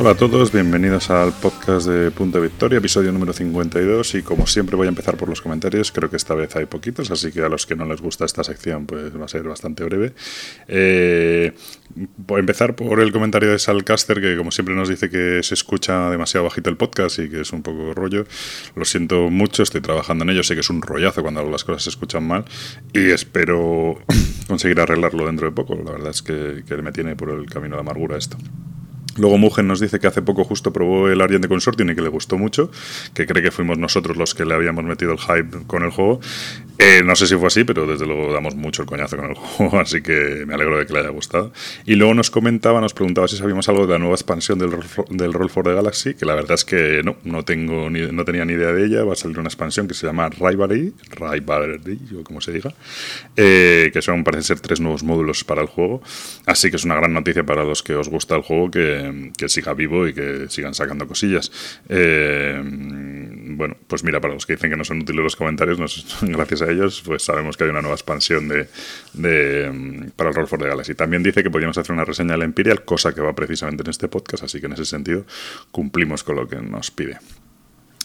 Hola a todos, bienvenidos al podcast de Punto Victoria, episodio número 52 y como siempre voy a empezar por los comentarios, creo que esta vez hay poquitos, así que a los que no les gusta esta sección pues va a ser bastante breve. Eh, voy a empezar por el comentario de Salcaster que como siempre nos dice que se escucha demasiado bajito el podcast y que es un poco rollo. Lo siento mucho, estoy trabajando en ello, sé que es un rollazo cuando las cosas se escuchan mal y espero conseguir arreglarlo dentro de poco. La verdad es que, que me tiene por el camino de amargura esto. Luego Mugen nos dice que hace poco justo probó el Argent de Consortium y que le gustó mucho, que cree que fuimos nosotros los que le habíamos metido el hype con el juego. Eh, no sé si fue así, pero desde luego damos mucho el coñazo con el juego, así que me alegro de que le haya gustado. Y luego nos comentaba, nos preguntaba si sabíamos algo de la nueva expansión del, del Roll for the Galaxy, que la verdad es que no, no, tengo ni, no tenía ni idea de ella. Va a salir una expansión que se llama Rivalry, Rivalry, o como se diga, eh, que son, parece ser, tres nuevos módulos para el juego. Así que es una gran noticia para los que os gusta el juego, que que, siga vivo y que sigan sacando cosillas. Eh, bueno, pues mira, para los que dicen que no son útiles los comentarios, gracias a ellos, pues sabemos que hay una nueva expansión de, de para el Roll for the Galaxy. También dice que podríamos hacer una reseña del Imperial, cosa que va precisamente en este podcast, así que en ese sentido cumplimos con lo que nos pide.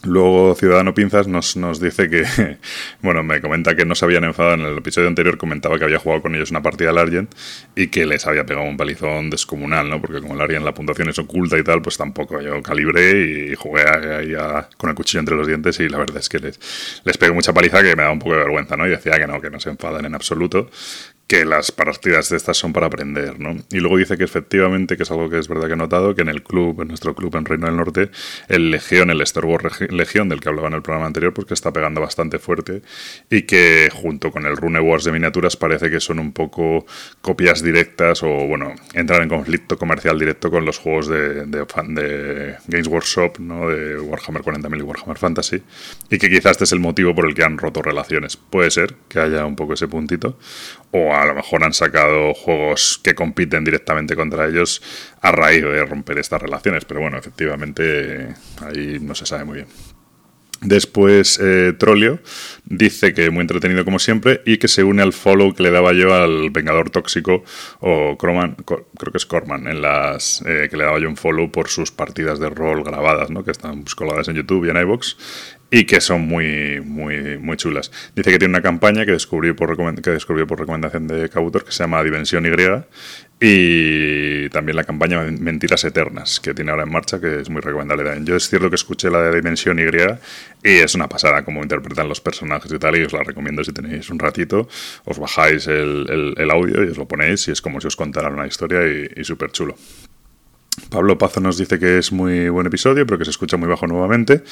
Luego Ciudadano Pinzas nos, nos dice que, bueno, me comenta que no se habían enfadado en el episodio anterior, comentaba que había jugado con ellos una partida al Argent y que les había pegado un palizón descomunal, ¿no? Porque como el Argent la puntuación es oculta y tal, pues tampoco yo calibré y jugué ahí con el cuchillo entre los dientes y la verdad es que les, les pegué mucha paliza que me da un poco de vergüenza, ¿no? Y decía que no, que no se enfadan en absoluto, que las partidas de estas son para aprender, ¿no? Y luego dice que efectivamente, que es algo que es verdad que he notado, que en el club, en nuestro club en Reino del Norte, el Legión, el Star Wars Legión, del que hablaba en el programa anterior, pues que está pegando bastante fuerte y que junto con el Rune Wars de miniaturas parece que son un poco copias directas o, bueno, entran en conflicto comercial directo con los juegos de, de, Games Workshop, ¿no? De Warhammer 40.000 y Warhammer Fantasy y que quizás este es el motivo por el que han roto relaciones. Puede ser que haya un poco ese puntito o a lo mejor han sacado juegos que compiten directamente contra ellos a raíz de romper estas relaciones. Pero bueno, efectivamente ahí no se sabe muy bien. Después eh, Trolio dice que muy entretenido como siempre y que se une al follow que le daba yo al Vengador Tóxico o Croman, creo que es Corman, en las eh, que le daba yo un follow por sus partidas de rol grabadas, ¿no? que están pues, colgadas en YouTube y en iVoox y que son muy, muy, muy chulas. Dice que tiene una campaña que descubrió por, que descubrió por recomendación de Cautor que se llama Dimensión Y y también la campaña Mentiras Eternas que tiene ahora en marcha que es muy recomendable Yo es cierto que escuché la de Dimensión Y y es una pasada cómo interpretan los personajes y tal y os la recomiendo si tenéis un ratito, os bajáis el, audio y os lo ponéis y es como si os contaran una historia y, y súper chulo. Pablo Pazo nos dice que es muy buen episodio, pero que se escucha muy bajo nuevamente.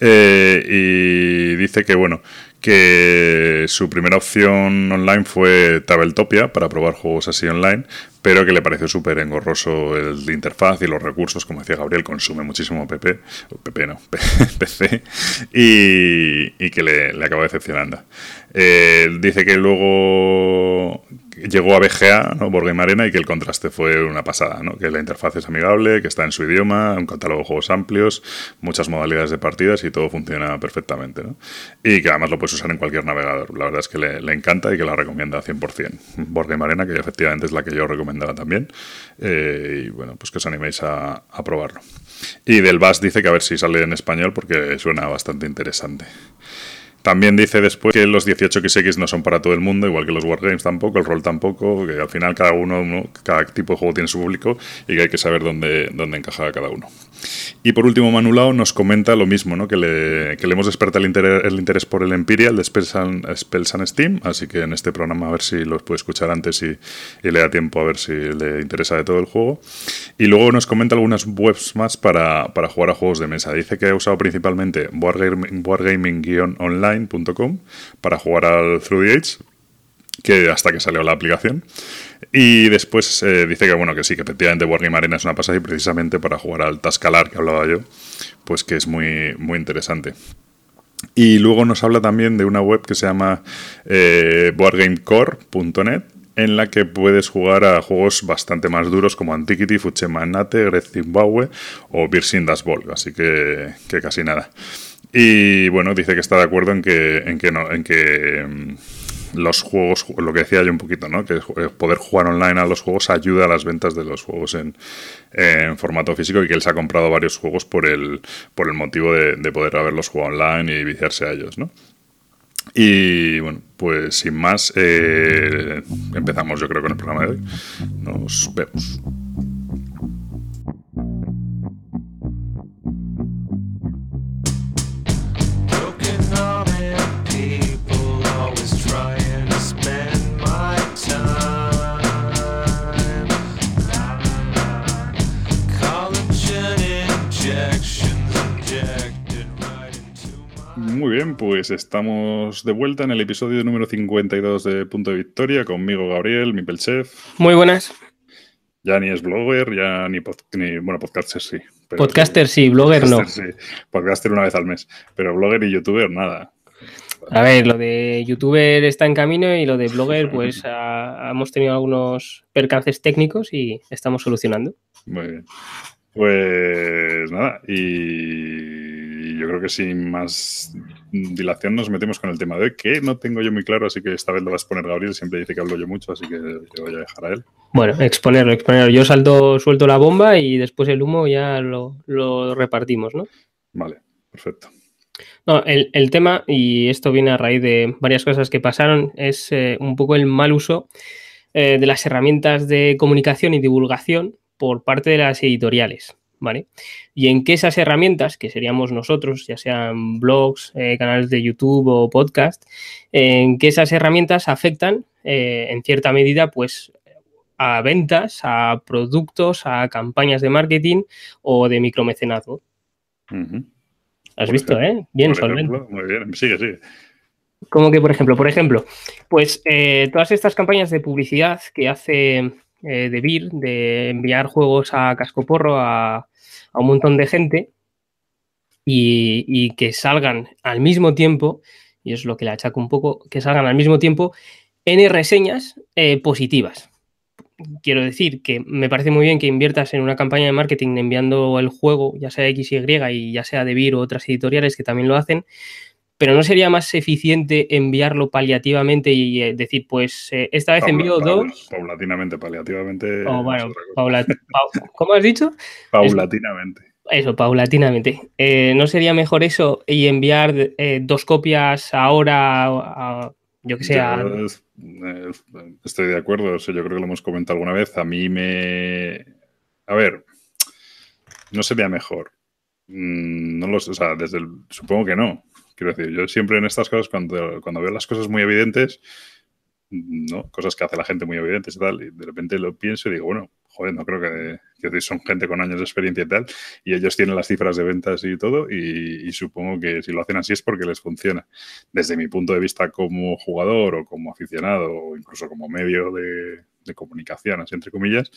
Eh, y dice que, bueno, que su primera opción online fue Tabletopia para probar juegos así online, pero que le pareció súper engorroso el interfaz y los recursos, como decía Gabriel, consume muchísimo PP, PP no, PC, y, y que le, le acaba decepcionando. Eh, dice que luego llegó a BGA, ¿no? Board Arena, y que el contraste fue una pasada, ¿no? que la interfaz es amigable, que está en su idioma, un catálogo de juegos amplios, muchas modalidades de partidas y todo funciona perfectamente. ¿no? Y que además lo puedes usar en cualquier navegador. La verdad es que le, encanta y que la recomienda 100%. Board Arena, que efectivamente es la que yo recomendaba también. Eh, y bueno, pues que os animéis a, a probarlo. Y del BAS dice que a ver si sale en español porque suena bastante interesante. También dice después que los 18XX no son para todo el mundo, igual que los Wargames tampoco, el rol tampoco, que al final cada uno, cada tipo de juego tiene su público y que hay que saber dónde, dónde encaja cada uno. Y por último, Manulao nos comenta lo mismo, ¿no? que, le, hemos despertado el interés, por el Imperial de Spells and, Steam, así que en este programa a ver si los puede escuchar antes y, le da tiempo a ver si le interesa de todo el juego. Y luego nos comenta algunas webs más para, para jugar a juegos de mesa. Dice que ha usado principalmente Wargaming-online para jugar al Through the Age, que hasta que salió la aplicación. Y después eh, dice que bueno, que sí, que efectivamente Wargame Arena es una pasada y precisamente para jugar al Tascalar que hablaba yo, pues que es muy, muy interesante. Y luego nos habla también de una web que se llama eh, en la que puedes jugar a juegos bastante más duros como Antiquity, Fuchema Nate, Great Zimbabwe o Birsindas Ball, así que, que casi nada. Y bueno, dice que está de acuerdo en que, en que, no, en que mm, los juegos, lo que decía yo un poquito, ¿no? Que poder jugar online a los juegos ayuda a las ventas de los juegos en, formato físico y que él se ha comprado varios juegos por el, por el motivo de, poder haberlos jugado online y viciarse a ellos, ¿no? Y bueno, pues sin más, eh, empezamos yo creo con el programa de hoy. Nos vemos. Muy bien, pues estamos de vuelta en el episodio número 52 de Punto de Victoria, conmigo Gabriel, mi Chef. Muy buenas. Ya ni es blogger, ya ni, bueno, podcaster sí. podcaster sí, blogger no. Sí. Podcaster una vez al mes, pero blogger y youtuber nada. A ver, lo de youtuber está en camino y lo de blogger, pues hemos tenido algunos percances técnicos y estamos solucionando. Muy bien. Pues nada, y yo creo que sin más dilación nos metemos con el tema de hoy, que no tengo yo muy claro, así que esta vez lo vas a poner Gabriel, siempre dice que hablo yo mucho, así que yo voy a dejar a él. Bueno, exponerlo, exponerlo. Yo salto, suelto la bomba y después el humo ya lo, repartimos, ¿no? Vale, perfecto. No, el, tema, y esto viene a raíz de varias cosas que pasaron, es eh, un poco el mal uso eh, de las herramientas de comunicación y divulgación por parte de las editoriales. ¿Vale? Y en que esas herramientas, que seríamos nosotros, ya sean blogs, eh, canales de YouTube o podcast, en que esas herramientas afectan eh, en cierta medida, pues, a ventas, a productos, a campañas de marketing o de micromecenazgo. Has visto, ¿eh? Bien, solvente. Muy bien, sigue, sigue. Como que, por ejemplo, por ejemplo, pues eh, todas estas campañas de publicidad que hace eh, de BIR, de enviar juegos a cascoporro a, a un montón de gente y, que salgan al mismo tiempo, y es lo que le achaco un poco, que salgan al mismo tiempo en reseñas eh, positivas. Quiero decir que me parece muy bien que inviertas en una campaña de marketing enviando el juego, ya sea X y Y, y ya sea de BIR o otras editoriales que también lo hacen, pero ¿no sería más eficiente enviarlo paliativamente y eh, decir, pues eh, esta vez envío dos? Paulatinamente, paliativamente. Oh, bueno, ¿Cómo has dicho? Paulatinamente. Eso, paulatinamente. Eh, ¿No sería mejor eso y enviar dos copias ahora, yo que sé? Estoy de acuerdo, yo creo que lo hemos comentado alguna vez. A mí me... A ver, no sería mejor. Mm, no lo sé, o sea, desde el... supongo que no. Quiero decir, yo siempre en estas cosas, cuando, cuando veo las cosas muy evidentes, ¿no? Cosas que hace la gente muy evidentes y tal, y de repente lo pienso y digo, bueno, joder, no creo que, son gente con años de experiencia y tal, y ellos tienen las cifras de ventas y todo, y, supongo que si lo hacen así es porque les funciona. Desde mi punto de vista como jugador o como aficionado o incluso como medio de comunicación, así entre comillas,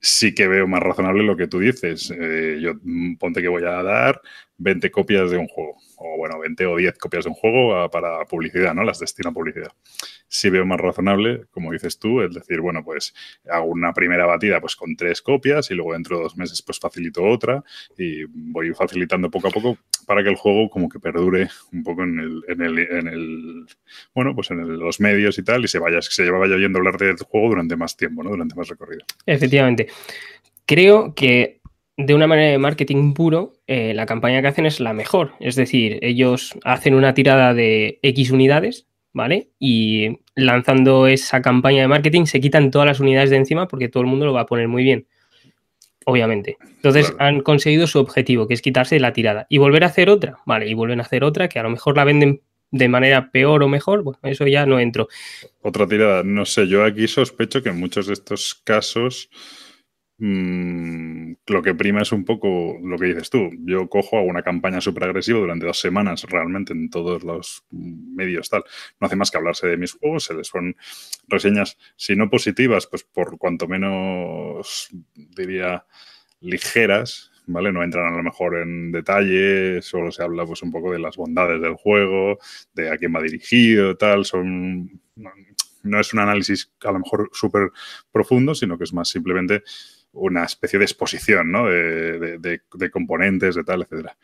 sí que veo más razonable lo que tú dices. Eh, yo mm, ponte que voy a dar 20 copias de un juego, o bueno, 20 o 10 copias de un juego para publicidad, ¿no? Las destino a publicidad. Sí veo más razonable, como dices tú, es decir, bueno, pues hago una primera batida pues con tres copias y luego dentro de dos meses pues facilito otra y voy facilitando poco a poco para que el juego como que perdure un poco en el, en el, en el bueno, pues en los medios y tal, y se vaya, se vaya oyendo hablar del juego durante más tiempo, ¿no? Durante más recorrido. Efectivamente. Creo que de una manera de marketing puro, eh, la campaña que hacen es la mejor. Es decir, ellos hacen una tirada de X unidades, ¿vale? Y lanzando esa campaña de marketing se quitan todas las unidades de encima porque todo el mundo lo va a poner muy bien obviamente. Entonces han conseguido su objetivo, que es quitarse la tirada. Y volver a hacer otra, vale, y vuelven a hacer otra, que a lo mejor la venden de manera peor o mejor, bueno, eso ya no entro. Otra tirada, no sé, yo aquí sospecho que en muchos de estos casos Mm, lo que prima es un poco lo que dices tú. Yo cojo, hago una campaña súper agresiva durante dos semanas realmente en todos los medios tal. No hace más que hablarse de mis juegos, se les son reseñas, si no positivas, pues por cuanto menos diría ligeras, ¿vale? No entran a lo mejor en detalle, solo se habla pues un poco de las bondades del juego, de a quién va dirigido, tal, son... No es un análisis a lo mejor súper profundo, sino que es más simplemente una especie de exposición ¿no? de, componentes, de tal, etcétera.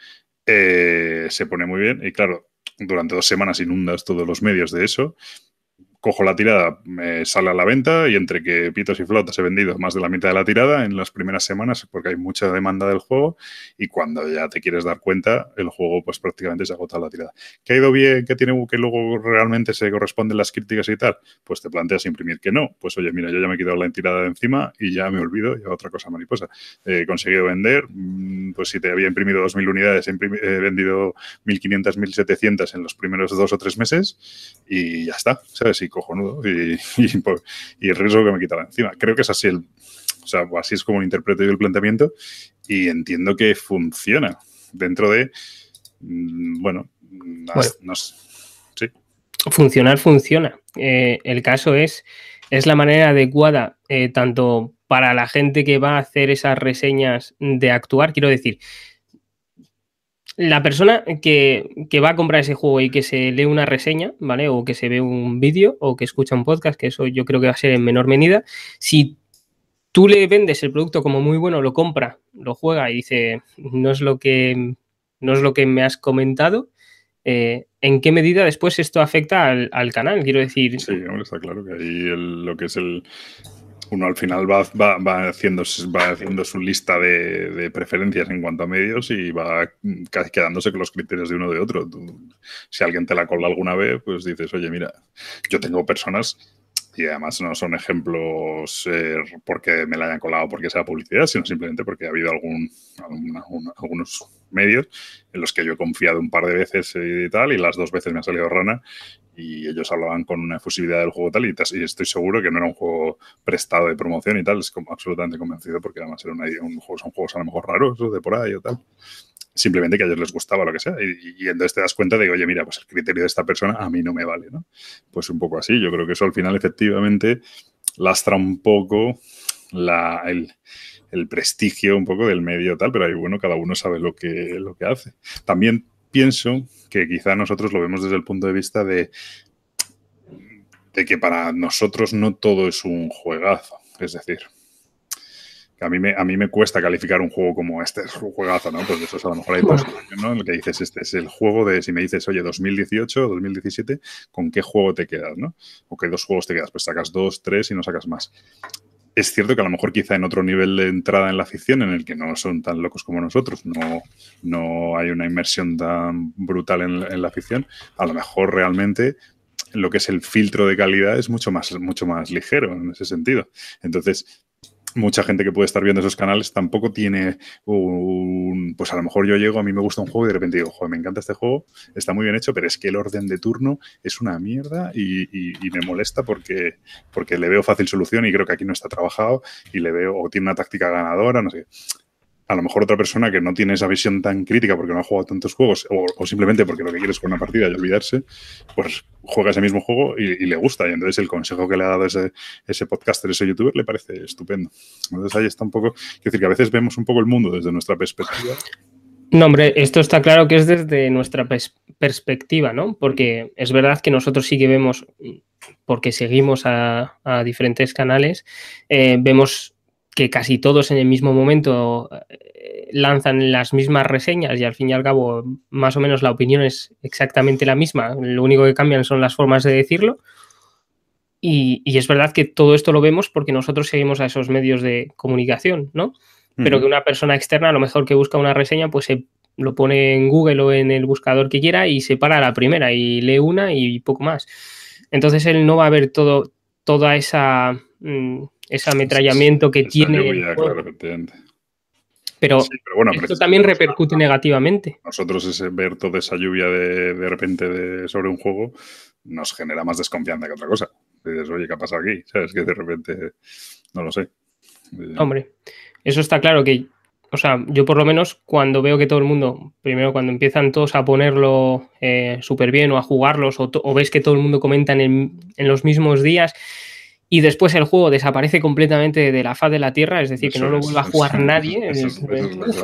Eh, se pone muy bien y claro, durante dos semanas inundas todos los medios de eso cojo la tirada, me sale a la venta y entre que pitos y flotas he vendido más de la mitad de la tirada en las primeras semanas porque hay mucha demanda del juego y cuando ya te quieres dar cuenta, el juego pues prácticamente se ha agotado la tirada. ¿Qué ha ido bien? ¿Qué tiene que luego realmente se corresponden las críticas y tal? Pues te planteas imprimir que no. Pues oye, mira, yo ya me he quitado la tirada de encima y ya me olvido y otra cosa mariposa. He conseguido vender, mm, pues si te había imprimido 2.000 unidades, he vendido 1.500, 1.700 en los primeros dos o tres meses y ya está, ¿sabes? Y cojonudo. Y, y, el riesgo que me quitaba encima. Creo que es así el. O sea, así es como interpreto yo el planteamiento y entiendo que funciona dentro de. Mm, bueno, no, sí. Funcionar funciona. Eh, el caso es, es la manera adecuada eh, tanto para la gente que va a hacer esas reseñas de actuar. Quiero decir, la persona que, va a comprar ese juego y que se lee una reseña, ¿vale? O que se ve un vídeo o que escucha un podcast, que eso yo creo que va a ser en menor medida, si tú le vendes el producto como muy bueno, lo compra, lo juega y dice, no es lo que, no es lo que me has comentado, eh, ¿en qué medida después esto afecta al, canal? Quiero decir... Sí, está claro que ahí lo que es el, uno al final va, va, haciendo, va haciendo su lista de, preferencias en cuanto a medios y va quedándose con los criterios de uno de otro. si alguien te la cola alguna vez, pues dices, oye, mira, yo tengo personas y además no son ejemplos eh, porque me la hayan colado porque sea publicidad, sino simplemente porque ha habido algún, algunos medios en los que yo he confiado un par de veces y tal, y las dos veces me ha salido rana y ellos hablaban con una efusividad del juego tal y, estoy seguro que no era un juego prestado de promoción y tal, es como absolutamente convencido porque además era un juego, son juegos a lo mejor raros de por ahí o tal simplemente que a ellos les gustaba lo que sea. Y, entonces te das cuenta de que, oye, mira, pues el criterio de esta persona a mí no me vale, ¿no? Pues un poco así. Yo creo que eso al final efectivamente lastra un poco la, el, prestigio un poco del medio tal, pero ahí, bueno, cada uno sabe lo que, lo que hace. También pienso que quizá nosotros lo vemos desde el punto de vista de, de que para nosotros no todo es un juegazo. Es decir, a mí, me, a mí me cuesta calificar un juego como este es un juegazo, ¿no? Pues eso es a lo mejor hay dos ¿no? En lo que dices, este es el juego de, si me dices, oye, 2018, 2017, ¿con qué juego te quedas, no? O qué dos juegos te quedas, pues sacas dos, tres y no sacas más. Es cierto que a lo mejor quizá en otro nivel de entrada en la ficción, en el que no son tan locos como nosotros, no, no hay una inmersión tan brutal en, la ficción, a lo mejor realmente lo que es el filtro de calidad es mucho más, mucho más ligero en ese sentido. Entonces, mucha gente que puede estar viendo esos canales tampoco tiene un. Pues a lo mejor yo llego, a mí me gusta un juego y de repente digo, joder, me encanta este juego, está muy bien hecho, pero es que el orden de turno es una mierda y, me molesta porque, porque le veo fácil solución y creo que aquí no está trabajado y le veo, o tiene una táctica ganadora, no sé a lo mejor otra persona que no tiene esa visión tan crítica porque no ha jugado tantos juegos o, simplemente porque lo que quiere es jugar una partida y olvidarse, pues juega ese mismo juego y, le gusta. Y entonces el consejo que le ha dado ese, ese podcaster, ese youtuber, le parece estupendo. Entonces ahí está un poco, quiero decir que a veces vemos un poco el mundo desde nuestra perspectiva. No, hombre, esto está claro que es desde nuestra perspectiva, ¿no? Porque es verdad que nosotros sí que vemos, porque seguimos a, diferentes canales, eh, vemos que casi todos en el mismo momento eh, lanzan las mismas reseñas y al fin y al cabo más o menos la opinión es exactamente la misma, lo único que cambian son las formas de decirlo. Y, es verdad que todo esto lo vemos porque nosotros seguimos a esos medios de comunicación, ¿no? Pero que una persona externa, a lo mejor que busca una reseña, pues se lo pone en Google o en el buscador que quiera y se para la primera y lee una y poco más. Entonces él no va a ver todo, toda esa... Mm, ese ametrallamiento que tiene. pero, bueno, esto también repercute negativamente. Nosotros ese, ver toda esa lluvia de, de repente de, sobre un juego nos genera más desconfianza que otra cosa. Dices, oye, ¿qué ha pasado aquí? ¿Sabes? Que de repente, no lo sé. Hombre, eso está claro que, o sea, yo por lo menos cuando veo que todo el mundo, primero cuando empiezan todos a ponerlo eh, súper bien o a jugarlos o, o, ves que todo el mundo comenta en, en los mismos días, y después el juego desaparece completamente de la faz de la Tierra, es decir, que no lo vuelva a jugar nadie.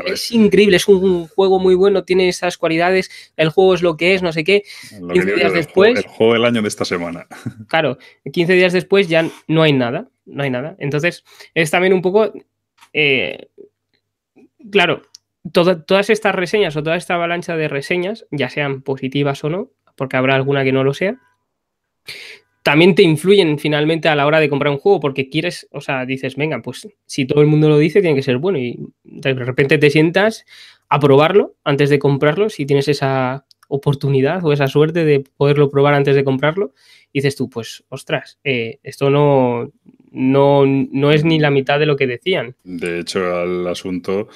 es, increíble, es un juego muy bueno, tiene esas cualidades, el juego es lo que es, no sé qué. 15 días después... El juego, del año de esta semana. Claro, 15 días después ya no hay nada, no hay nada. Entonces, es también un poco... Eh, claro, todas estas reseñas o toda esta avalancha de reseñas, ya sean positivas o no, porque habrá alguna que no lo sea, también te influyen finalmente a la hora de comprar un juego porque quieres, o sea, dices, venga, pues si todo el mundo lo dice, tiene que ser bueno y de repente te sientas a probarlo antes de comprarlo, si tienes esa oportunidad o esa suerte de poderlo probar antes de comprarlo, dices tú, pues, ostras, eh, esto no, no, no es ni la mitad de lo que decían. De hecho, al asunto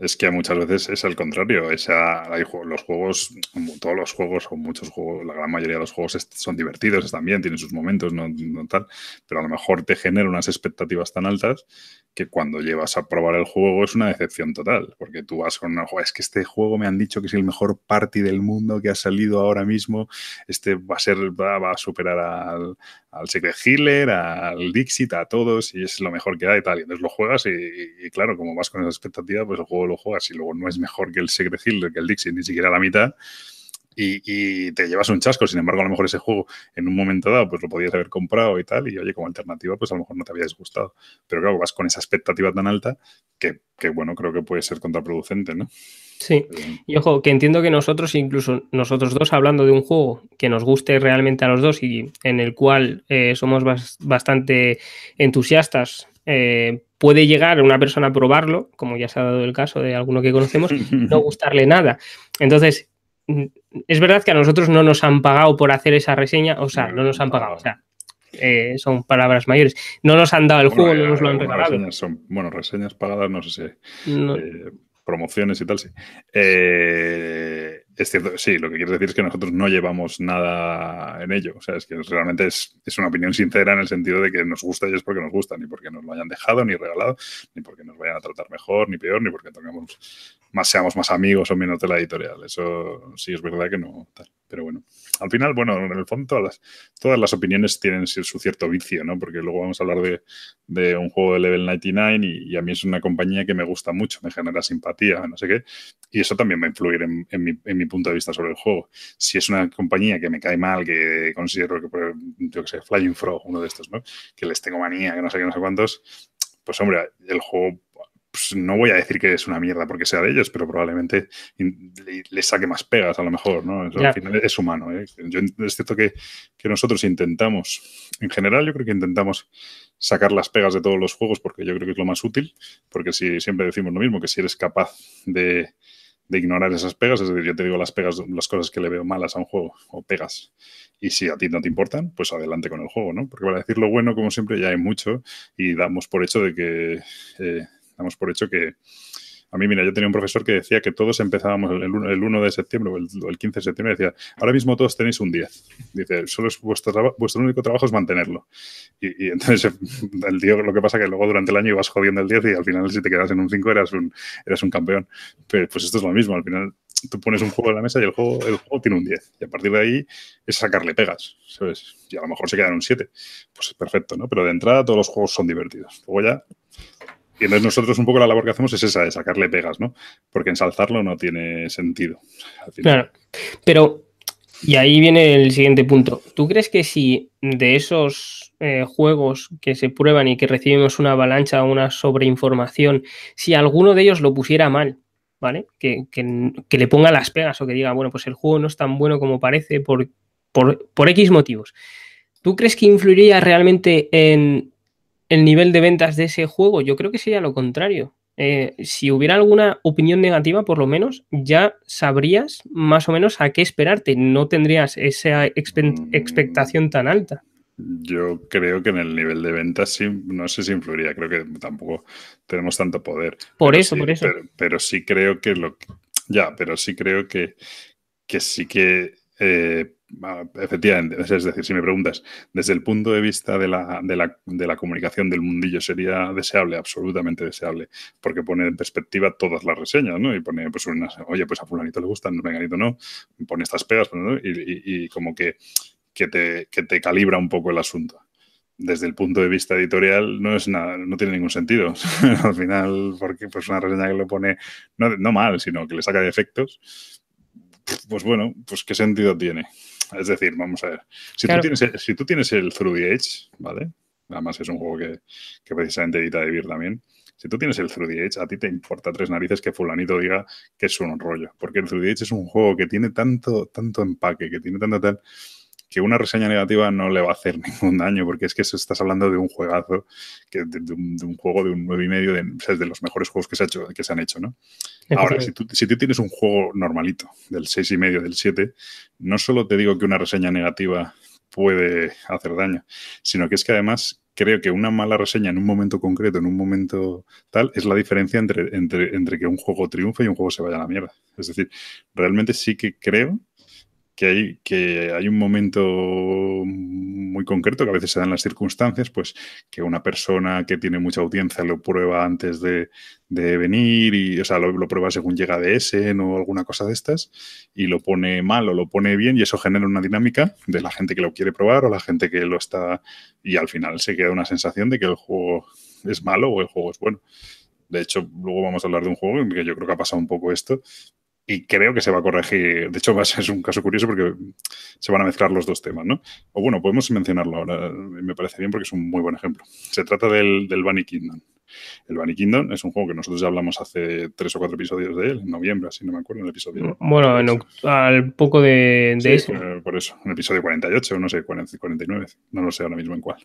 es que muchas veces es al contrario. Hay, los juegos, todos los juegos o muchos juegos, la gran mayoría de los juegos son divertidos también, tienen sus momentos, no, tal, pero a lo mejor te genera unas expectativas tan altas que cuando llevas a probar el juego es una decepción total, porque tú vas con una es que este juego me han dicho que es el mejor party del mundo que ha salido ahora mismo, este va a ser, va, a superar al, al Secret Healer, al Dixit, a todos, y es lo mejor que hay y tal. Y entonces lo juegas y, claro, como vas con esa expectativa, pues el juego lo juegas y luego no es mejor que el Secret Healer, que el Dixit, ni siquiera la mitad. Y, te llevas un chasco. Sin embargo, a lo mejor ese juego en un momento dado pues lo podías haber comprado y tal. Y oye, como alternativa, pues a lo mejor no te había disgustado. Pero claro, vas con esa expectativa tan alta que, que bueno, creo que puede ser contraproducente, ¿no? Sí, y ojo, que entiendo que nosotros, incluso nosotros dos, hablando de un juego que nos guste realmente a los dos y en el cual eh, somos bastante entusiastas, eh, puede llegar una persona a probarlo, como ya se ha dado el caso de alguno que conocemos, no gustarle nada. Entonces, es verdad que a nosotros no nos han pagado por hacer esa reseña, o sea, no, nos han pagado, o sea, eh, son palabras mayores. No nos han dado el juego, no nos lo han regalado. son, bueno, reseñas pagadas, no sé si promociones y tal, sí. Eh, es cierto, sí, lo que quiero decir es que nosotros no llevamos nada en ello. O sea, es que realmente es, una opinión sincera en el sentido de que nos gusta y es porque nos gusta, ni porque nos lo hayan dejado, ni regalado, ni porque nos vayan a tratar mejor, ni peor, ni porque tengamos más, seamos más amigos o menos de la editorial. Eso sí es verdad que no. Pero bueno, al final, bueno, en el fondo todas las, todas las opiniones tienen su cierto vicio, ¿no? Porque luego vamos a hablar de, de un juego de Level 99 y, y, a mí es una compañía que me gusta mucho, me genera simpatía, no sé qué. Y eso también va a influir en, en, mi, en mi punto de vista sobre el juego. Si es una compañía que me cae mal, que considero que, yo que sé, Flying Frog, uno de estos, ¿no? Que les tengo manía, que no sé qué, no sé cuántos, pues hombre, el juego pues no voy a decir que es una mierda porque sea de ellos, pero probablemente le, saque más pegas a lo mejor, ¿no? Al final es humano. ¿eh? Yo, es cierto que, que, nosotros intentamos, en general yo creo que intentamos sacar las pegas de todos los juegos porque yo creo que es lo más útil, porque si siempre decimos lo mismo, que si eres capaz de, de ignorar esas pegas, es decir, yo te digo las pegas, las cosas que le veo malas a un juego o pegas, y si a ti no te importan, pues adelante con el juego, ¿no? Porque para decir lo bueno, como siempre, ya hay mucho y damos por hecho de que, eh, damos por hecho que, a mí, mira, yo tenía un profesor que decía que todos empezábamos el, 1 de septiembre o el, 15 de septiembre, decía, ahora mismo todos tenéis un 10. Dice, solo es vuestro, vuestro único trabajo es mantenerlo. Y, entonces el tío lo que pasa que luego durante el año ibas jodiendo el 10 y al final si te quedas en un 5 eras un, eras un campeón. Pero, pues esto es lo mismo, al final tú pones un juego en la mesa y el juego, el juego tiene un 10. Y a partir de ahí es sacarle pegas, ¿sabes? Y a lo mejor se queda en un 7. Pues es perfecto, ¿no? Pero de entrada todos los juegos son divertidos. Luego ya y entonces nosotros un poco la labor que hacemos es esa, de sacarle pegas, ¿no? Porque ensalzarlo no tiene sentido. Claro, pero, y ahí viene el siguiente punto. ¿Tú crees que si de esos eh, juegos que se prueban y que recibimos una avalancha o una sobreinformación, si alguno de ellos lo pusiera mal, ¿vale? Que, le ponga las pegas o que diga, bueno, pues el juego no es tan bueno como parece por, por, por X motivos. ¿Tú crees que influiría realmente en el nivel de ventas de ese juego, yo creo que sería lo contrario. Eh, si hubiera alguna opinión negativa, por lo menos, ya sabrías más o menos a qué esperarte. No tendrías esa expectación tan alta. Yo creo que en el nivel de ventas sí, no sé si influiría, creo que tampoco tenemos tanto poder. Por eso, por eso. Pero, sí creo que lo ya, pero sí creo que, que sí que eh, efectivamente, es decir, si me preguntas, desde el punto de vista de la, de, la, de la, comunicación del mundillo, ¿sería deseable? Absolutamente deseable, porque pone en perspectiva todas las reseñas, ¿no? Y pone, pues, oye, pues a fulanito le gustan, a menganito no, pone estas pegas, y, y, como que, que, te, que te calibra un poco el asunto desde el punto de vista editorial no es nada, no tiene ningún sentido. Al final, porque pues una reseña que lo pone no, no mal, sino que le saca defectos, pues bueno, pues qué sentido tiene. Es decir, vamos a ver. Si, tú, tienes, si tú tienes el Through the Edge, ¿vale? Además es un juego que, precisamente edita Devir también. Si tú tienes el Through the Edge, a ti te importa tres narices que fulanito diga que es un rollo. Porque el Through the Edge es un juego que tiene tanto, tanto empaque, que tiene tanto tal, que una reseña negativa no le va a hacer ningún daño, porque es que estás hablando de un juegazo, que, de, un, juego de un 9,5 y medio de, de los mejores juegos que se, ha hecho, que se han hecho, ¿no? Ahora, si tú, si tú tienes un juego normalito, del 6,5 y medio, del 7, no solo te digo que una reseña negativa puede hacer daño, sino que es que además creo que una mala reseña en un momento concreto, en un momento tal, es la diferencia entre, entre, entre que un juego triunfe y un juego se vaya a la mierda. Es decir, realmente sí que creo que hay, que hay un momento muy concreto que a veces se dan las circunstancias, pues que una persona que tiene mucha audiencia lo prueba antes de, venir y, o sea, lo, prueba según llega de ese o alguna cosa de estas y lo pone mal o lo pone bien y eso genera una dinámica de la gente que lo quiere probar o la gente que lo está y al final se queda una sensación de que el juego es malo o el juego es bueno. De hecho, luego vamos a hablar de un juego en que yo creo que ha pasado un poco esto, y creo que se va a corregir. De hecho, es un caso curioso porque se van a mezclar los dos temas, ¿no? O bueno, podemos mencionarlo ahora, me parece bien porque es un muy buen ejemplo. Se trata del, del Bunny Kingdom. El Bunny Kingdom es un juego que nosotros ya hablamos hace tres o cuatro episodios de él, en noviembre, así no me acuerdo, en el episodio. Bueno, al poco de, de sí, Por eso, en el episodio 48, no sé, 49, no lo sé ahora mismo en cuál.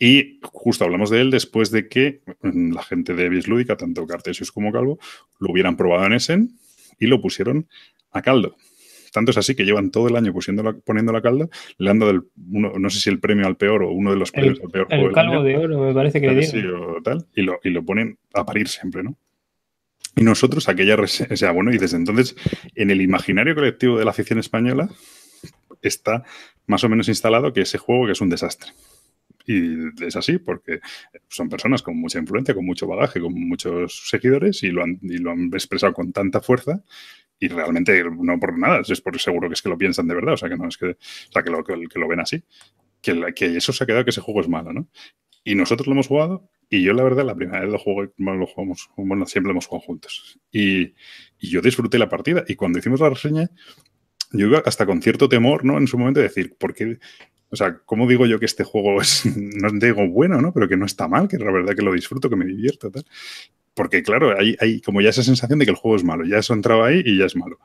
Y justo hablamos de él después de que la gente de Bislúdica, tanto Cartesius como Calvo, lo hubieran probado en Essen y lo pusieron a caldo. Tanto es así que llevan todo el año poniendo la caldo, le han dado el, no sé si el premio al peor o uno de los premios al peor el calvo de oro, me parece que o tal, y lo, y lo ponen a parir siempre, ¿no? Y nosotros, aquella, o sea, bueno, y desde entonces, en el imaginario colectivo de la afición española, está más o menos instalado que ese juego que es un desastre. Y es así porque son personas con mucha influencia, con mucho bagaje, con muchos seguidores y lo han, y lo han expresado con tanta fuerza y realmente no por nada, es por seguro que es que lo piensan de verdad, o sea, que no es que, o sea, que, lo, que, lo ven así, que, que eso se ha quedado que ese juego es malo, ¿no? Y nosotros lo hemos jugado y yo la verdad la primera vez lo juego, lo jugamos, bueno, siempre lo hemos jugado juntos. Y, y yo disfruté la partida y cuando hicimos la reseña, yo iba hasta con cierto temor, ¿no? En su momento de decir, ¿por qué, o sea, ¿cómo digo yo que este juego es, no digo bueno, ¿no? Pero que no está mal, que la verdad que lo disfruto, que me divierto, tal. Porque, claro, hay, hay como ya esa sensación de que el juego es malo. Ya eso entraba ahí y ya es malo.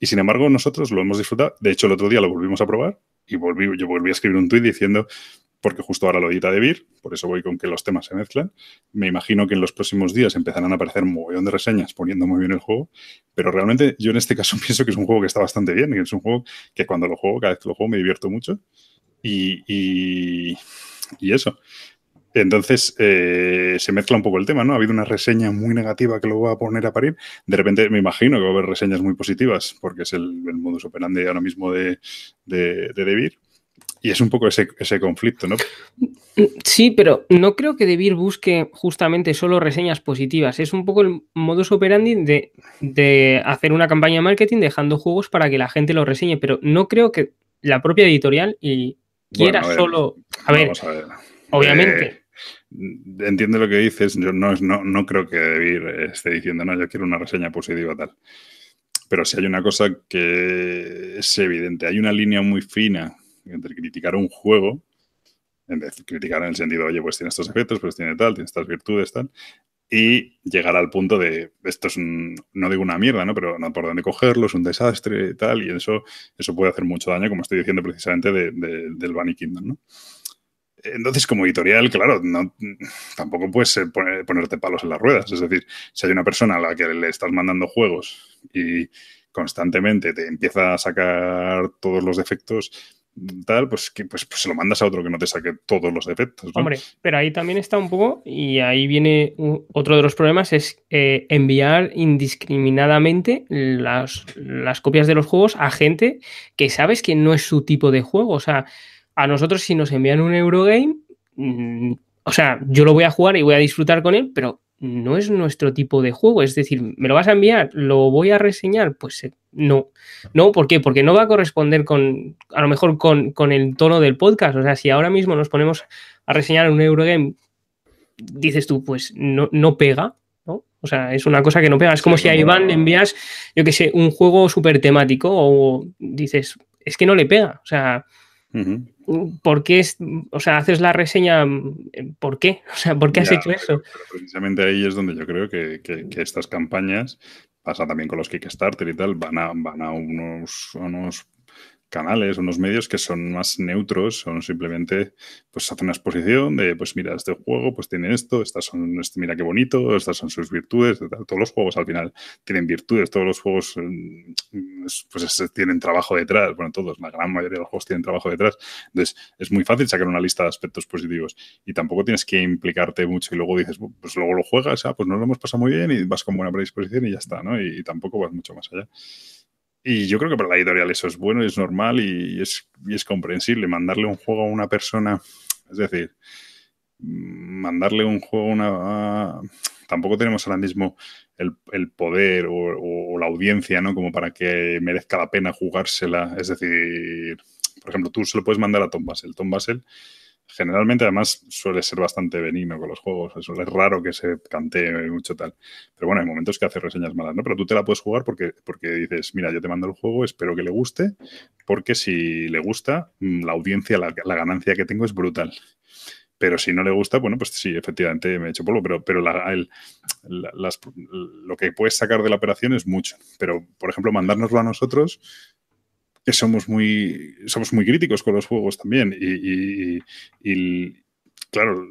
Y sin embargo, nosotros lo hemos disfrutado. De hecho, el otro día lo volvimos a probar y volví, yo volví a escribir un tuit diciendo, porque justo ahora lo edita de Vir, por eso voy con que los temas se mezclan. Me imagino que en los próximos días empezarán a aparecer un montón de reseñas poniendo muy bien el juego, pero realmente yo en este caso pienso que es un juego que está bastante bien, que es un juego que cuando lo juego, cada vez que lo juego me divierto mucho y, eso. Entonces eh, se mezcla un poco el tema, ¿no? Ha habido una reseña muy negativa que lo va a poner a parir. De repente me imagino que va a haber reseñas muy positivas, porque es el, el modus operandi ahora mismo de, de, de Debir. Y es un poco ese, ese, conflicto, ¿no? Sí, pero no creo que Debir busque justamente solo reseñas positivas. Es un poco el modus operandi de, de hacer una campaña de marketing dejando juegos para que la gente los reseñe, pero no creo que la propia editorial y quiera solo. A ver, obviamente. Eh, entiendo lo que dices. Yo no, no, no creo que Debir esté diciendo, no, yo quiero una reseña positiva tal. Pero si hay una cosa que es evidente, hay una línea muy fina entre criticar un juego, en vez de criticar en el sentido, oye, pues tiene estos efectos, pues tiene tal, tiene estas virtudes, tal, y llegar al punto de esto es un, no digo una mierda, ¿no? Pero no por dónde cogerlo, es un desastre y tal, y eso, eso puede hacer mucho daño, como estoy diciendo precisamente de, del Bunny Kingdom, ¿no? Entonces, como editorial, claro, no, tampoco puedes eh, ponerte palos en las ruedas. Es decir, si hay una persona a la que le estás mandando juegos y constantemente te empieza a sacar todos los defectos, tal, pues, que, pues, pues, se lo mandas a otro que no te saque todos los defectos. Hombre, pero ahí también está un poco, y ahí viene otro de los problemas, es eh, enviar indiscriminadamente las, las, copias de los juegos a gente que sabes que no es su tipo de juego. O sea, a nosotros si nos envían un Eurogame, mm, o sea, yo lo voy a jugar y voy a disfrutar con él, pero no es nuestro tipo de juego. Es decir, ¿me lo vas a enviar? ¿Lo voy a reseñar? Pues eh, no. No, ¿por qué? Porque no va a corresponder con, a lo mejor con, el tono del podcast. O sea, si ahora mismo nos ponemos a reseñar un Eurogame, dices tú, pues no, no pega. ¿no? O sea, es una cosa que no pega. Es como si a Iván le envías, yo qué sé, un juego súper temático o dices, es que no le pega. O sea, ¿Por qué, es, o sea, haces la reseña? ¿Por qué? O sea, ¿por qué has hecho eso? precisamente ahí es donde yo creo que, estas campañas, pasa también con los Kickstarter y tal, van a, van a unos, unos canales, unos medios que son más neutros, son simplemente, pues hacen una exposición de, pues mira, este juego pues tiene esto, estas son, este, mira qué bonito, estas son sus virtudes, todos los juegos al final tienen virtudes, todos los juegos mm, pues tienen trabajo detrás, bueno, todos, la gran mayoría de los juegos tienen trabajo detrás, entonces es muy fácil sacar una lista de aspectos positivos y tampoco tienes que implicarte mucho y luego dices, pues luego lo juegas, ah, pues nos lo hemos pasado muy bien y vas con buena predisposición y ya está, ¿no? y tampoco vas mucho más allá. Y yo creo que para la editorial eso es bueno, y es normal y es, y es comprensible. Mandarle un juego a una persona, es decir, mandarle un juego a una... tampoco tenemos ahora mismo el, el poder o, la audiencia, ¿no? Como para que merezca la pena jugársela. Es decir, por ejemplo, tú se lo puedes mandar a Tom Basel. Tom Basel generalmente además suele ser bastante benigno con los juegos. Es raro que se cantee mucho tal. Pero bueno, hay momentos que hace reseñas malas, ¿no? Pero tú te la puedes jugar porque, porque dices, mira, yo te mando el juego, espero que le guste, porque si le gusta, mm, la audiencia, la, ganancia que tengo es brutal. Pero si no le gusta, bueno, pues sí, efectivamente me he hecho polvo, pero, pero lo que puedes sacar de la operación es mucho. Pero, por ejemplo, mandárnoslo a nosotros, que somos muy, somos muy críticos con los juegos también. Y, claro,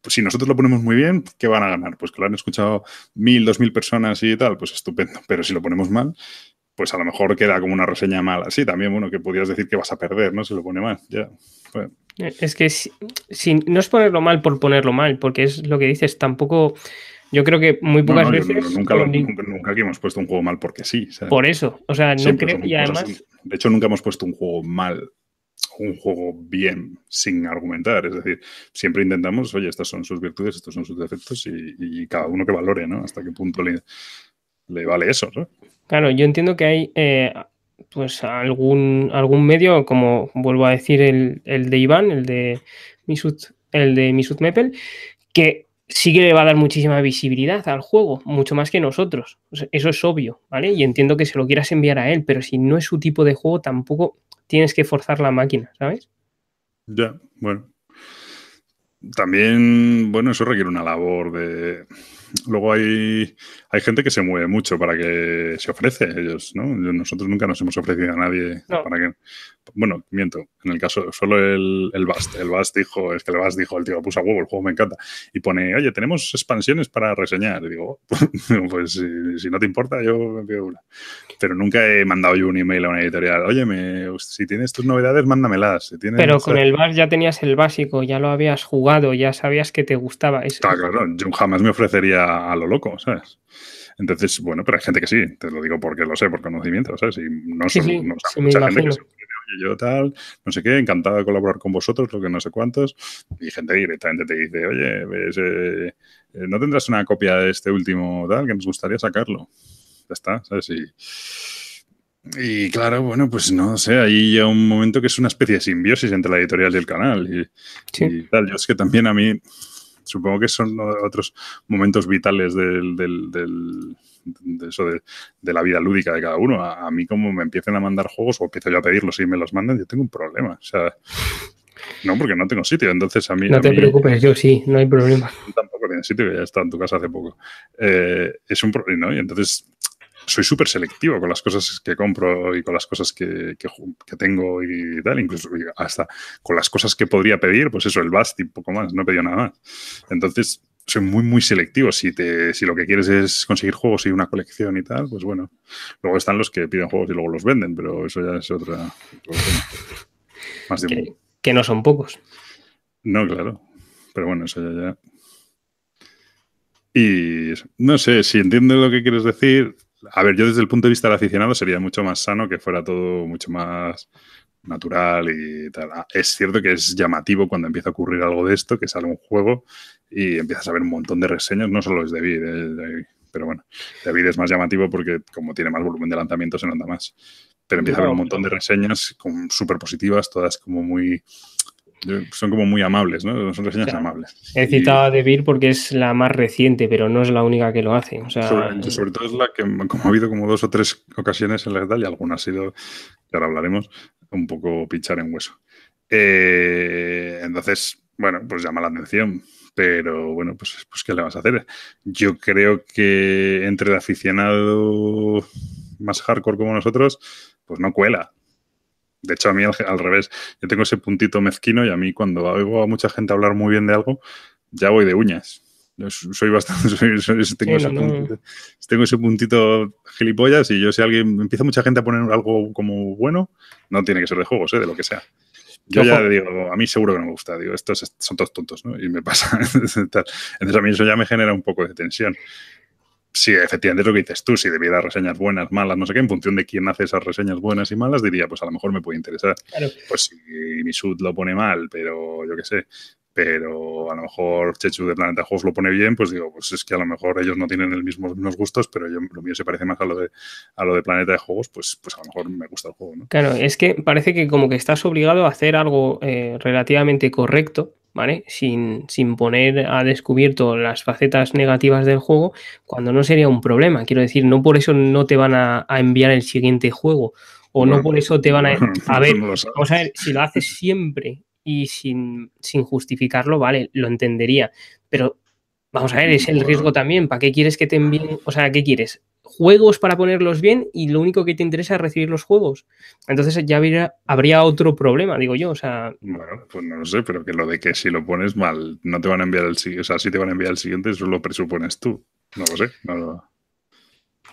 pues si nosotros lo ponemos muy bien, ¿qué van a ganar? Pues que lo han escuchado mil, dos mil personas y tal, pues estupendo. Pero si lo ponemos mal, pues a lo mejor queda como una reseña mala. Sí, también, bueno, que podrías decir que vas a perder, ¿no? Si lo pone mal, ya. Es que si, no es ponerlo mal por ponerlo mal, porque es lo que dices, tampoco yo creo que muy pocas veces. nunca, nunca, aquí hemos puesto un juego mal porque sí. Por eso. O sea, no creo. Y además. De hecho, nunca hemos puesto un juego mal, un juego bien, sin argumentar. Es decir, siempre intentamos, oye, estas son sus virtudes, estos son sus defectos y, cada uno que valore, ¿no? Hasta qué punto le, le vale eso, ¿no? Claro, yo entiendo que hay. Eh, pues algún, algún medio, como vuelvo a decir, el, el de Iván, el de Misut, el de Misut Mepel, que sí que le va a dar muchísima visibilidad al juego, mucho más que nosotros. Eso es obvio, ¿vale? Y entiendo que se lo quieras enviar a él, pero si no es su tipo de juego, tampoco tienes que forzar la máquina, ¿sabes? Ya, bueno. También, bueno, eso requiere una labor de, luego hay, hay gente que se mueve mucho para que se ofrece ellos, ¿no? Nosotros nunca nos hemos ofrecido a nadie para que... Bueno, miento, en el caso, solo el, el Bast. El Bast dijo, es que el Bast dijo, el tío puso a huevo, el juego me encanta. Y pone, oye, tenemos expansiones para reseñar. Y digo, pues si, no te importa, yo me pido una. Pero nunca he mandado yo un email a una editorial, oye, si tienes tus novedades, mándamelas. Pero con el Bast ya tenías el básico, ya lo habías jugado, ya sabías que te gustaba. Eso. claro, yo jamás me ofrecería a, lo loco, ¿sabes? Entonces, bueno, pero hay gente que sí, te lo digo porque lo sé, por conocimiento, ¿sabes? Y no, son, mucha gente que se oye, yo tal, no sé qué, encantado de colaborar con vosotros, lo que no sé cuántos, y gente directamente te dice, oye, ves, eh, eh, ¿no tendrás una copia de este último tal que nos gustaría sacarlo? Ya está, ¿sabes? Y, y claro, bueno, pues no sé, ahí ya un momento que es una especie de simbiosis entre la editorial y el canal y, y tal. Yo es que también a mí supongo que son otros momentos vitales del, de eso de, la vida lúdica de cada uno. A, mí como me empiecen a mandar juegos o empiezo yo a pedirlos y me los mandan, yo tengo un problema. O sea, no, porque no tengo sitio. Entonces a mí... No te preocupes, yo sí, no hay problema. Tampoco tiene sitio, que ya está en tu casa hace poco. Eh, es un problema, ¿no? Y entonces soy súper selectivo con las cosas que compro y con las cosas que, tengo y tal, incluso hasta con las cosas que podría pedir, pues eso, el Bast y poco más, no he pedido nada más. Entonces, soy muy, muy selectivo. Si, te, si lo que quieres es conseguir juegos y una colección y tal, pues bueno. Luego están los que piden juegos y luego los venden, pero eso ya es otra. Más de que, que no son pocos. No, claro. Pero bueno, eso ya, ya. Y no sé, si entiendes lo que quieres decir, a ver, yo desde el punto de vista del aficionado sería mucho más sano que fuera todo mucho más natural y tal. Ah, es cierto que es llamativo cuando empieza a ocurrir algo de esto, que sale un juego y empiezas a ver un montón de reseñas, no solo es de David, pero bueno, David es más llamativo porque como tiene más volumen de lanzamiento se nota más. Pero empieza a haber un montón de reseñas súper positivas, todas como muy son como muy amables, ¿no? Son reseñas amables. He citado a Debir porque es la más reciente, pero no es la única que lo hace. sobre, todo es la que, como ha habido como dos o tres ocasiones en la edad, y alguna ha sido, que ahora hablaremos, un poco pinchar en hueso. Eh, entonces, bueno, pues llama la atención. Pero bueno, pues, pues ¿qué le vas a hacer? Yo creo que entre el aficionado más hardcore como nosotros, pues no cuela. De hecho, a mí al, revés, yo tengo ese puntito mezquino y a mí cuando oigo a mucha gente hablar muy bien de algo, ya voy de uñas. Soy bastante. tengo, ese puntito, tengo, ese puntito, gilipollas y yo, si alguien empieza mucha gente a poner algo como bueno, no tiene que ser de juegos, ¿eh? de lo que sea. Yo ya digo, a mí seguro que no me gusta. Digo, estos son todos tontos, ¿no? Y me pasa. Entonces a mí eso ya me genera un poco de tensión sí, efectivamente es lo que dices tú, si debiera reseñas buenas, malas, no sé qué, en función de quién hace esas reseñas buenas y malas, diría, pues a lo mejor me puede interesar. Pues si mi sud lo pone mal, pero yo qué sé, pero a lo mejor Chechu de Planeta Juegos lo pone bien, pues digo, pues es que a lo mejor ellos no tienen el mismo, los mismos gustos, pero yo, lo mío se parece más a lo de, a lo de Planeta de Juegos, pues, pues a lo mejor me gusta el juego. ¿no? Claro, es que parece que como que estás obligado a hacer algo eh, relativamente correcto ¿vale? Sin, sin, poner a descubierto las facetas negativas del juego, cuando no sería un problema. Quiero decir, no por eso no te van a, enviar el siguiente juego, o no por eso te van a... A ver, vamos a ver, si lo haces siempre y sin, sin justificarlo, vale, lo entendería. Pero vamos a ver, es el riesgo también. ¿Para qué quieres que te envíen? O sea, ¿qué quieres? juegos para ponerlos bien y lo único que te interesa es recibir los juegos. Entonces ya habría, otro problema, digo yo. O sea. Bueno, pues no lo sé, pero que lo de que si lo pones mal, no te van a enviar el siguiente. O sea, si te van a enviar el siguiente, eso lo presupones tú. No lo sé.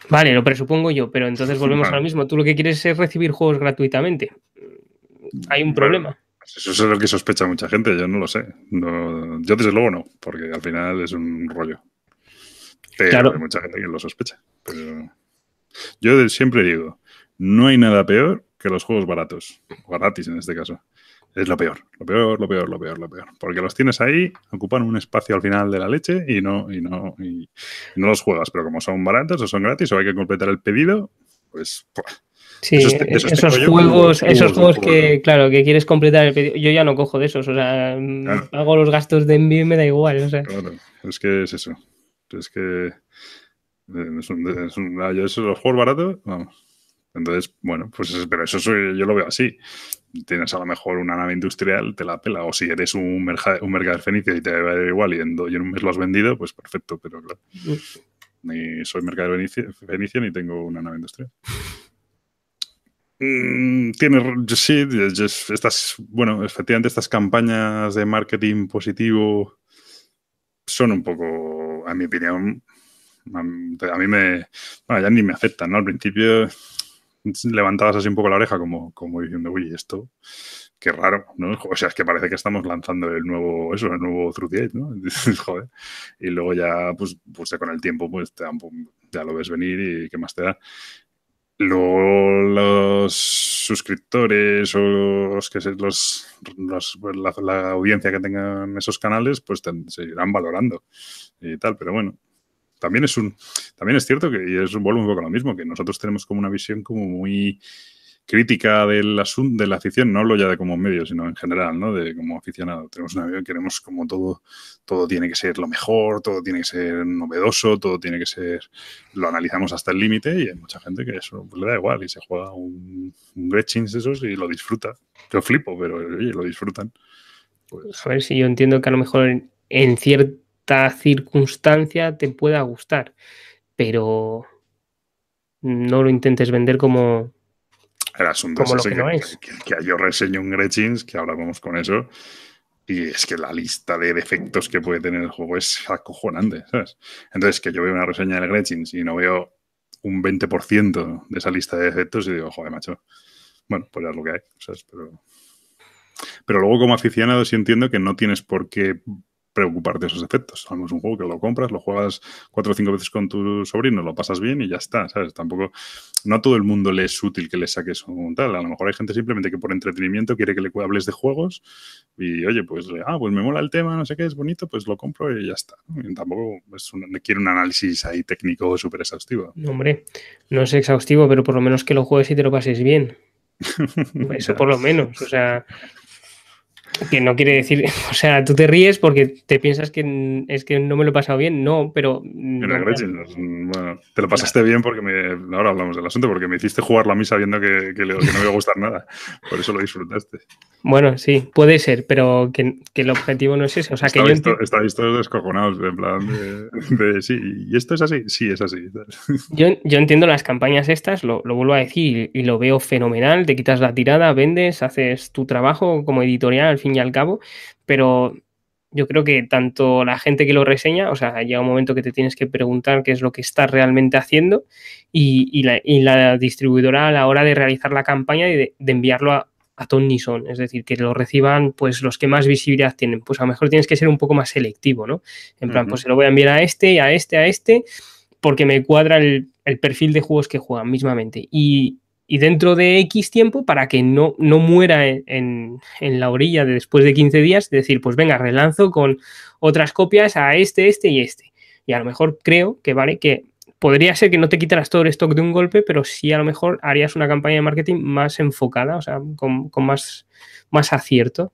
Vale, lo presupongo yo, pero entonces volvemos a lo mismo. Tú lo que quieres es recibir juegos gratuitamente. Hay un problema. Eso es lo que sospecha mucha gente, yo no lo sé. yo desde luego no, porque al final es un rollo. Pero hay mucha gente que lo sospecha. yo siempre digo, no hay nada peor que los juegos baratos, o gratis en este caso. Es lo peor, lo peor, lo peor, lo peor, lo peor. Porque los tienes ahí, ocupan un espacio al final de la leche y no, y no, y no los juegas. Pero como son baratos o son gratis o hay que completar el pedido, pues. Sí, esos, juegos, esos juegos que, claro, que quieres completar el pedido. Yo ya no cojo de esos, o sea, hago los gastos de envío y me da igual. O sea. Claro, es que es eso. Es que eh, es un, es un, ah, los juegos baratos, vamos. Entonces, bueno, pues pero eso yo lo veo así. Tienes a lo mejor una nave industrial, te la pela. O si eres un, mercado un mercader fenicio y te va a dar igual y en, y en, un mes lo has vendido, pues perfecto, pero claro. Ni soy mercader fenicio ni tengo una nave industrial. Mm, tiene, sí, estas, bueno, efectivamente estas campañas de marketing positivo son un poco, a mi opinión, a mí me, bueno, ya ni me aceptan, ¿no? Al principio levantabas así un poco la oreja como, como diciendo, uy, esto, qué raro, ¿no? O sea, es que parece que estamos lanzando el nuevo, eso, el nuevo Truth ¿no? Joder. Y luego ya, pues, pues con el tiempo, pues ya lo ves venir y qué más te da. Luego los suscriptores o los que los, los la, audiencia que tengan esos canales, pues te, seguirán valorando y tal, pero bueno, también es un también es cierto que y es un poco lo mismo que nosotros tenemos como una visión como muy crítica del asunto de la afición no hablo ya de como medio sino en general no de como aficionado. Tenemos una visión queremos como todo todo tiene que ser lo mejor todo tiene que ser novedoso todo tiene que ser lo analizamos hasta el límite y hay mucha gente que eso pues, le da igual y se juega un, un y lo disfruta. Yo flipo pero oye lo disfrutan. Pues... a ver si yo entiendo que a lo mejor en cierto circunstancia te pueda gustar, pero no lo intentes vender como, el asunto como es que, que, yo reseño un Gretchins, que ahora vamos con eso, y es que la lista de defectos que puede tener el juego es acojonante, ¿sabes? Entonces, que yo veo una reseña del Gretchins y no veo un 20% de esa lista de defectos y digo, joder, macho, bueno, pues ya es lo que hay, ¿sabes? Pero, pero luego como aficionado sí entiendo que no tienes por qué preocuparte de esos efectos. Es un juego que lo compras, lo juegas cuatro o cinco veces con tu sobrino, lo pasas bien y ya está, ¿sabes? Tampoco, no a todo el mundo le es útil que le saques un tal. A lo mejor hay gente simplemente que por entretenimiento quiere que le hables de juegos y, oye, pues, ah, pues me mola el tema, no sé qué, es bonito, pues lo compro y ya está. tampoco es quiere un análisis ahí técnico súper exhaustivo. hombre, no es exhaustivo, pero por lo menos que lo juegues y te lo pases bien. Eso por lo menos, o sea... Que no quiere decir, o sea, tú te ríes porque te piensas que es que no me lo he pasado bien, no, pero... bueno, te lo pasaste bien porque me, ahora hablamos del asunto, porque me hiciste jugarlo a mí sabiendo que, que, no me iba a gustar nada, por eso lo disfrutaste. Bueno, sí, puede ser, pero que, el objetivo no es ese. O sea, que yo estáis todos descojonados, en plan de, sí, ¿y esto es así? Sí, es así. Yo, yo entiendo las campañas estas, lo, lo vuelvo a decir, y lo veo fenomenal, te quitas la tirada, vendes, haces tu trabajo como editorial al fin y al cabo, pero yo creo que tanto la gente que lo reseña, o sea, llega un momento que te tienes que preguntar qué es lo que estás realmente haciendo y, la, distribuidora a la hora de realizar la campaña y de, enviarlo a, a ton es decir, que lo reciban pues los que más visibilidad tienen, pues a lo mejor tienes que ser un poco más selectivo, ¿no? En plan, pues se lo voy a enviar a este, a este, a este, porque me cuadra el, el perfil de juegos que juegan mismamente. Y, y dentro de X tiempo para que no, no muera en, la orilla de después de 15 días, decir, pues venga, relanzo con otras copias a este, este y este. Y a lo mejor creo que vale que podría ser que no te quitaras todo el stock de un golpe, pero sí a lo mejor harías una campaña de marketing más enfocada, o sea, con, con más, más acierto.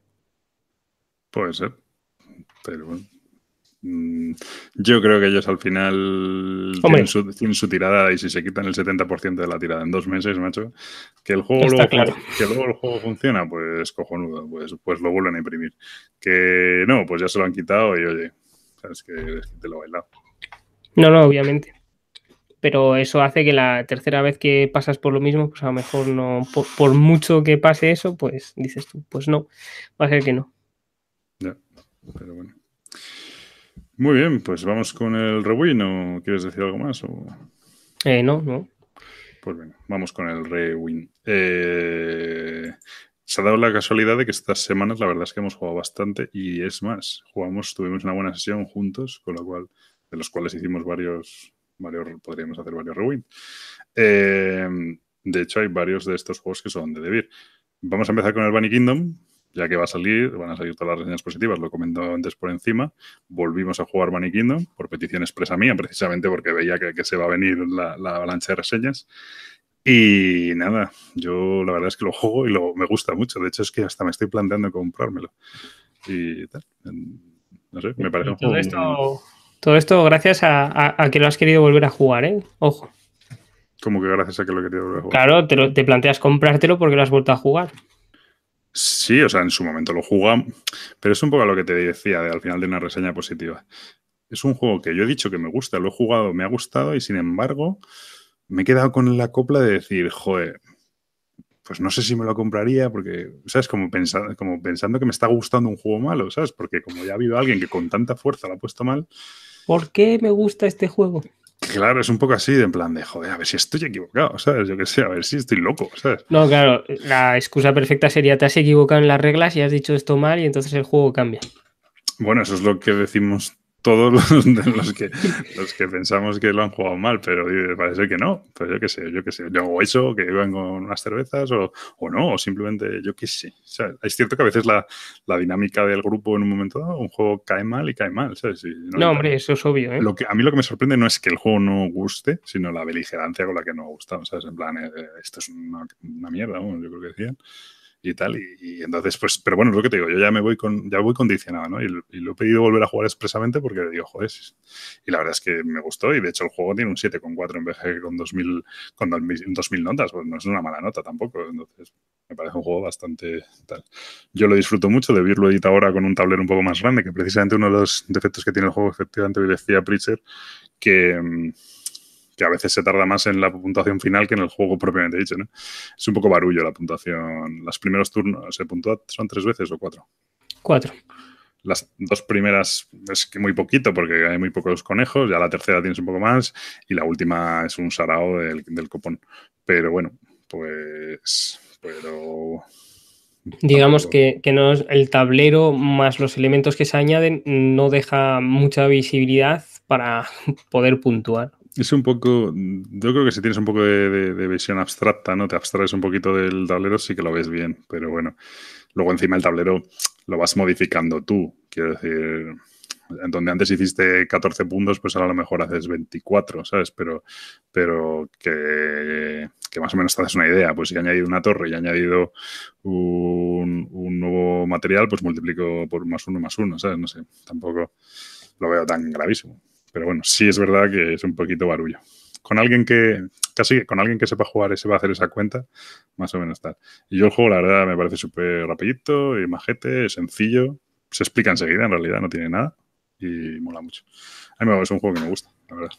Puede ser. Pero bueno. Mm, yo creo que ellos al final tienen su, tirada y si se quitan el 70% de la tirada en dos meses, macho, que el juego, luego, que luego el juego funciona, pues cojonudo, pues, pues lo vuelven a imprimir. Que no, pues ya se lo han quitado y oye, sabes que, te lo he bailado. No, no, obviamente. Pero eso hace que la tercera vez que pasas por lo mismo, pues a lo mejor no, por, por mucho que pase eso, pues dices tú, pues no, va a ser que no. Ya, pero bueno. Muy bien, pues vamos con el rewind o quieres decir algo más? Eh, no, no. Pues venga, vamos con el rewind. Eh, se ha dado la casualidad de que estas semanas la verdad es que hemos jugado bastante y es más, jugamos, tuvimos una buena sesión juntos, con lo cual, de los cuales hicimos varios, varios podríamos hacer varios rewind. Eh, de hecho, hay varios de estos juegos que son de Debir. Vamos a empezar con el Bunny Kingdom, ya que va a salir, van a salir todas las reseñas positivas, lo comentado antes por encima. Volvimos a jugar Bunny Kingdom por petición expresa mía, precisamente porque veía que, se va a venir la, avalancha de reseñas. Y nada, yo la verdad es que lo juego y lo, me gusta mucho. De hecho, es que hasta me estoy planteando comprármelo. Y tal. No sé, me parece un todo Esto, todo esto gracias a, que lo has querido volver a jugar, ¿eh? Ojo. Como que gracias a que lo he querido volver a jugar? Claro, te, te planteas comprártelo porque lo has vuelto a jugar. Sí, o sea, en su momento lo jugamos, pero es un poco lo que te decía al final de una reseña positiva. Es un juego que yo he dicho que me gusta, lo he jugado, me ha gustado y sin embargo me he quedado con la copla de decir, joder, pues no sé si me lo compraría porque, ¿sabes? Como, pensando, como pensando que me está gustando un juego malo, ¿sabes? Porque como ya ha habido alguien que con tanta fuerza lo ha puesto mal. ¿Por qué me gusta este juego? Claro, es un poco así, de en plan de, joder, a ver si estoy equivocado, ¿sabes? Yo qué sé, a ver si estoy loco, ¿sabes? No, claro, la excusa perfecta sería te has equivocado en las reglas y has dicho esto mal y entonces el juego cambia. Bueno, eso es lo que decimos todos los, los, que, los que pensamos que lo han jugado mal, pero parece que no. Pero yo qué sé, yo qué sé. O eso, que iban con unas cervezas, o, o no, o simplemente yo qué sé. es cierto que a veces la, la, dinámica del grupo en un momento dado, un juego cae mal y cae mal, ¿sabes? no, hombre, eso es obvio, ¿eh? Lo que, a mí lo que me sorprende no es que el juego no guste, sino la beligerancia con la que no ha gustado, ¿sabes? En plan, eh, esto es una, una mierda, yo creo que decían y tal. Y, entonces, pues, pero bueno, es lo que te digo, yo ya me voy con, ya voy condicionado, ¿no? Y, lo he pedido volver a jugar expresamente porque digo, joder, y la verdad es que me gustó y de hecho el juego tiene un 7,4 en vez de con 2000, con 2000 notas, pues no es una mala nota tampoco, entonces me parece un juego bastante tal. Yo lo disfruto mucho, de verlo editado ahora con un tablero un poco más grande, que precisamente uno de los defectos que tiene el juego, efectivamente, decía Preacher, que mm, que a veces se tarda más en la puntuación final que en el juego propiamente dicho. ¿no? Es un poco barullo la puntuación. Los primeros turnos se puntúa, son tres veces o cuatro. Cuatro. Las dos primeras es que muy poquito porque hay muy pocos conejos, ya la tercera tienes un poco más y la última es un sarao del, copón. Pero bueno, pues... Pero Digamos que, que no el tablero más los elementos que se añaden no deja mucha visibilidad para poder puntuar. Es un poco, yo creo que si tienes un poco de, visión abstracta, ¿no? Te abstraes un poquito del tablero, sí que lo ves bien, pero bueno, luego encima el tablero lo vas modificando tú, quiero decir, en donde antes hiciste 14 puntos, pues ahora a lo mejor haces 24, ¿sabes? Pero, pero que, más o menos te haces una idea. Pues si he añadido una torre y he añadido un, un, nuevo material, pues multiplico por más uno más uno, ¿sabes? No sé, tampoco lo veo tan gravísimo. Pero bueno, sí es verdad que es un poquito barullo. Con alguien que, casi con alguien que sepa jugar y se va a hacer esa cuenta, más o menos tal. Y yo el juego, la verdad, me parece súper rapidito y majete, sencillo. Se explica enseguida, en realidad, no tiene nada y mola mucho. A mí es un juego que me gusta, la verdad.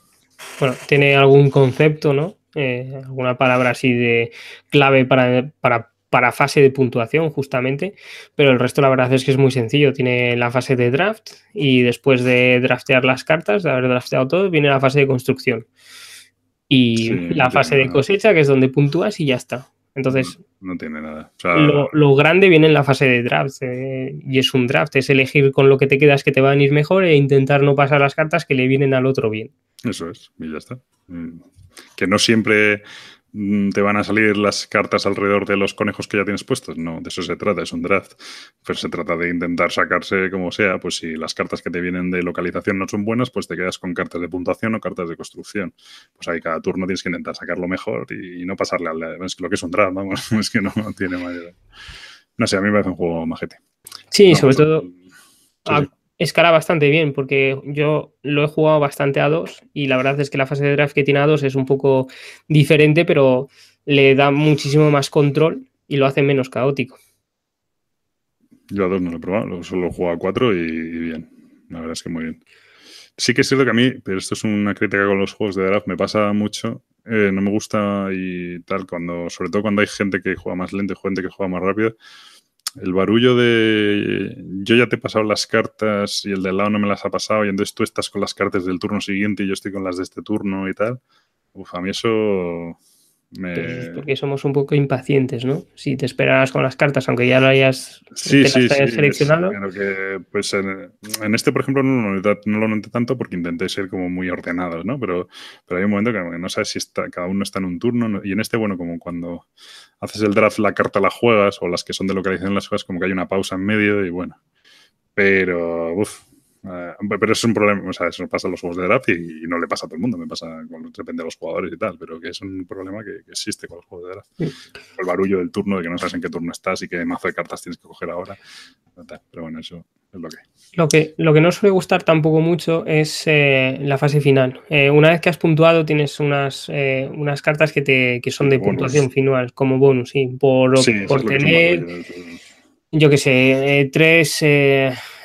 Bueno, tiene algún concepto, ¿no? Eh, alguna palabra así de clave para, para, para, fase de puntuación, justamente, pero el resto la verdad es que es muy sencillo. Tiene la fase de draft y después de draftear las cartas, de haber drafteado todo, viene la fase de construcción. Y la fase de cosecha, que es donde puntúas y ya está. Entonces, no, tiene nada. lo, grande viene en la fase de draft eh, y es un draft, es elegir con lo que te quedas que te van a ir mejor e intentar no pasar las cartas que le vienen al otro bien. Eso es, y ya está. Mm. Que no siempre te van a salir las cartas alrededor de los conejos que ya tienes puestos. No, de eso se trata, es un draft. Pero se trata de intentar sacarse como sea, pues si las cartas que te vienen de localización no son buenas, pues te quedas con cartas de puntuación o cartas de construcción. Pues ahí cada turno tienes que intentar sacarlo mejor y, no pasarle al... Es que lo que es un draft, vamos, es que no, tiene mayor... No sé, a mí me parece un juego majete. Sí, sobre todo escala bastante bien, porque yo lo he jugado bastante a dos y la verdad es que la fase de draft que tiene a dos es un poco diferente, pero le da muchísimo más control y lo hace menos caótico. Yo a dos no lo he probado, solo he jugado a cuatro y, bien. La verdad es que muy bien. Sí que es cierto que a mí, pero esto es una crítica con los juegos de draft, me pasa mucho. Eh, no me gusta y tal, cuando, sobre todo cuando hay gente que juega más lento y gente que juega más rápido el barullo de yo ya te he pasado las cartas y el de al lado no me las ha pasado y entonces tú estás con las cartas del turno siguiente y yo estoy con las de este turno y tal. Uf, a mí eso me... porque somos un poco impacientes, ¿no? Si te esperas con las cartas, aunque ya lo hayas, sí, sí, seleccionado. que, pues en, este, por ejemplo, no lo, no lo, noté tanto porque intenté ser como muy ordenados, ¿no? Pero, pero hay un momento que no sabes si está, cada uno está en un turno. Y en este, bueno, como cuando haces el draft, la carta la juegas, o las que son de localización las juegas, como que hay una pausa en medio y bueno. Pero, uff, eh, pero es un problema, o sea, eso pasa en los juegos de draft y, no le pasa a todo el mundo, me pasa, depende de los jugadores y tal, pero que es un problema que, existe con los juegos de draft. El barullo del turno, de que no sabes en qué turno estás y qué mazo de cartas tienes que coger ahora. Pero bueno, eso es lo que Lo que, lo que no suele gustar tampoco mucho es eh, la fase final. Eh, una vez que has puntuado, tienes unas, unas cartas que, te, que son de puntuación final, como bonus, sí, por, por tener, yo qué sé, tres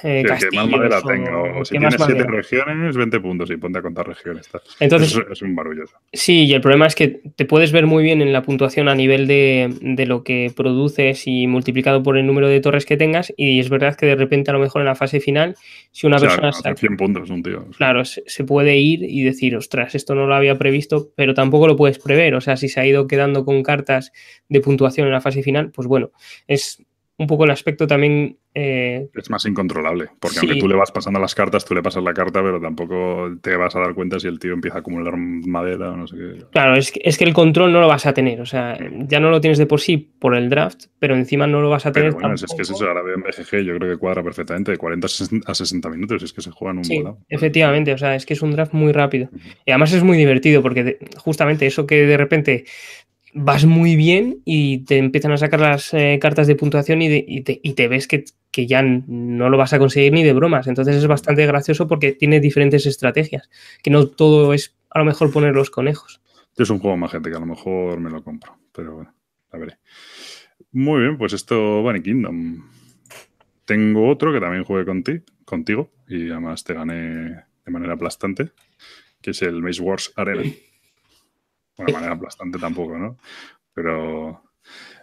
eh, que más madera tengo. O si tienes siete regiones, 20 puntos y ponte a contar regiones. Entonces, es, un barullo. Sí, y el problema es que te puedes ver muy bien en la puntuación a nivel de, lo que produces y multiplicado por el número de torres que tengas. Y es verdad que de repente, a lo mejor en la fase final, si una persona. Está, 100 puntos, un tío. Claro, se, se puede ir y decir, ostras, esto no lo había previsto, pero tampoco lo puedes prever. O sea, si se ha ido quedando con cartas de puntuación en la fase final, pues bueno, es un poco el aspecto también... Eh, es más incontrolable, porque aunque tú le vas pasando las cartas, tú le pasas la carta, pero tampoco te vas a dar cuenta si el tío empieza a acumular madera o no sé qué. Claro, es que, es que el control no lo vas a tener, o sea, ya no lo tienes de por sí por el draft, pero encima no lo vas a tener... Bueno, es que es eso, ahora en BGG yo creo que cuadra perfectamente, de 40 a 60 minutos, es que se juegan un sí, Efectivamente, o sea, es que es un draft muy rápido. Y además es muy divertido, porque justamente eso que de repente vas muy bien y te empiezan a sacar las eh, cartas de puntuación y, te, ves que, ya no lo vas a conseguir ni de bromas. Entonces es bastante gracioso porque tiene diferentes estrategias, que no todo es a lo mejor poner los conejos. Es un juego más gente que a lo mejor me lo compro, pero bueno, a veré. Muy bien, pues esto Bunny Kingdom. Tengo otro que también jugué contigo y además te gané de manera aplastante, que es el Maze Wars Arena. Bueno, manera aplastante tampoco, ¿no? Pero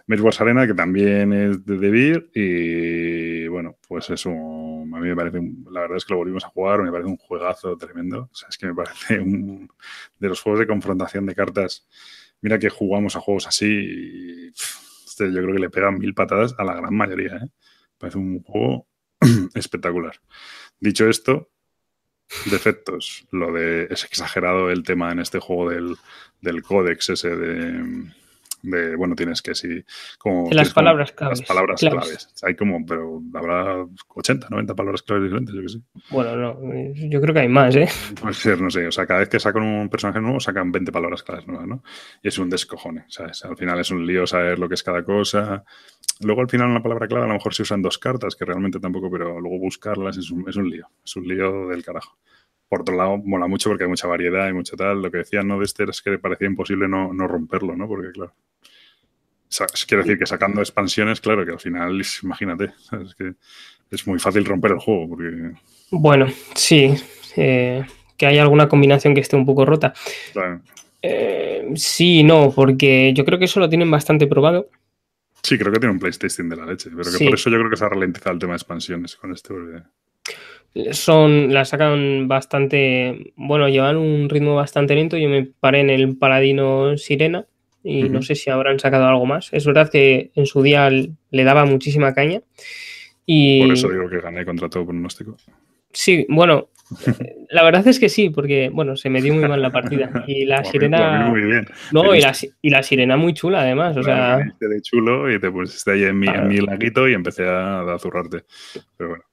Wars Arena, que también es de DeVir y bueno, pues es un, a mí me parece, la verdad es que lo volvimos a jugar, me parece un juegazo tremendo, o sea, es que me parece un, de los juegos de confrontación de cartas, mira que jugamos a juegos así y este, yo creo que le pegan mil patadas a la gran mayoría, ¿eh? parece un juego espectacular. Dicho esto, defectos. Lo de es exagerado el tema en este juego del, del códex ese de De, bueno, tienes que sí. Como, las palabras claves. Las palabras claves. Hay como, pero habrá 80, 90 palabras claves diferentes, yo que sé. Bueno, no, yo creo que hay más, ¿eh? Puede ser, no sé. O sea, cada vez que sacan un personaje nuevo, sacan 20 palabras claves nuevas, ¿no? Y es un descojone, ¿sabes? Al final es un lío saber lo que es cada cosa. Luego al final una palabra clave a lo mejor se usan dos cartas, que realmente tampoco, pero luego buscarlas es un, es un lío. Es un lío del carajo por otro lado, mola mucho porque hay mucha variedad y mucho tal. Lo que decía ¿no? de este es que le parecía imposible no, no romperlo, ¿no? Porque, claro, quiero decir que sacando expansiones, claro, que al final, imagínate, es que es muy fácil romper el juego. Porque... Bueno, sí, eh, que hay alguna combinación que esté un poco rota. Eh, sí, no, porque yo creo que eso lo tienen bastante probado. Sí, creo que tiene un PlayStation de la leche, pero que por eso yo creo que se ha ralentizado el tema de expansiones con este. Son, la sacan bastante, bueno, llevan un ritmo bastante lento. Yo me paré en el Paladino Sirena y no sé si habrán sacado algo más. Es verdad que en su día le daba muchísima caña. Y... Por eso digo que gané contra todo pronóstico. Sí, bueno, la verdad es que sí, porque bueno, se me dio muy mal la partida. Y la sirena. Muy bien. No, y la, y la, sirena muy chula, además. O sea. de chulo y te pusiste ahí en mi, en mi laguito y empecé a, a zurrarte. Pero bueno.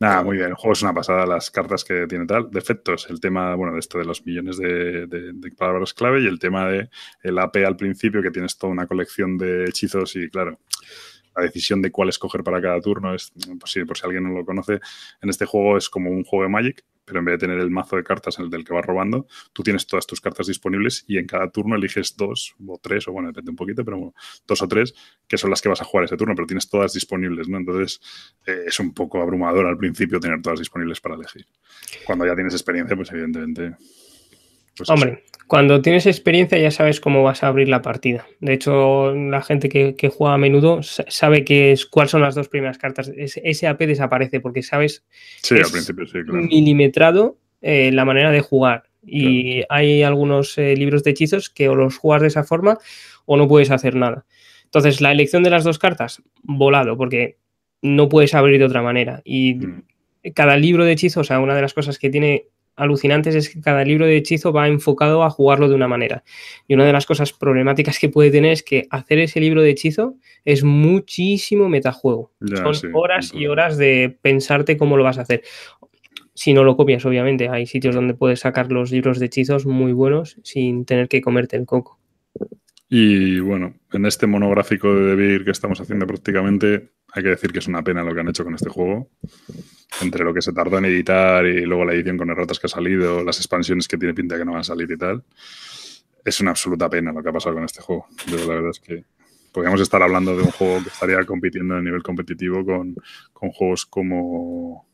Nada, muy bien. El juego es una pasada, las cartas que tiene tal. Defectos, el tema, bueno, de esto de los millones de, palabras clave y el tema de el AP al principio, que tienes toda una colección de hechizos y, claro, la decisión de cuál escoger para cada turno es, pues por si alguien no lo conoce, en este juego es como un juego de Magic, pero en vez de tener el mazo de cartas en el del que vas robando, tú tienes todas tus cartas disponibles y en cada turno eliges dos o tres, o bueno, depende un poquito, pero dos o tres, que son las que vas a jugar ese turno, pero tienes todas disponibles, ¿no? Entonces eh, es un poco abrumador al principio tener todas disponibles para elegir. Cuando ya tienes experiencia, pues evidentemente pues Hombre, cuando tienes experiencia ya sabes cómo vas a abrir la partida. De hecho, la gente que, juega a menudo sabe que es, cuáles son las dos primeras cartas. Ese AP desaparece porque sabes sí, al principio, sí, claro. milimetrado eh, la manera de jugar. Y hay algunos eh, libros de hechizos que o los juegas de esa forma o no puedes hacer nada. Entonces, la elección de las dos cartas, volado, porque no puedes abrir de otra manera. Y mm. cada libro de hechizos, o sea, una de las cosas que tiene alucinantes es que cada libro de hechizo va enfocado a jugarlo de una manera. Y una de las cosas problemáticas que puede tener es que hacer ese libro de hechizo es muchísimo metajuego. Son horas y horas de pensarte cómo lo vas a hacer. Si no lo copias, obviamente. Hay sitios donde puedes sacar los libros de hechizos muy buenos sin tener que comerte el coco. Y bueno, en este monográfico de Debir que estamos haciendo prácticamente, hay que decir que es una pena lo que han hecho con este juego. Entre lo que se tardó en editar y luego la edición con erratas que ha salido, las expansiones que tiene pinta que no van a salir y tal. Es una absoluta pena lo que ha pasado con este juego. Yo la verdad es que podríamos estar hablando de un juego que estaría compitiendo a nivel competitivo con, con juegos como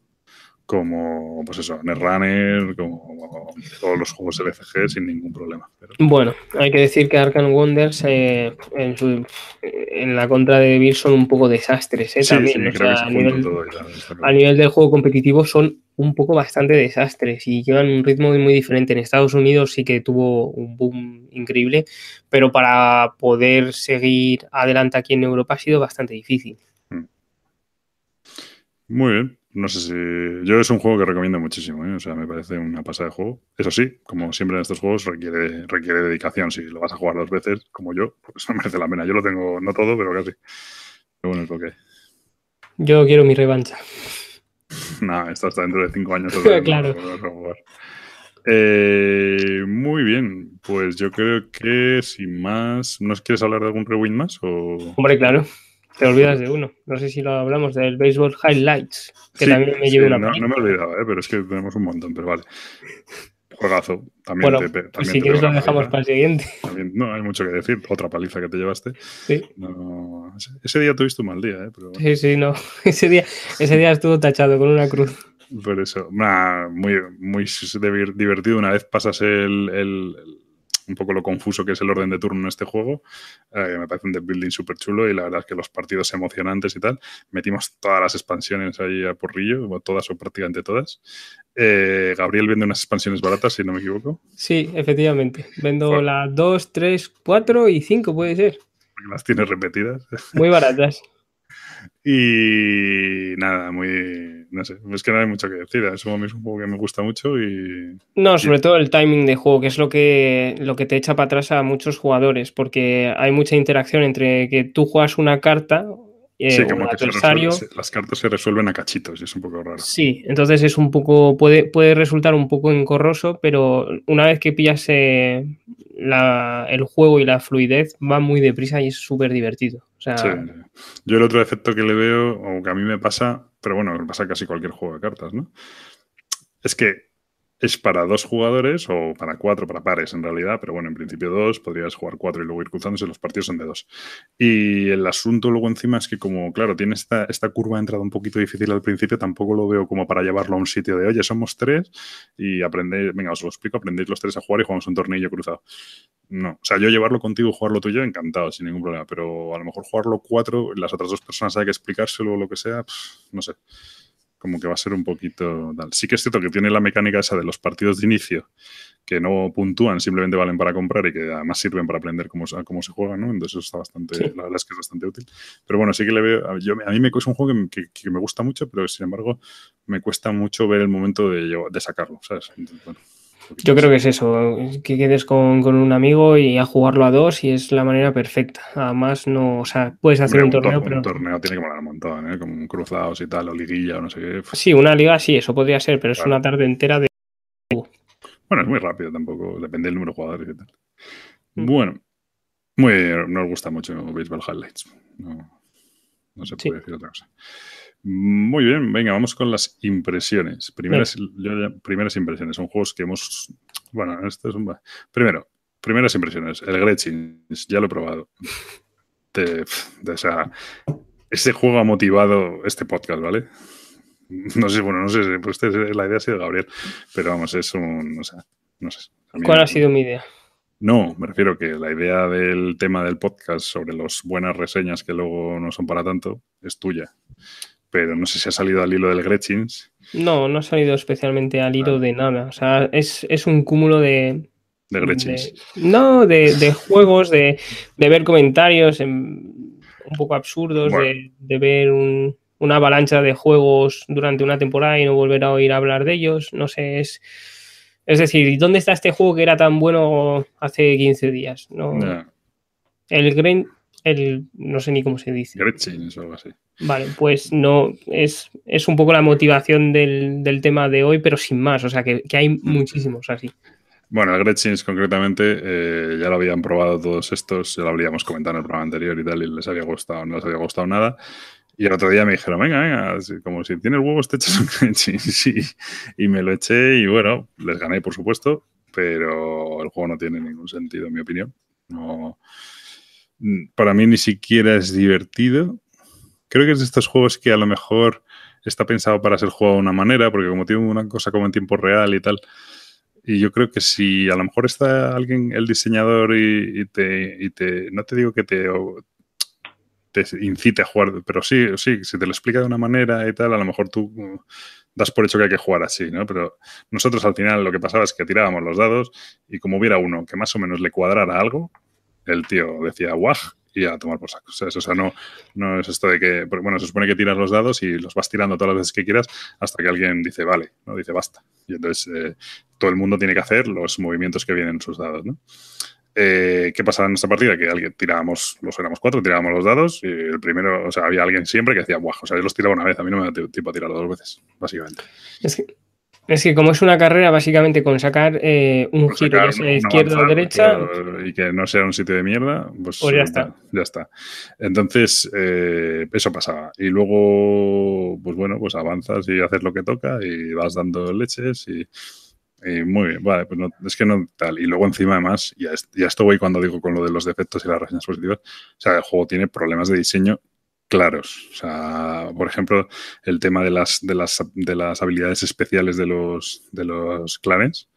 como, pues eso, Netrunner, como, todos los juegos LCG sin ningún problema. Bueno, hay que decir que Arkham Wonders eh, en, la contra de Beer son un poco desastres, ¿eh? También, a, nivel, del juego competitivo son un poco bastante desastres y llevan un ritmo muy diferente. En Estados Unidos sí que tuvo un boom increíble, pero para poder seguir adelante aquí en Europa ha sido bastante difícil. Mm. Muy bien. No sé si. Yo es un juego que recomiendo muchísimo, ¿eh? o sea, me parece una pasada de juego. Eso sí, como siempre en estos juegos, requiere, requiere dedicación. Si lo vas a jugar dos veces, como yo, pues no merece la pena. Yo lo tengo, no todo, pero casi. Pero bueno, es lo que Yo quiero mi revancha. Nada, esto hasta dentro de cinco años. claro. Eh, muy bien, pues yo creo que sin más. ¿Nos quieres hablar de algún rewind más? O... Hombre, claro. Te olvidas de uno. No sé si lo hablamos del Baseball Highlights, que también me lleva una. No, no, me olvidaba, ¿eh? pero es que tenemos un montón, pero vale. Juegazo. También bueno, te, también si quieres lo dejamos para el siguiente. no hay mucho que decir. Otra paliza que te llevaste. Sí. ese, día tuviste un mal día, ¿eh? Sí, sí, no. Ese día, ese día estuvo tachado con una cruz. Por eso. muy, muy divertido. Una vez pasas el, el un poco lo confuso que es el orden de turno en este juego. Eh, me parece un deck building súper chulo y la verdad es que los partidos emocionantes y tal. Metimos todas las expansiones ahí a porrillo, todas o prácticamente todas. Eh, Gabriel vende unas expansiones baratas, si no me equivoco. Sí, efectivamente. Vendo las 2, 3, 4 y 5, puede ser. Las tienes repetidas. Muy baratas. Y nada, muy. no sé, es que no hay mucho que decir. Es un juego que me gusta mucho y. No, sobre todo el timing de juego, que es lo que, lo que te echa para atrás a muchos jugadores, porque hay mucha interacción entre que tú juegas una carta. Eh, sí, como que adversario, las cartas se resuelven a cachitos y es un poco raro. Sí, entonces es un poco, puede, puede resultar un poco encorroso, pero una vez que pillas eh, el juego y la fluidez, va muy deprisa y es súper divertido. Yo el otro efecto que le veo, o que a mí me pasa, pero bueno, me pasa casi cualquier juego de cartas, ¿no? Es que es para dos jugadores o para cuatro, para pares en realidad, pero bueno, en principio dos, podrías jugar cuatro y luego ir cruzándose, los partidos son de dos. Y el asunto luego encima es que como, claro, tiene esta, esta curva de entrada un poquito difícil al principio, tampoco lo veo como para llevarlo a un sitio de, oye, somos tres y aprendéis, venga, os lo explico, aprendéis los tres a jugar y jugamos un tornillo cruzado. No, o sea, yo llevarlo contigo y jugarlo tú y yo, encantado, sin ningún problema, pero a lo mejor jugarlo cuatro, las otras dos personas hay que explicárselo o lo que sea, no sé como que va a ser un poquito tal. Sí que es cierto que tiene la mecánica esa de los partidos de inicio que no puntúan, simplemente valen para comprar y que además sirven para aprender cómo, cómo se juega, ¿no? Entonces eso está bastante, la verdad es que es bastante útil. Pero bueno, sí que le veo, a, yo, a mí me es un juego que, que, me gusta mucho, pero sin embargo me cuesta mucho ver el momento de, de sacarlo, ¿sabes? bueno, yo creo que es eso, que quedes con, un amigo y a jugarlo a dos y es la manera perfecta. Además, no, o sea, puedes hacer un, torneo, pero... Un torneo tiene que molar un montón, ¿eh? Como cruzados y tal, o liguilla o no sé qué. Sí, una liga sí, eso podría ser, pero es una tarde entera de... Bueno, es muy rápido tampoco, depende del número de jugadores y tal. Mm. Bueno, muy, no os gusta mucho Baseball Highlights. No, no se puede decir otra cosa. Muy bien, venga, vamos con las impresiones. Primeras, primeras impresiones. Son juegos que hemos. Bueno, esto es un. Primero, primeras impresiones. El Gretchins, ya lo he probado. o sea, este juego ha motivado este podcast, ¿vale? No sé, bueno, no sé, pues este, la idea ha sido Gabriel, pero vamos, es un. O sea, no sé. ¿Cuál ha sido mi idea? No, me refiero que la idea del tema del podcast sobre las buenas reseñas que luego no son para tanto es tuya pero no sé si ha salido al hilo del Gretchins. No, no ha salido especialmente al hilo de nada. O sea, es, un cúmulo de. De Gretchins. no, de, juegos, de, ver comentarios un poco absurdos, de, ver una avalancha de juegos durante una temporada y no volver a oír hablar de ellos. No sé, es. Es decir, ¿dónde está este juego que era tan bueno hace 15 días? No. El Green, el, no sé ni cómo se dice. Gretchins o algo así. Vale, pues no, es, es un poco la motivación del, tema de hoy, pero sin más, o sea que, hay muchísimos así. Bueno, el Gretchins concretamente eh, ya lo habían probado todos estos, ya lo habríamos comentado en el programa anterior y tal, y les había gustado, no les había gustado nada. Y el otro día me dijeron, venga, venga, como si tienes huevos te echas un Gretchins. y me lo eché y bueno, les gané por supuesto, pero el juego no tiene ningún sentido en mi opinión. No, para mí ni siquiera es divertido creo que es de estos juegos que a lo mejor está pensado para ser jugado de una manera, porque como tiene una cosa como en tiempo real y tal, y yo creo que si a lo mejor está alguien, el diseñador, y, te, y te, no te digo que te, te incite a jugar, pero sí, sí, si te lo explica de una manera y tal, a lo mejor tú das por hecho que hay que jugar así, ¿no? Pero nosotros al final lo que pasaba es que tirábamos los dados y como hubiera uno que más o menos le cuadrara algo, el tío decía, guaj, y a tomar por saco. O sea, no, no es esto de que, bueno, se supone que tiras los dados y los vas tirando todas las veces que quieras hasta que alguien dice, vale, ¿no? Dice, basta. Y entonces eh, todo el mundo tiene que hacer los movimientos que vienen en sus dados, ¿no? Eh, ¿Qué pasaba en esta partida? Que alguien tirábamos, los éramos cuatro, tirábamos los dados y el primero, o sea, había alguien siempre que decía, guau, o sea, yo los tiraba una vez, a mí no me da tiempo a tirarlo dos veces, básicamente. Es que es que como es una carrera, básicamente con sacar eh, un giro, ya izquierda o derecha. Y que no sea un sitio de mierda, pues, pues ya está. Ya está. Entonces, eh, eso pasaba. Y luego, pues bueno, pues avanzas y haces lo que toca y vas dando leches y, muy bien. Vale, pues no, es que no tal. Y luego encima además, ya, ya esto voy cuando digo con lo de los defectos y las reseñas positivas, o sea, el juego tiene problemas de diseño claros. O sea, por ejemplo, el tema de las, de las, de las habilidades especiales de los, de los clanes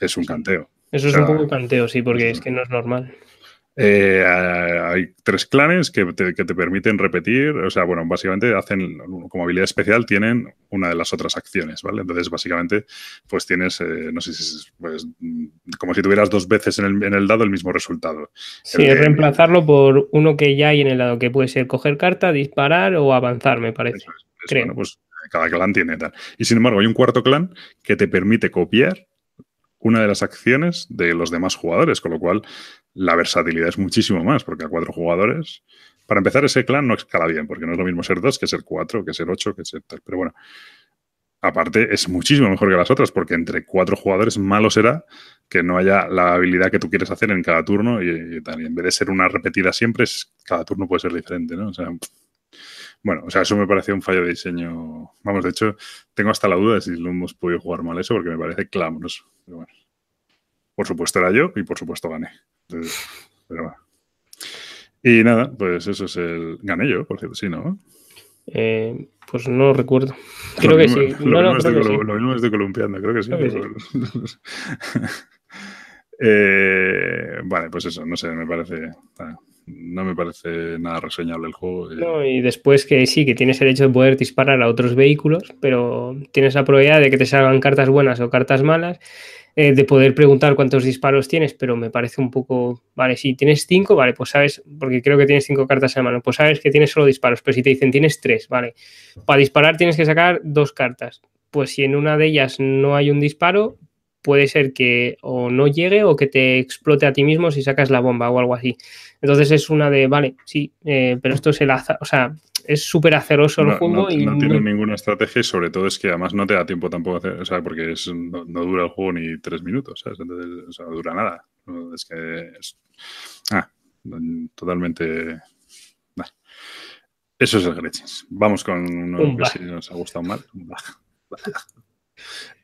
es un canteo. Eso es un poco canteo, sí, porque es que no es normal. Eh, hay tres clanes que te, que te, permiten repetir, o sea, bueno, básicamente hacen como habilidad especial, tienen una de las otras acciones, ¿vale? Entonces, básicamente, pues tienes, eh, no sé si es pues, como si tuvieras dos veces en el, en el dado el mismo resultado. Sí, reemplazarlo por uno que ya hay en el dado, que puede ser coger carta, disparar o avanzar, me parece. Bueno, pues cada clan tiene tal. Y sin embargo, hay un cuarto clan que te permite copiar una de las acciones de los demás jugadores, con lo cual la versatilidad es muchísimo más, porque a cuatro jugadores, para empezar, ese clan no escala bien, porque no es lo mismo ser dos que ser cuatro, que ser ocho, que ser tal. Pero bueno, aparte es muchísimo mejor que las otras, porque entre cuatro jugadores malo será que no haya la habilidad que tú quieres hacer en cada turno y, tal. en vez de ser una repetida siempre, es, cada turno puede ser diferente, ¿no? O sea, bueno, o sea, eso me pareció un fallo de diseño. Vamos, de hecho, tengo hasta la duda de si lo hemos podido jugar mal eso, porque me parece clamoroso. Pero bueno. Por supuesto era yo y por supuesto gané. Pero bueno. Y nada, pues eso es el. Gané yo, por cierto, sí, ¿no? Eh, pues no recuerdo. Creo que sí. Lo, mismo estoy columpiando, creo que sí. Eh, vale, pues eso, no sé, me parece. No me parece nada reseñable el juego. No, y después que sí, que tienes el hecho de poder disparar a otros vehículos, pero tienes la probabilidad de que te salgan cartas buenas o cartas malas eh, de poder preguntar cuántos disparos tienes, pero me parece un poco, vale, si tienes cinco, vale, pues sabes, porque creo que tienes cinco cartas en mano, pues sabes que tienes solo disparos, pero si te dicen tienes tres, vale, para disparar tienes que sacar dos cartas, pues si en una de ellas no hay un disparo, puede ser que o no llegue o que te explote a ti mismo si sacas la bomba o algo así. Entonces es una de, vale, sí, eh, pero esto es el azar, o sea, es súper aceroso el juego. No, y no tiene ninguna estrategia y sobre todo es que además no te da tiempo tampoco hacer, o sea, porque es, no, dura el juego ni tres minutos, ¿sabes? Entonces, o sea, no dura nada. Es que es, ah, totalmente... Eso es el Gretchins. Vamos con uno que sí nos ha gustado mal.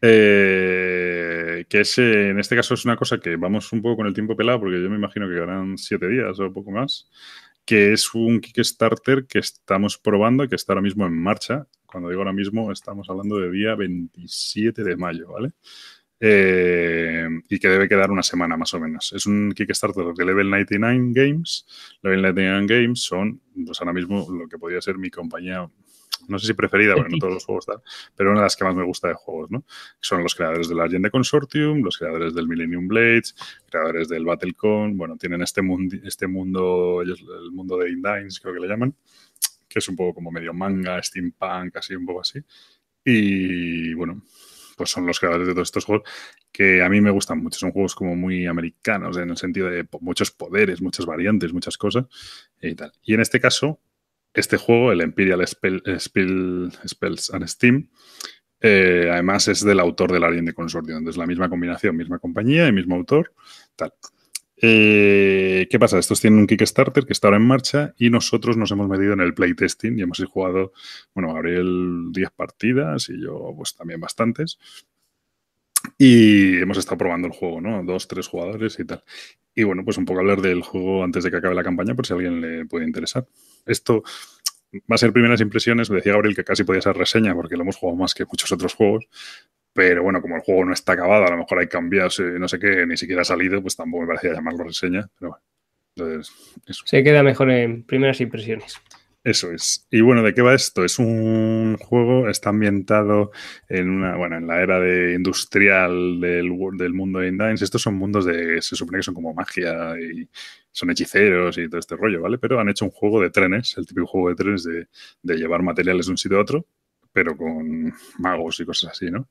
Eh, que es, en este caso es una cosa que vamos un poco con el tiempo pelado, porque yo me imagino que quedarán siete días o poco más, que es un Kickstarter que estamos probando que está ahora mismo en marcha. Cuando digo ahora mismo, estamos hablando de día 27 de mayo, ¿vale? Eh, y que debe quedar una semana más o menos. Es un Kickstarter de Level 99 Games. Level 99 Games son, pues ahora mismo, lo que podría ser mi compañía no sé si preferida, porque no todos los juegos tal, pero una de las que más me gusta de juegos, ¿no? Son los creadores del Agenda Consortium, los creadores del Millennium Blades, creadores del Battlecon, bueno, tienen este mundo, este mundo, el mundo de Indines, creo que le llaman, que es un poco como medio manga, steampunk, así, un poco así. Y bueno, pues son los creadores de todos estos juegos que a mí me gustan mucho. Son juegos como muy americanos en el sentido de muchos poderes, muchas variantes, muchas cosas y tal. Y en este caso, este juego, el Imperial Spells and Steam, eh, además es del autor del Alien de Consortium. Entonces, la misma combinación, misma compañía y mismo autor. Eh, ¿Qué pasa? Estos tienen un Kickstarter que está ahora en marcha y nosotros nos hemos metido en el playtesting y hemos jugado, bueno, Gabriel 10 partidas y yo pues también bastantes. Y hemos estado probando el juego, ¿no? Dos, tres jugadores y tal. Y bueno, pues un poco hablar del juego antes de que acabe la campaña por si a alguien le puede interesar. Esto va a ser primeras impresiones. Me decía Gabriel que casi podía ser reseña porque lo hemos jugado más que muchos otros juegos. Pero bueno, como el juego no está acabado, a lo mejor hay cambios, no sé qué, ni siquiera ha salido, pues tampoco me parecía llamarlo reseña. Pero bueno, entonces, eso. Se queda mejor en primeras impresiones. Eso es. Y bueno, ¿de qué va esto? Es un juego, está ambientado en una, bueno, en la era de industrial del, mundo de Indines. Estos son mundos de, se supone que son como magia y son hechiceros y todo este rollo, ¿vale? Pero han hecho un juego de trenes, el típico juego de trenes de, llevar materiales de un sitio a otro, pero con magos y cosas así, ¿no?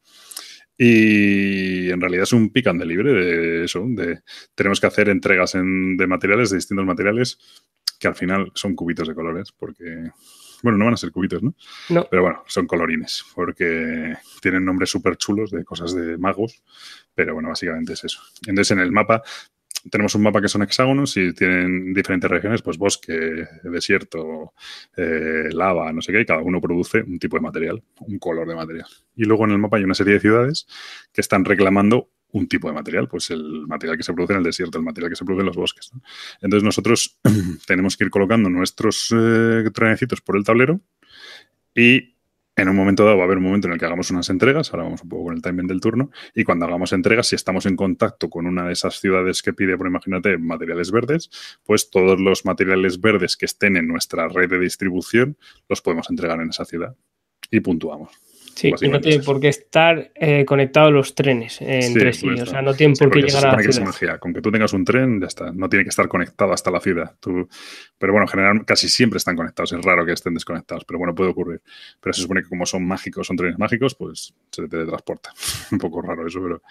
Y en realidad es un pick and libre de eso, de tenemos que hacer entregas de materiales, de distintos materiales, que al final son cubitos de colores, porque, bueno, no van a ser cubitos, ¿no? No. Pero bueno, son colorines, porque tienen nombres súper chulos de cosas de magos, pero bueno, básicamente es eso. Entonces en el mapa tenemos un mapa que son hexágonos y tienen diferentes regiones, pues bosque, desierto, eh, lava, no sé qué, y cada uno produce un tipo de material, un color de material. Y luego en el mapa hay una serie de ciudades que están reclamando un tipo de material, pues el material que se produce en el desierto, el material que se produce en los bosques. Entonces nosotros tenemos que ir colocando nuestros eh, trenecitos por el tablero y en un momento dado va a haber un momento en el que hagamos unas entregas, ahora vamos un poco con el timing del turno, y cuando hagamos entregas, si estamos en contacto con una de esas ciudades que pide, por imagínate, materiales verdes, pues todos los materiales verdes que estén en nuestra red de distribución los podemos entregar en esa ciudad y puntuamos. Sí, y no tiene por qué estar eh, conectados los trenes entre sí. O sea, no tienen por qué llegar a la ciudad. magia. Con que tú tengas un tren, ya está. No tiene que estar conectado hasta la ciudad. Pero bueno, en general casi siempre están conectados. Es raro que estén desconectados, pero bueno, puede ocurrir. Pero se supone que como son mágicos, son trenes mágicos, pues se te teletransporta. un poco raro eso, pero,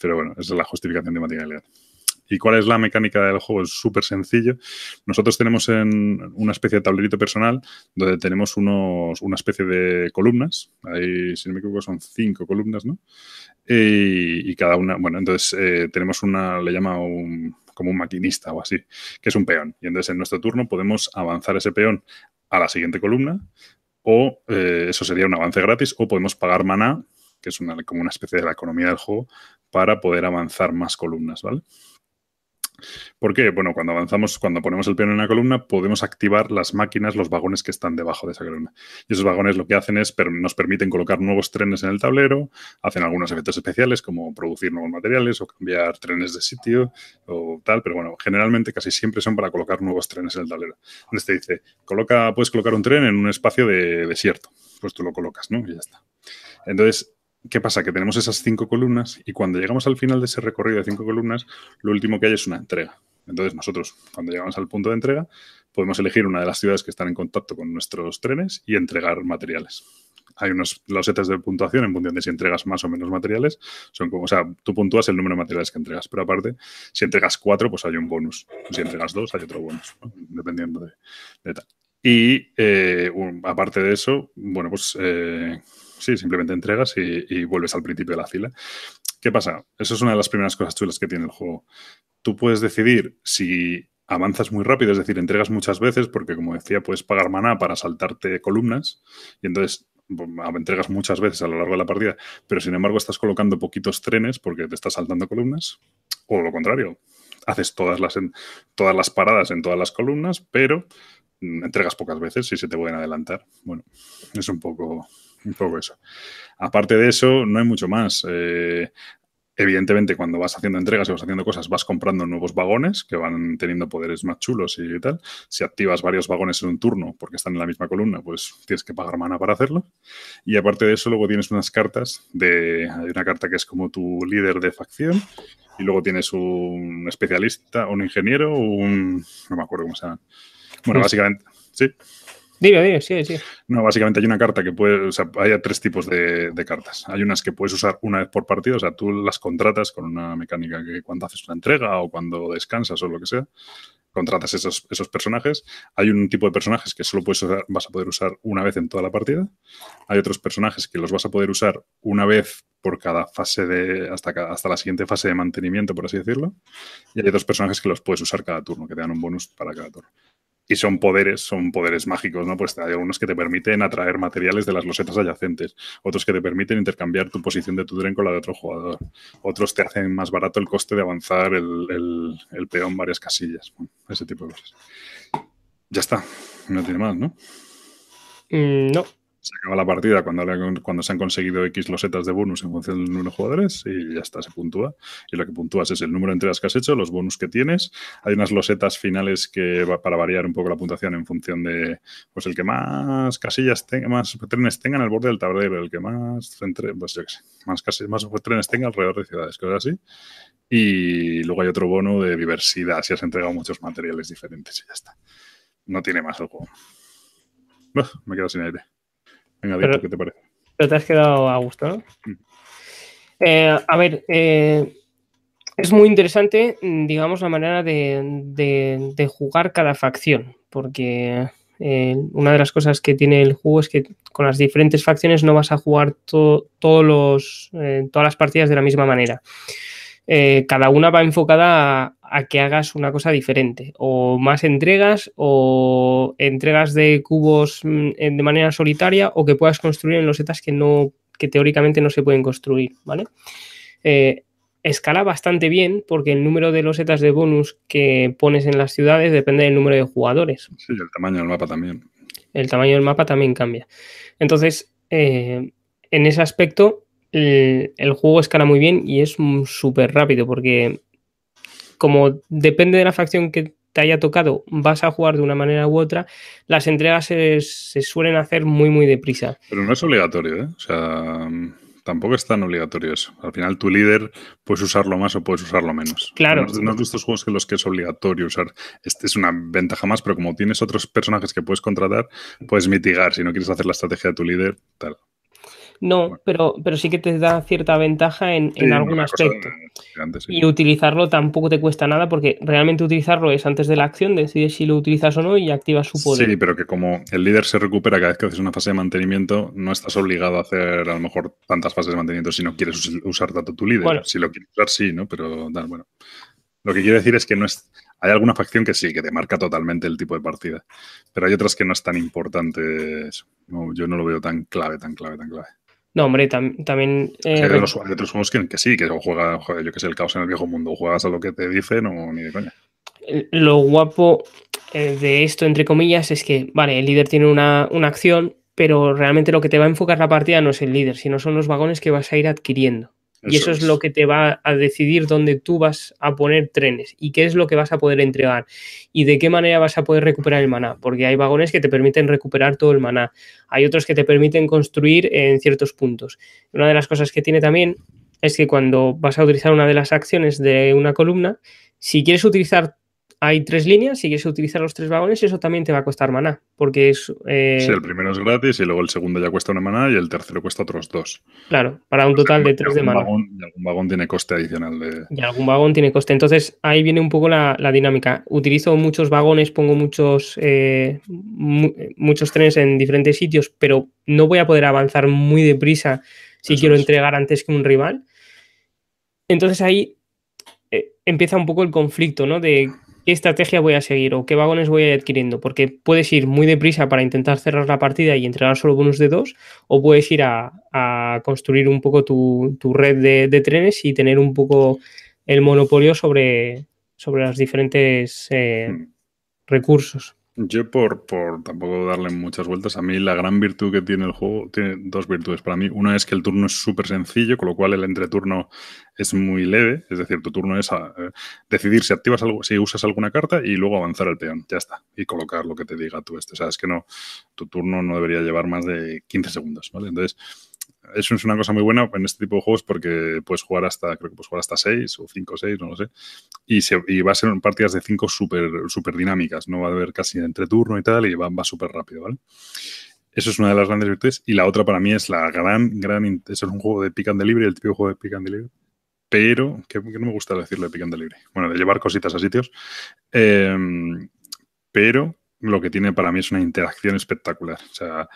pero bueno, esa es la justificación de materialidad. ¿Y cuál es la mecánica del juego? Es súper sencillo. Nosotros tenemos en una especie de tablerito personal donde tenemos unos, una especie de columnas. Ahí, si no me equivoco, son cinco columnas, ¿no? Y, cada una, bueno, entonces eh, tenemos una, le llama un, como un maquinista o así, que es un peón. Y entonces en nuestro turno podemos avanzar ese peón a la siguiente columna o eh, eso sería un avance gratis o podemos pagar maná, que es una, como una especie de la economía del juego, para poder avanzar más columnas, ¿vale? ¿Por qué? Bueno, cuando avanzamos, cuando ponemos el peón en una columna, podemos activar las máquinas, los vagones que están debajo de esa columna. Y esos vagones lo que hacen es, nos permiten colocar nuevos trenes en el tablero, hacen algunos efectos especiales como producir nuevos materiales o cambiar trenes de sitio o tal, pero bueno, generalmente casi siempre son para colocar nuevos trenes en el tablero. Donde te dice, coloca, puedes colocar un tren en un espacio de desierto. Pues tú lo colocas, ¿no? Y ya está. Entonces, ¿Qué pasa? Que tenemos esas cinco columnas y cuando llegamos al final de ese recorrido de cinco columnas, lo último que hay es una entrega. Entonces nosotros, cuando llegamos al punto de entrega, podemos elegir una de las ciudades que están en contacto con nuestros trenes y entregar materiales. Hay unos losetas de puntuación en función de si entregas más o menos materiales. Son como, o sea, tú puntúas el número de materiales que entregas, pero aparte, si entregas cuatro, pues hay un bonus. Si entregas dos, hay otro bonus, dependiendo de, tal. Y eh, aparte de eso, bueno, pues eh, sí, simplemente entregas y, vuelves al principio de la fila. ¿Qué pasa? Eso es una de las primeras cosas chulas que tiene el juego. Tú puedes decidir si avanzas muy rápido, es decir, entregas muchas veces, porque como decía, puedes pagar maná para saltarte columnas y entonces entregas muchas veces a lo largo de la partida, pero sin embargo estás colocando poquitos trenes porque te estás saltando columnas, o lo contrario, haces todas las, todas las paradas en todas las columnas, pero mm, entregas pocas veces y se te pueden adelantar. Bueno, es un poco, un poco eso. Aparte de eso, no hay mucho más. Eh, evidentemente, cuando vas haciendo entregas y vas haciendo cosas, vas comprando nuevos vagones que van teniendo poderes más chulos y tal. Si activas varios vagones en un turno porque están en la misma columna, pues tienes que pagar mana para hacerlo. Y aparte de eso, luego tienes unas cartas de. Hay una carta que es como tu líder de facción. Y luego tienes un especialista, un ingeniero, un. No me acuerdo cómo se llama. Bueno, básicamente. Sí. Dime, dime, sí, sí. No, básicamente hay una carta que puede, o sea, hay tres tipos de, cartas. Hay unas que puedes usar una vez por partido, o sea, tú las contratas con una mecánica que cuando haces una entrega o cuando descansas o lo que sea, contratas esos, esos personajes. Hay un tipo de personajes que solo puedes vas a poder usar una vez en toda la partida. Hay otros personajes que los vas a poder usar una vez por cada fase de, hasta, hasta la siguiente fase de mantenimiento, por así decirlo. Y hay otros personajes que los puedes usar cada turno, que te dan un bonus para cada turno y son poderes, son poderes mágicos, ¿no? Pues hay algunos que te permiten atraer materiales de las losetas adyacentes, otros que te permiten intercambiar tu posición de tu tren con la de otro jugador, otros te hacen más barato el coste de avanzar el, peón varias casillas, ese tipo de cosas. Ya está, no tiene más, ¿no? Mm, no, se acaba la partida cuando, cuando se han conseguido X losetas de bonus en función del número de jugadores y ya está, se puntúa. Y lo que puntúas es el número de entregas que has hecho, los bonus que tienes. Hay unas losetas finales que para variar un poco la puntuación en función de pues el que más casillas tenga, más trenes tenga en el borde del tablero, el que más, pues yo qué sé, más, más trenes tenga alrededor de ciudades, cosas así. Y luego hay otro bono de diversidad, si has entregado muchos materiales diferentes y ya está. No tiene más el juego. me quedo sin aire. Venga, ¿qué te parece? Pero te has quedado a gusto, ¿no? Mm. Eh, a ver, eh, es muy interesante, digamos, la manera de, jugar cada facción, porque eh, una de las cosas que tiene el juego es que con las diferentes facciones no vas a jugar todos los, todas las partidas de la misma manera. Cada una va enfocada a que hagas una cosa diferente, o más entregas, o entregas de cubos mm, de manera solitaria, o que puedas construir en losetas que no, que teóricamente no se pueden construir, ¿vale? Eh, escala bastante bien porque el número de losetas de bonus que pones en las ciudades depende del número de jugadores. Sí, el tamaño del mapa también. El tamaño del mapa también cambia. Entonces, eh, en ese aspecto, el, el, juego escala muy bien y es súper rápido porque como depende de la facción que te haya tocado vas a jugar de una manera u otra, las entregas se, suelen hacer muy, muy deprisa. Pero no es obligatorio, ¿eh? O sea, tampoco es tan obligatorio eso. Al final tu líder puedes usarlo más o puedes usarlo menos. Claro. No, es de estos juegos que los que es obligatorio usar. Este es una ventaja más, pero como tienes otros personajes que puedes contratar, puedes mitigar. Si no quieres hacer la estrategia de tu líder, tal. No, pero, pero sí que te da cierta ventaja en, algún aspecto. Y utilizarlo tampoco te cuesta nada porque realmente utilizarlo es antes de la acción, decides si lo utilizas o no y activas su poder. Sí, pero que como el líder se recupera cada vez que haces una fase de mantenimiento, no estás obligado a hacer a lo mejor tantas fases de mantenimiento si no quieres usar tanto tu líder. Si lo quieres usar, sí, ¿no? Pero bueno. Lo que quiero decir es que no es. Hay alguna facción que sí, que te marca totalmente el tipo de partida. Pero hay otras que no es tan importante. yo no lo veo tan clave, tan clave, tan clave. No, hombre, también. Eh, hay, otros, juegos que, sí, que juega, yo que sé, el caos en el viejo mundo, juegas a lo que te dicen o ni de coña. Lo guapo eh, de esto, entre comillas, es que, vale, el líder tiene una, una acción, pero realmente lo que te va a enfocar la partida no es el líder, sino son los vagones que vas a ir adquiriendo y eso es. lo que te va a decidir dónde tú vas a poner trenes y qué es lo que vas a poder entregar y de qué manera vas a poder recuperar el maná, porque hay vagones que te permiten recuperar todo el maná, hay otros que te permiten construir en ciertos puntos. Una de las cosas que tiene también es que cuando vas a utilizar una de las acciones de una columna, si quieres utilizar hay tres líneas, si quieres utilizar los tres vagones, eso también te va a costar maná, porque es... Eh, sí, el primero es gratis y luego el segundo ya cuesta una maná y el tercero cuesta otros dos. Claro, para un total de tres de maná. y algún vagón tiene coste adicional de... Y algún vagón tiene coste. Entonces ahí viene un poco la, dinámica. Utilizo muchos vagones, pongo muchos, eh, muchos trenes en diferentes sitios, pero no voy a poder avanzar muy deprisa si quiero entregar antes que un rival. Entonces ahí eh, empieza un poco el conflicto, ¿no? De qué estrategia voy a seguir o qué vagones voy a ir adquiriendo, porque puedes ir muy deprisa para intentar cerrar la partida y entregar solo bonus de dos, o puedes ir a, construir un poco tu, red de, trenes y tener un poco el monopolio sobre, sobre los diferentes eh, hmm. recursos. Yo por, por tampoco darle muchas vueltas, a mí la gran virtud que tiene el juego tiene dos virtudes para mí. Una es que el turno es súper sencillo, con lo cual el entreturno es muy leve, es decir, tu turno es eh, decidir si activas algo, si usas alguna carta y luego avanzar el peón, ya está, y colocar lo que te diga tú este. O sea, es que no, tu turno no debería llevar más de 15 segundos, ¿vale? Entonces, eso es una cosa muy buena en este tipo de juegos porque puedes jugar hasta, creo que puedes jugar hasta 6 o 5 o 6, no lo sé. Y, va a ser partidas de 5 súper super dinámicas, no va a haber casi entreturno y tal, y va, va súper rápido, ¿vale? Eso es una de las grandes virtudes. Y la otra para mí es la gran, gran. es un juego de pick and delivery, el típico juego de pick and delivery. Pero, que, no me gusta decirlo de pick and delivery. Bueno, de llevar cositas a sitios. Em, pero lo que tiene para mí es una interacción espectacular. O sea,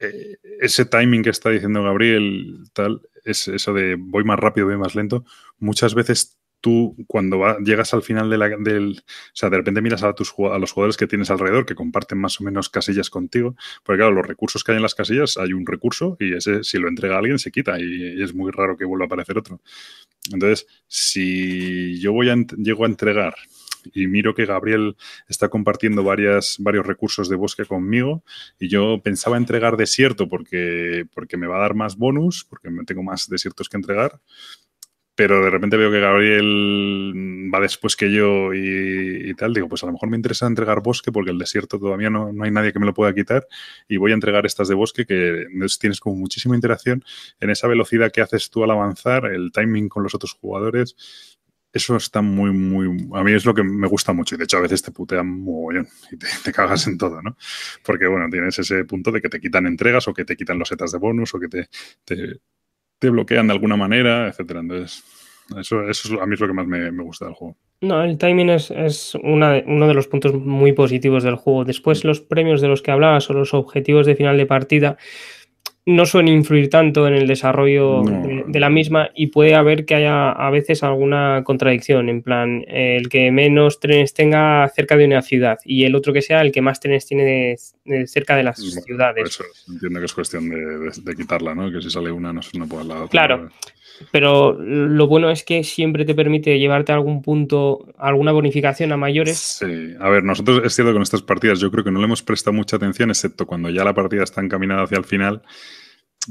eh, ese timing que está diciendo Gabriel, tal, es eso de voy más rápido, voy más lento, muchas veces tú cuando llegas al final de la, del... O sea, de repente miras a, tus, los jugadores que tienes alrededor, que comparten más o menos casillas contigo, porque claro, los recursos que hay en las casillas, hay un recurso y ese si lo entrega alguien se quita y, es muy raro que vuelva a aparecer otro. Entonces, si yo voy a, llego a entregar y miro que Gabriel está compartiendo varias, varios recursos de bosque conmigo y yo pensaba entregar desierto porque, porque me va a dar más bonus, porque tengo más desiertos que entregar, pero de repente veo que Gabriel va después que yo y, tal, digo, pues a lo mejor me interesa entregar bosque porque el desierto todavía no, no, hay nadie que me lo pueda quitar y voy a entregar estas de bosque que tienes como muchísima interacción en esa velocidad que haces tú al avanzar, el timing con los otros jugadores eso está muy, muy. A mí es lo que me gusta mucho. Y de hecho, a veces te putean mogollón y te, cagas en todo, ¿no? Porque, bueno, tienes ese punto de que te quitan entregas o que te quitan los setas de bonus o que te, te, bloquean de alguna manera, etcétera. Entonces, eso, eso a mí es lo que más me, gusta del juego. No, el timing es, es uno de los puntos muy positivos del juego. Después, los premios de los que hablabas o los objetivos de final de partida no suelen influir tanto en el desarrollo de, la misma y puede haber que haya a veces alguna contradicción, en plan, el que menos trenes tenga cerca de una ciudad y el otro que sea el que más trenes tiene cerca de las ciudades. Eso, entiendo que es cuestión de, quitarla, ¿no? Que si sale una no, no puede la otra. Claro. Pero lo bueno es que siempre te permite llevarte a algún punto, alguna bonificación a mayores. Sí, a ver, nosotros es cierto con estas partidas yo creo que no le hemos prestado mucha atención, excepto cuando ya la partida está encaminada hacia el final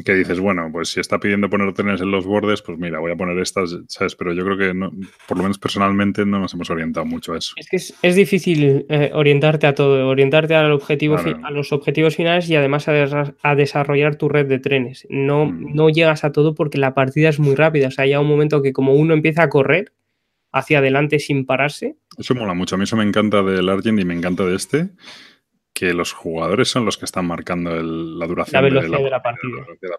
que dices, bueno, pues si está pidiendo poner trenes en los bordes, pues mira, voy a poner estas, ¿sabes? Pero yo creo que, no, por lo menos personalmente, no nos hemos orientado mucho a eso. Es que es, difícil eh, orientarte a todo, orientarte al objetivo a los objetivos finales y además a, desarrollar tu red de trenes. No, mm. no llegas a todo porque la partida es muy rápida. O sea, hay un momento que como uno empieza a correr hacia adelante sin pararse. Eso mola mucho. A mí eso me encanta del Argent y me encanta de este que los jugadores son los que están marcando la duración de, la,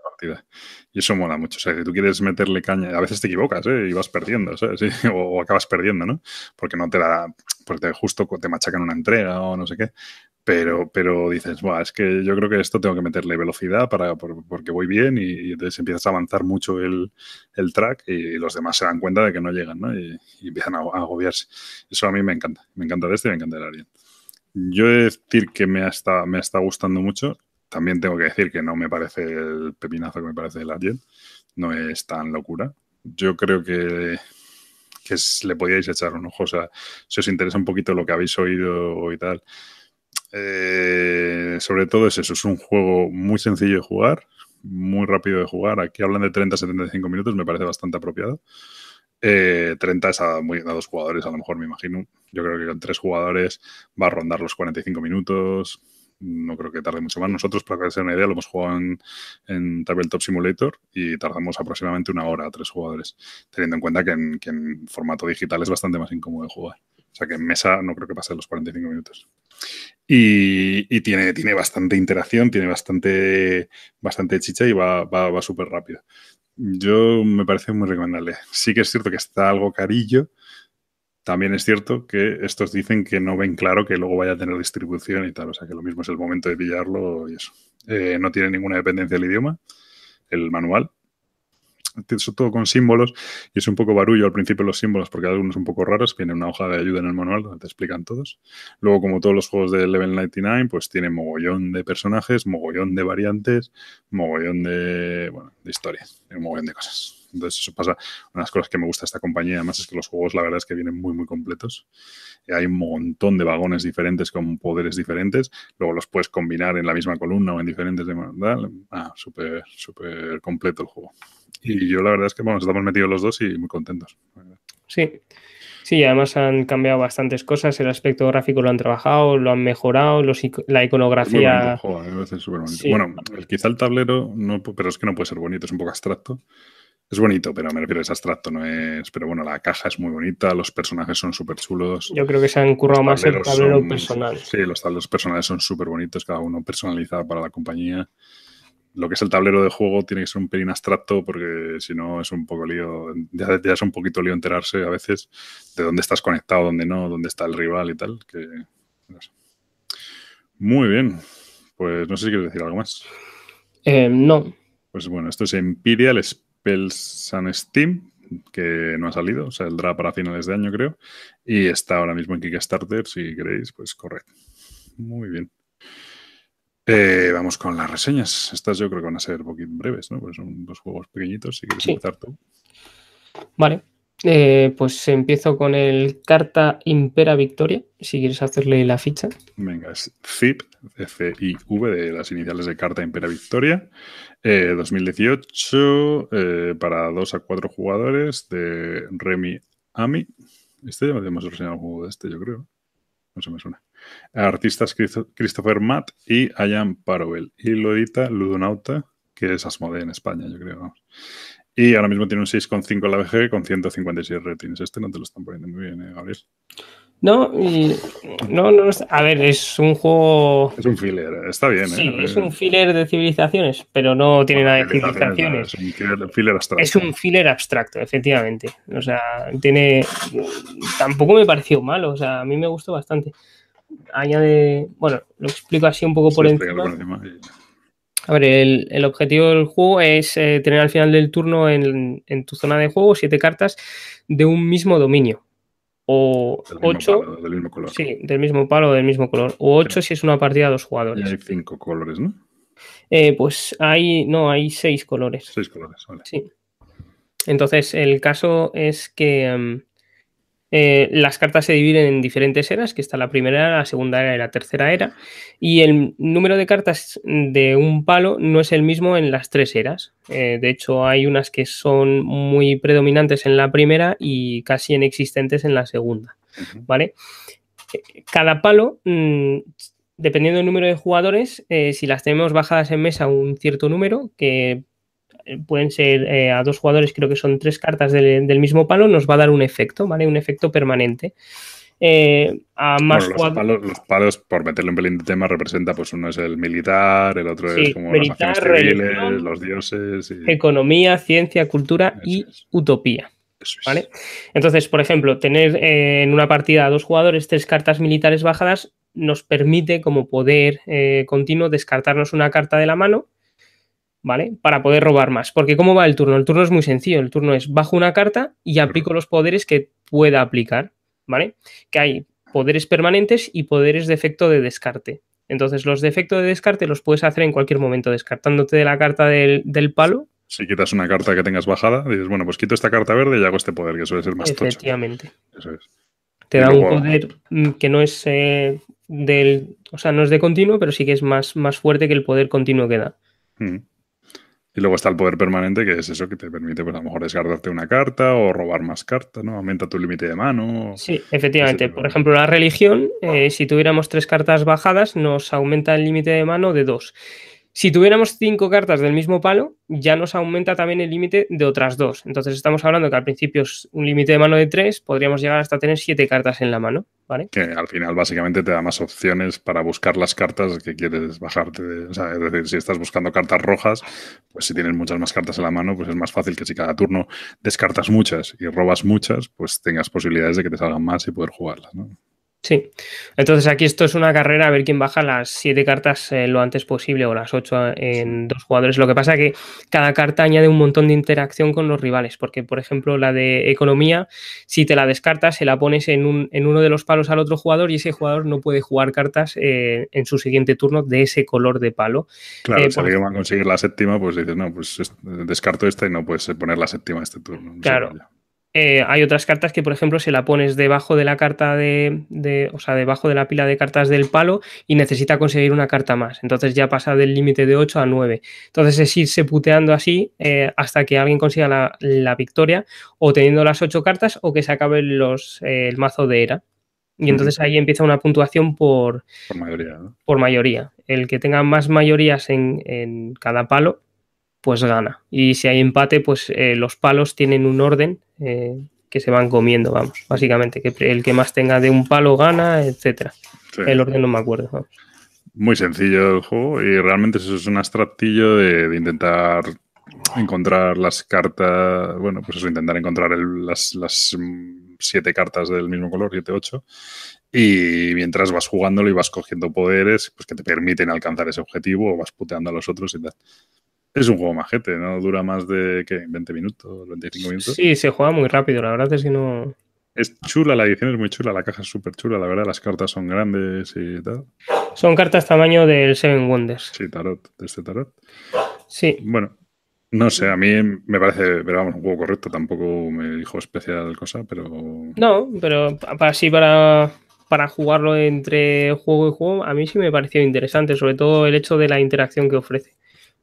partida. Y eso mola mucho. O sea, si tú quieres meterle caña, a veces te equivocas ¿eh? y vas perdiendo, o, acabas perdiendo, ¿no? Porque no te da, porque justo te machacan una entrega o no sé qué. Pero, pero dices, Buah, es que yo creo que esto tengo que meterle velocidad para, porque voy bien y, entonces empiezas a avanzar mucho el, track y los demás se dan cuenta de que no llegan, ¿no? Y, empiezan a, agobiarse. Eso a mí me encanta. Me encanta de este y me encanta de Ariel. Yo he de decir que me está, me está gustando mucho. También tengo que decir que no me parece el pepinazo que me parece el Agent. No es tan locura. Yo creo que, que le podíais echar un ojo. O sea, si os interesa un poquito lo que habéis oído y tal. Eh, sobre todo es eso. Es un juego muy sencillo de jugar, muy rápido de jugar. Aquí hablan de 30-75 minutos, me parece bastante apropiado. 30 eh, es a, muy, a, dos jugadores, a lo mejor me imagino. Yo creo que con tres jugadores va a rondar los 45 minutos. No creo que tarde mucho más. Nosotros, para que se una idea, lo hemos jugado en, Tabletop Simulator y tardamos aproximadamente una hora a tres jugadores, teniendo en cuenta que en, formato digital es bastante más incómodo de jugar. O sea que en mesa no creo que pase los 45 minutos. Y, y, tiene, tiene bastante interacción, tiene bastante, bastante chicha y va, va, va súper rápido. Yo me parece muy recomendable. Sí que es cierto que está algo carillo. También es cierto que estos dicen que no ven claro que luego vaya a tener distribución y tal. O sea que lo mismo es el momento de pillarlo y eso. Eh, no tiene ninguna dependencia del idioma, el manual todo con símbolos y es un poco barullo al principio los símbolos porque hay algunos un poco raros. Viene una hoja de ayuda en el manual donde te explican todos. Luego, como todos los juegos de Level 99, pues tiene mogollón de personajes, mogollón de variantes, mogollón de, bueno, de historias, un mogollón de cosas. Entonces, eso pasa. Una de las cosas que me gusta de esta compañía, además, es que los juegos, la verdad, es que vienen muy, muy completos. Y hay un montón de vagones diferentes con poderes diferentes. Luego los puedes combinar en la misma columna o en diferentes. De, ah, súper, súper completo el juego. Y yo, la verdad, es que, bueno, estamos metidos los dos y muy contentos. Sí. Sí, además han cambiado bastantes cosas. El aspecto gráfico lo han trabajado, lo han mejorado, la iconografía. Bueno, quizá el tablero, no, pero es que no puede ser bonito, es un poco abstracto. Es bonito, pero me refiero, es abstracto, no es. Pero bueno, la caja es muy bonita, los personajes son súper chulos. Yo creo que se han currado más el tablero personal. Sí, los tableros personales son súper bonitos, cada uno personalizado para la compañía. Lo que es el tablero de juego tiene que ser un pelín abstracto porque si no es un poco lío, ya, es un poquito lío enterarse a veces de dónde estás conectado, dónde no, dónde está el rival y tal. Que, Muy bien, pues no sé si quieres decir algo más. Eh, no. Pues bueno, esto es Imperial Sun Steam, que no ha salido, o sea, saldrá para finales de año, creo. Y está ahora mismo en Kickstarter, si queréis, pues corred. Muy bien. Eh, vamos con las reseñas. Estas yo creo que van a ser un poquito breves, ¿no? Pues son dos juegos pequeñitos, si quieres empezar tú. Vale. Eh, pues empiezo con el Carta Impera Victoria, si quieres hacerle la ficha. Venga, es ZIP, F-I-V, de las iniciales de Carta Impera Victoria. 2018, eh, para 2 a 4 jugadores, de Remy Ami. Este ya hemos reseñado un juego de este, yo creo. No se me suena. Artistas Christopher Matt y Ian Parowell. Y lo edita Ludonauta, que es Asmodee en España, yo creo. Y ahora mismo tiene un 6,5 la VG con 156 ratings. Este no te lo están poniendo muy bien, ¿eh, Gabriel? No, no, no, a ver, es un juego. Es un filler, está bien. Sí, ¿eh? es un filler de civilizaciones, pero no tiene nada de civilizaciones. Es un filler abstracto. Es un filler abstracto, efectivamente. O sea, tiene. Tampoco me pareció malo, o sea, a mí me gustó bastante. Añade. Bueno, lo explico así un poco por encima. A ver, el, objetivo del juego es eh, tener al final del turno en, en tu zona de juego siete cartas de un mismo dominio o 8. del mismo color. Sí, del mismo palo o del mismo color. O 8 si es una partida a dos jugadores. Y hay 5 colores, ¿no? Eh, pues hay, no, hay 6 colores. 6 colores, vale. Sí. Entonces, el caso es que em, eh, las cartas se dividen en diferentes eras, que está la primera era, la segunda era y la tercera era, y el número de cartas de un palo no es el mismo en las tres eras. Eh, de hecho, hay unas que son muy predominantes en la primera y casi inexistentes en la segunda. ¿Vale? Cada palo, mm, dependiendo del número de jugadores, eh, si las tenemos bajadas en mesa un cierto número, que pueden ser eh, a dos jugadores, creo que son tres cartas del, mismo palo, nos va a dar un efecto, ¿vale? Un efecto permanente. Eh, a más los, palos, por meterle un pelín de tema, representa, pues uno es el militar, el otro es como las naciones civiles, los dioses. Economía, ciencia, cultura y utopía. ¿Vale? Entonces, por ejemplo, tener eh, en una partida a dos jugadores tres cartas militares bajadas nos permite, como poder continuo, descartarnos una carta de la mano ¿vale? Para poder robar más. Porque ¿cómo va el turno? El turno es muy sencillo. El turno es bajo una carta y aplico los poderes que pueda aplicar, ¿vale? Que hay poderes permanentes y poderes de efecto de descarte. Entonces, los de efecto de descarte los puedes hacer en cualquier momento, descartándote de la carta del, palo. Si quitas una carta que tengas bajada, dices, bueno, pues quito esta carta verde y hago este poder, que suele ser más Efectivamente. Eso es. Te da un poder mm, que no es eh, del. O sea, no es de continuo, pero sí que es más, más fuerte que el poder continuo que da. Mm. Y luego está el poder permanente, que es eso que te permite, pues a lo mejor descartarte una carta o robar más cartas, ¿no? Aumenta tu límite de mano. Sí, efectivamente. Por ejemplo, la religión, eh, si tuviéramos tres cartas bajadas, nos aumenta el límite de mano de dos. Si tuviéramos cinco cartas del mismo palo, ya nos aumenta también el límite de otras dos. Entonces estamos hablando que al principio es un límite de mano de tres, podríamos llegar hasta tener siete cartas en la mano. Que al final básicamente te da más opciones para buscar las cartas que quieres bajarte. De, o sea, es decir, si estás buscando cartas rojas, pues si tienes muchas más cartas en la mano, pues es más fácil que si cada turno descartas muchas y robas muchas, pues tengas posibilidades de que te salgan más y poder jugarlas. ¿no? Sí, entonces aquí esto es una carrera a ver quién baja las siete cartas eh, lo antes posible o las ocho en dos jugadores. Lo que pasa es que cada carta añade un montón de interacción con los rivales, porque por ejemplo la de economía, si te la descartas, se la pones en, un, en uno de los palos al otro jugador y ese jugador no puede jugar cartas eh, en su siguiente turno de ese color de palo. Claro, eh, si alguien va a conseguir la séptima, pues dices, no, pues descarto esta y no puedes poner la séptima este turno. Claro. Eh, hay otras cartas que, por ejemplo, si la pones debajo de la carta de, o sea, debajo de la pila de cartas del palo y necesita conseguir una carta más. Entonces ya pasa del límite de 8 a 9. Entonces es irse puteando así eh, hasta que alguien consiga la, victoria o teniendo las 8 cartas o que se acabe los, eh, el mazo de era. Y entonces ahí empieza una puntuación por, por mayoría. Por mayoría. El que tenga más mayorías en, en cada palo pues gana. Y si hay empate, pues los palos tienen un orden eh, que se van comiendo, vamos, básicamente, que el que más tenga de un palo gana, etcétera. El orden no me acuerdo, Muy sencillo el juego y realmente eso es un abstractillo de, intentar encontrar las cartas, bueno, pues eso, intentar encontrar las, las, siete cartas del mismo color, siete, ocho, y mientras vas jugándolo y vas cogiendo poderes pues que te permiten alcanzar ese objetivo o vas puteando a los otros y tal. Es un juego majete, ¿no? Dura más de, ¿qué? 20 minutos, 25 minutos. Sí, se juega muy rápido, la verdad es que no... Es chula, la edición es muy chula, la caja es súper chula, la verdad, las cartas son grandes y tal. Son cartas tamaño del Seven Wonders. Sí, tarot, de este tarot. Sí. Bueno, no sé, a mí me parece, pero vamos, un juego correcto, tampoco me dijo especial cosa, pero... No, pero así para, para jugarlo entre juego y juego, a mí sí me pareció interesante, sobre todo el hecho de la interacción que ofrece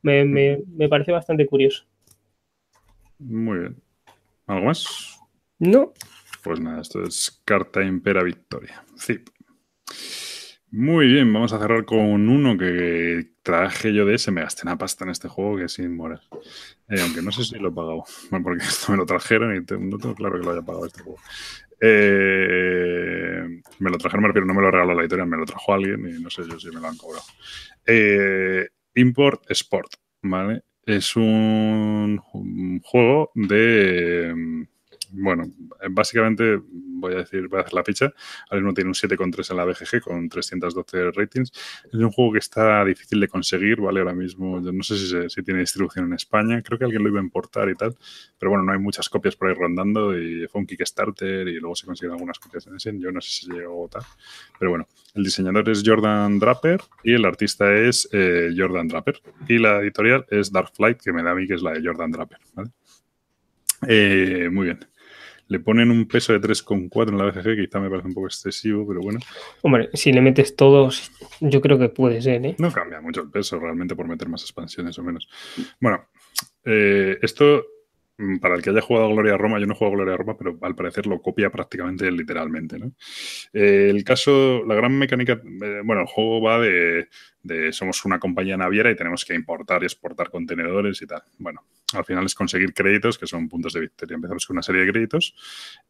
me, me, parece bastante curioso. Muy bien. ¿Algo más? No. Pues nada, esto es Carta Impera Victoria. Zip. Muy bien, vamos a cerrar con uno que traje yo de ese. Me gasté una pasta en este juego que sin morir. Eh, aunque no sé si lo he pagado. Bueno, porque esto me lo trajeron y no tengo claro que lo haya pagado este juego. Eh, me lo trajeron, me refiero, no me lo regaló la editorial, me lo trajo alguien y no sé yo si me lo han cobrado. Eh, Import Sport, ¿vale? Es un, juego de, bueno, básicamente voy a decir, voy a hacer la ficha. Ahora mismo tiene un 7,3 en la BGG con 312 ratings. Es un juego que está difícil de conseguir, ¿vale? Ahora mismo, yo no sé si, si, tiene distribución en España. Creo que alguien lo iba a importar y tal. Pero bueno, no hay muchas copias por ahí rondando y fue un Kickstarter y luego se consiguen algunas copias en ese. Yo no sé si llegó tal. Pero bueno, el diseñador es Jordan Draper y el artista es eh, Jordan Draper. Y la editorial es Dark Flight, que me da a mí que es la de Jordan Draper, ¿vale? Eh, muy bien. Le ponen un peso de 3,4 en la BGG, quizá me parece un poco excesivo, pero bueno. Hombre, si le metes todos, yo creo que puede ser, ¿eh? No cambia mucho el peso realmente por meter más expansiones o menos. Bueno, eh, esto Mm, para el que haya jugado Gloria Roma, yo no he jugado Gloria Roma, pero al parecer lo copia prácticamente literalmente. ¿no? Eh, el caso, la gran mecánica, eh, bueno, el juego va de, somos una compañía naviera y tenemos que importar y exportar contenedores y tal. Bueno, al final es conseguir créditos, que son puntos de victoria. Empezamos con una serie de créditos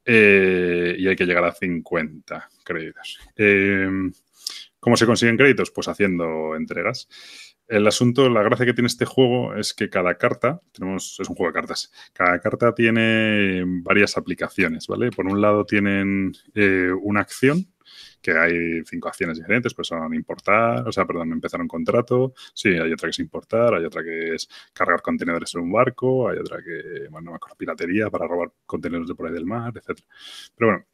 eh, y hay que llegar a 50 créditos. ¿Cómo se consiguen créditos? Pues haciendo entregas. El asunto, la gracia que tiene este juego es que cada carta, tenemos, es un juego de cartas, cada carta tiene varias aplicaciones, ¿vale? Por un lado tienen eh, una acción, que hay cinco acciones diferentes, pues son importar, o sea, perdón, empezar un contrato, sí, hay otra que es importar, hay otra que es cargar contenedores en un barco, hay otra que, bueno, no me acuerdo, piratería para robar contenedores de por ahí del mar, etc. Pero bueno,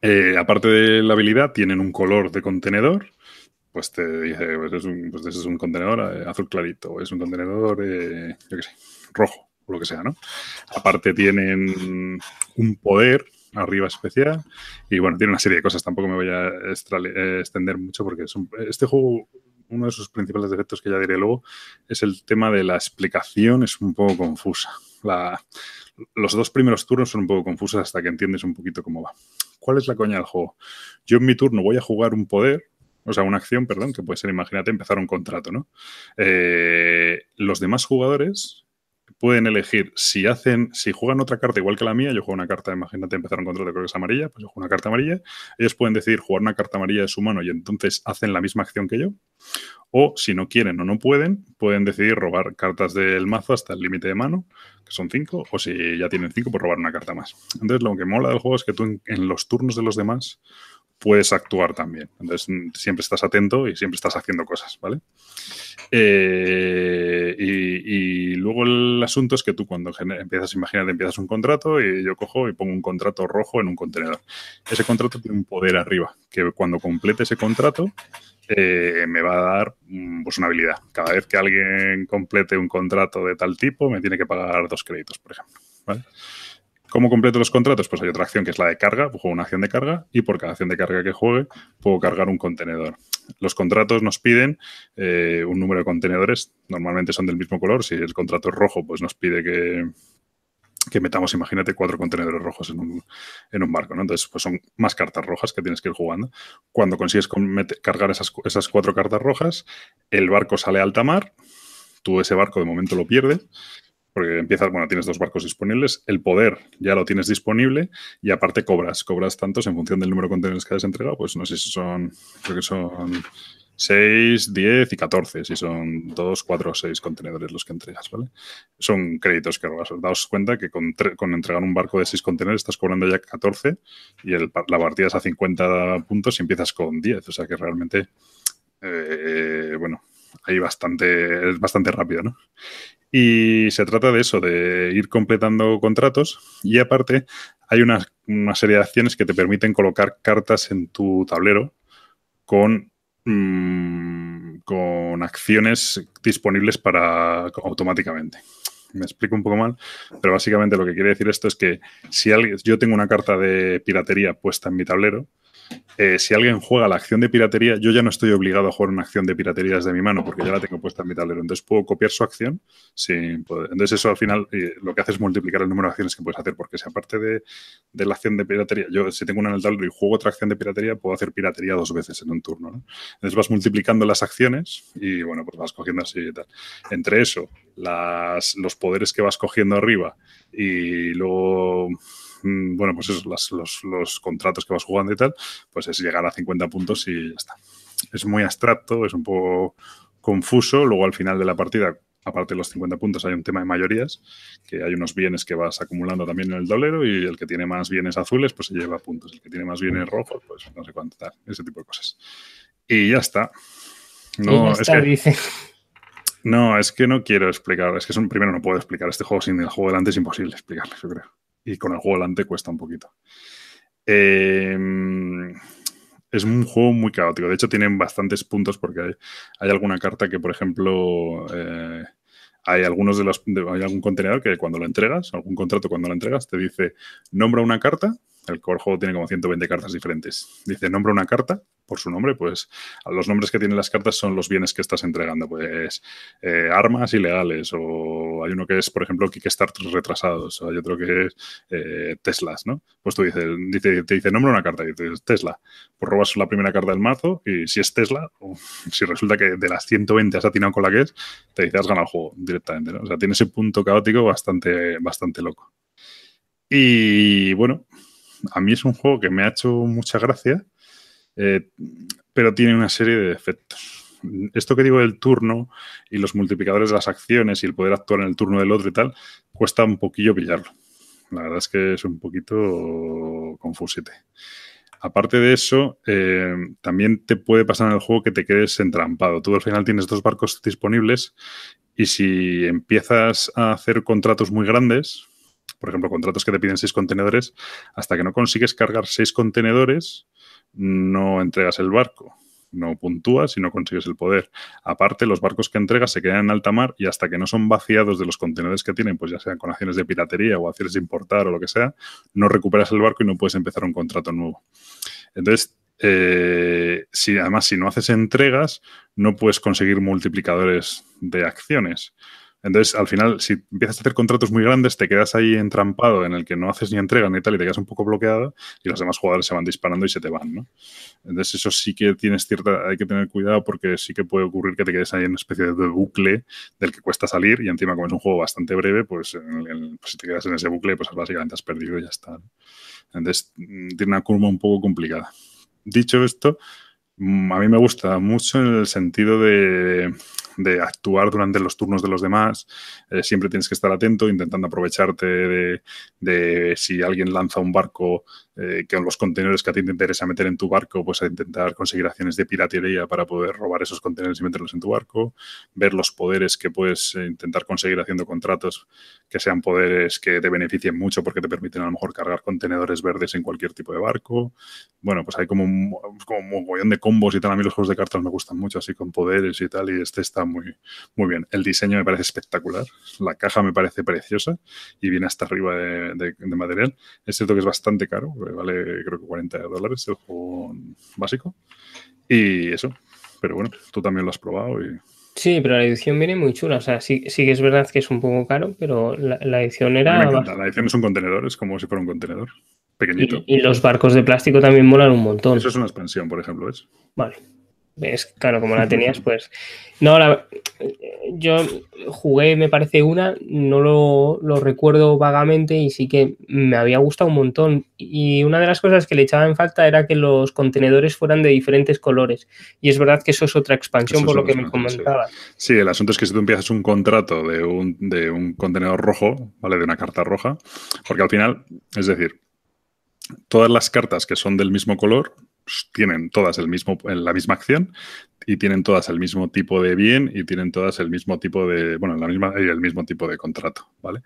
eh, aparte de la habilidad, tienen un color de contenedor, pues te dice, pues es un, pues es un contenedor eh, azul clarito, es un contenedor, eh, yo qué sé, rojo, o lo que sea, ¿no? Aparte tienen un poder arriba especial y bueno, tiene una serie de cosas, tampoco me voy a eh, extender mucho porque este juego, uno de sus principales defectos que ya diré luego, es el tema de la explicación, es un poco confusa. los dos primeros turnos son un poco confusos hasta que entiendes un poquito cómo va. ¿Cuál es la coña del juego? Yo en mi turno voy a jugar un poder o sea, una acción, perdón, que puede ser, imagínate, empezar un contrato, ¿no? Eh, los demás jugadores pueden elegir si hacen, si juegan otra carta igual que la mía, yo juego una carta, imagínate, empezar un contrato, creo que es amarilla, pues yo juego una carta amarilla, ellos pueden decidir jugar una carta amarilla de su mano y entonces hacen la misma acción que yo, o si no quieren o no pueden, pueden decidir robar cartas del mazo hasta el límite de mano, que son cinco, o si ya tienen cinco, pues robar una carta más. Entonces, lo que mola del juego es que tú en los turnos de los demás puedes actuar también. Entonces, siempre estás atento y siempre estás haciendo cosas, ¿vale? Eh, y, luego el asunto es que tú cuando empiezas, imagínate, empiezas un contrato y yo cojo y pongo un contrato rojo en un contenedor. Ese contrato tiene un poder arriba, que cuando complete ese contrato eh, me va a dar mm, pues, una habilidad. Cada vez que alguien complete un contrato de tal tipo, me tiene que pagar dos créditos, por ejemplo. ¿vale? ¿Cómo completo los contratos? Pues hay otra acción que es la de carga, juego una acción de carga y por cada acción de carga que juegue puedo cargar un contenedor. Los contratos nos piden eh, un número de contenedores, normalmente son del mismo color, si el contrato es rojo pues nos pide que, metamos, imagínate, cuatro contenedores rojos en un, en barco. Entonces, pues son más cartas rojas que tienes que ir jugando. Cuando consigues cargar esas, esas cuatro cartas rojas, el barco sale a alta mar, tú ese barco de momento lo pierdes porque empiezas, bueno, tienes dos barcos disponibles, el poder ya lo tienes disponible y aparte cobras, cobras tantos en función del número de contenedores que has entregado, pues no sé si son, creo que son 6, 10 y 14, si son 2, 4 o 6 contenedores los que entregas, ¿vale? Son créditos que robas. Daos cuenta que con, con entregar un barco de 6 contenedores estás cobrando ya 14 y el, la partida es a 50 puntos y empiezas con 10, o sea que realmente, eh, bueno, ahí bastante, es bastante rápido, ¿no? Y se trata de eso, de ir completando contratos y aparte hay una, serie de acciones que te permiten colocar cartas en tu tablero con, mm, con acciones disponibles para automáticamente. Me explico un poco mal, pero básicamente lo que quiere decir esto es que si alguien, yo tengo una carta de piratería puesta en mi tablero, eh, si alguien juega la acción de piratería, yo ya no estoy obligado a jugar una acción de piratería desde mi mano porque ya la tengo puesta en mi tablero. Entonces puedo copiar su acción sin. Entonces eso al final eh, lo que hace es multiplicar el número de acciones que puedes hacer porque si aparte de, la acción de piratería, yo si tengo una en el tablero y juego otra acción de piratería, puedo hacer piratería dos veces en un turno. Entonces vas multiplicando las acciones y bueno, pues vas cogiendo así y tal. Entre eso, los poderes que vas cogiendo arriba y luego bueno, pues eso, los, contratos que vas jugando y tal, pues es llegar a 50 puntos y ya está. Es muy abstracto, es un poco confuso. Luego al final de la partida, aparte de los 50 puntos, hay un tema de mayorías, que hay unos bienes que vas acumulando también en el dolero y el que tiene más bienes azules, pues se lleva puntos. El que tiene más bienes rojos, pues no sé cuánto tal, ese tipo de cosas. Y ya está. No, es que, dice. No, es que no quiero explicar. Es que un, primero no puedo explicar este juego sin el juego delante, es imposible explicarlo, yo creo y con el juego delante cuesta un poquito. Em, es un juego muy caótico. De hecho, tienen bastantes puntos porque hay, alguna carta que, por ejemplo, eh, hay algunos de los, hay algún contenedor que cuando lo entregas, algún contrato cuando lo entregas, te dice, nombra una carta el juego tiene como 120 cartas diferentes. Dice, nombra una carta por su nombre, pues los nombres que tienen las cartas son los bienes que estás entregando, pues eh, armas ilegales o hay uno que es, por ejemplo, Kickstarter retrasados, o hay otro que es eh, Teslas, ¿no? Pues tú dices, dice, te dice, nombra una carta, y dices Tesla, pues robas la primera carta del mazo y si es Tesla, si resulta que de las 120 has atinado con la que es, te dice, has ganado el juego directamente, ¿no? O sea, tiene ese punto caótico bastante, bastante loco. Y bueno, a mí es un juego que me ha hecho mucha gracia, eh, pero tiene una serie de defectos. Esto que digo del turno y los multiplicadores de las acciones y el poder actuar en el turno del otro y tal, cuesta un poquillo pillarlo. La verdad es que es un poquito confusite. Aparte de eso, eh, también te puede pasar en el juego que te quedes entrampado. Tú al final tienes dos barcos disponibles y si empiezas a hacer contratos muy grandes, por ejemplo, contratos que te piden seis contenedores, hasta que no consigues cargar seis contenedores, no entregas el barco. No puntúas y no consigues el poder. Aparte, los barcos que entregas se quedan en alta mar y hasta que no son vaciados de los contenedores que tienen, pues ya sean con acciones de piratería o acciones de importar o lo que sea, no recuperas el barco y no puedes empezar un contrato nuevo. Entonces, eh, si además si no haces entregas, no puedes conseguir multiplicadores de acciones. Entonces, al final, si empiezas a hacer contratos muy grandes, te quedas ahí entrampado en el que no haces ni entrega ni tal y te quedas un poco bloqueado y los demás jugadores se van disparando y se te van, ¿no? Entonces, eso sí que tienes cierta, hay que tener cuidado porque sí que puede ocurrir que te quedes ahí en una especie de bucle del que cuesta salir y encima como es un juego bastante breve, pues, pues si te quedas en ese bucle, pues básicamente has perdido y ya está. Entonces, mm, tiene una curva un poco complicada. Dicho esto, mm, a mí me gusta mucho en el sentido de de actuar durante los turnos de los demás. Eh, siempre tienes que estar atento, intentando aprovecharte de, si alguien lanza un barco eh, que los contenedores que a ti te interesa meter en tu barco, pues a intentar conseguir acciones de piratería para poder robar esos contenedores y meterlos en tu barco. Ver los poderes que puedes eh, intentar conseguir haciendo contratos que sean poderes que te beneficien mucho porque te permiten a lo mejor cargar contenedores verdes en cualquier tipo de barco. Bueno, pues hay como un, como un mogollón de combos y tal. A mí los juegos de cartas me gustan mucho, así con poderes y tal, y este está muy, muy bien. El diseño me parece espectacular, la caja me parece preciosa y viene hasta arriba de, material. Es cierto que es bastante caro, vale creo que 40 dólares el juego básico. Y eso, pero bueno, tú también lo has probado y... Sí, pero la edición viene muy chula. O sea, sí, sí que es verdad que es un poco caro, pero la, edición era. La edición es un contenedor, es como si fuera un contenedor. Pequeñito. Y, y, los barcos de plástico también molan un montón. Eso es una expansión, por ejemplo, ¿es? Vale. Es claro, como la tenías, pues. No, yo jugué, me parece una, no lo, recuerdo vagamente y sí que me había gustado un montón. Y una de las cosas que le echaba en falta era que los contenedores fueran de diferentes colores. Y es verdad que eso es otra expansión por lo que me comentabas. Sí. el asunto es que si tú empiezas un contrato de un, de un contenedor rojo, ¿vale? De una carta roja, porque al final, es decir, todas las cartas que son del mismo color tienen todas el mismo, la misma acción y tienen todas el mismo tipo de bien y tienen todas el mismo tipo de, bueno, la misma, el mismo tipo de contrato, ¿vale?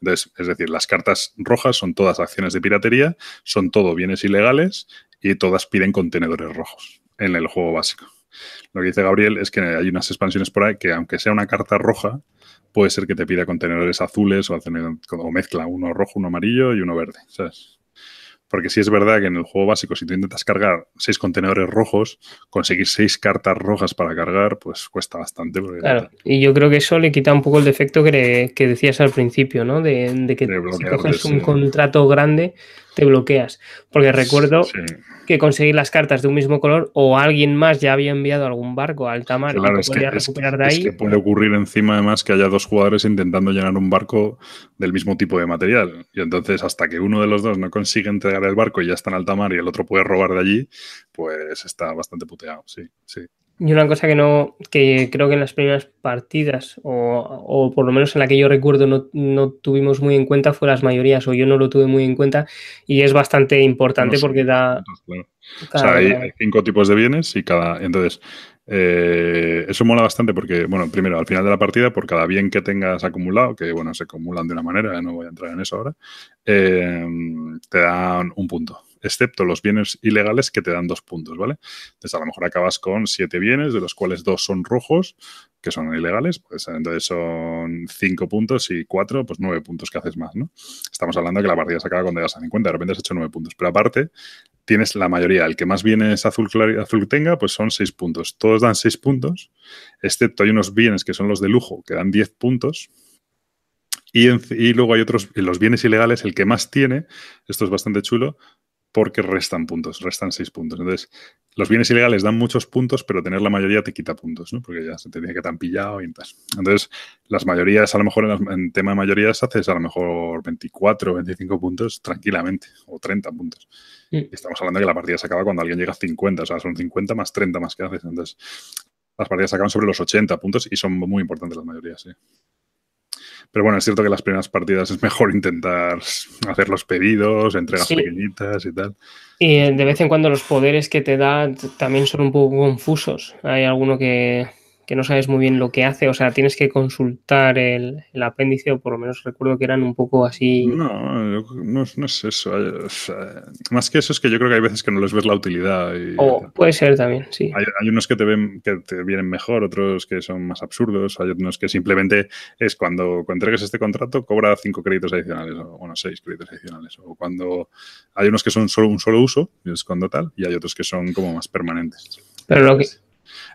Entonces, es decir, las cartas rojas son todas acciones de piratería, son todo bienes ilegales y todas piden contenedores rojos en el juego básico. Lo que dice Gabriel es que hay unas expansiones por ahí que, aunque sea una carta roja, puede ser que te pida contenedores azules o, o mezcla uno rojo, uno amarillo y uno verde. ¿sabes? Porque sí es verdad que en el juego básico, si tú intentas cargar seis contenedores rojos, conseguir seis cartas rojas para cargar, pues cuesta bastante. Claro, y yo creo que eso le quita un poco el defecto que, decías al principio, ¿no? De, que si coges un contrato grande, te bloqueas. Porque recuerdo que conseguir las cartas de un mismo color o alguien más ya había enviado algún barco a alta mar y podía recuperar de ahí. Es que puede ocurrir encima además que haya dos jugadores intentando llenar un barco del mismo tipo de material. Y entonces hasta que uno de los dos no consigue entregar el barco y ya está en alta mar y el otro puede robar de allí, pues está bastante puteado, sí, sí. Y una cosa que no, que creo que en las primeras partidas, o, por lo menos en la que yo recuerdo, no, tuvimos muy en cuenta fue las mayorías, o yo no lo tuve muy en cuenta, y es bastante importante porque da. o sea, hay, cinco tipos de bienes y cada. Entonces, eh, eso mola bastante porque, bueno, primero, al final de la partida, por cada bien que tengas acumulado, que bueno, se acumulan de una manera, no voy a entrar en eso ahora, eh, te dan un punto. Excepto los bienes ilegales que te dan dos puntos, ¿vale? Entonces a lo mejor acabas con siete bienes, de los cuales dos son rojos, que son ilegales, pues entonces son cinco puntos y cuatro, pues nueve puntos que haces más, ¿no? Estamos hablando de que la partida se acaba cuando llegas a 50, de repente has hecho nueve puntos, pero aparte tienes la mayoría, el que más bienes azul, azul tenga, pues son seis puntos. Todos dan seis puntos, excepto hay unos bienes que son los de lujo, que dan diez puntos, y, y, luego hay otros, los bienes ilegales, el que más tiene, esto es bastante chulo, porque restan puntos, restan seis puntos. Entonces, los bienes ilegales dan muchos puntos, pero tener la mayoría te quita puntos, ¿no? Porque ya se te tiene que tan pillado y entonces. Entonces, las mayorías, a lo mejor en, tema de mayorías, haces a lo mejor 24, 25 puntos tranquilamente, o 30 puntos. Y estamos hablando de que la partida se acaba cuando alguien llega a 50, o sea, son 50 más 30 más que haces. Entonces, las partidas se acaban sobre los 80 puntos y son muy importantes las mayorías, sí. Pero bueno, es cierto que las primeras partidas es mejor intentar hacer los pedidos, entregas pequeñitas y tal. Y eh, de vez en cuando los poderes que te da también son un poco confusos. Hay alguno que, que no sabes muy bien lo que hace, o sea, tienes que consultar el, apéndice, o por lo menos recuerdo que eran un poco así. No, no, es eso. más que eso es que yo creo que hay veces que no les ves la utilidad. o puede ser también, sí. Hay, unos que te ven que te vienen mejor, otros que son más absurdos, hay otros que simplemente es cuando, cuando entregues este contrato, cobra cinco créditos adicionales, o bueno, seis créditos adicionales. O cuando hay unos que son solo un solo uso, es cuando tal, y hay otros que son como más permanentes. Pero lo que,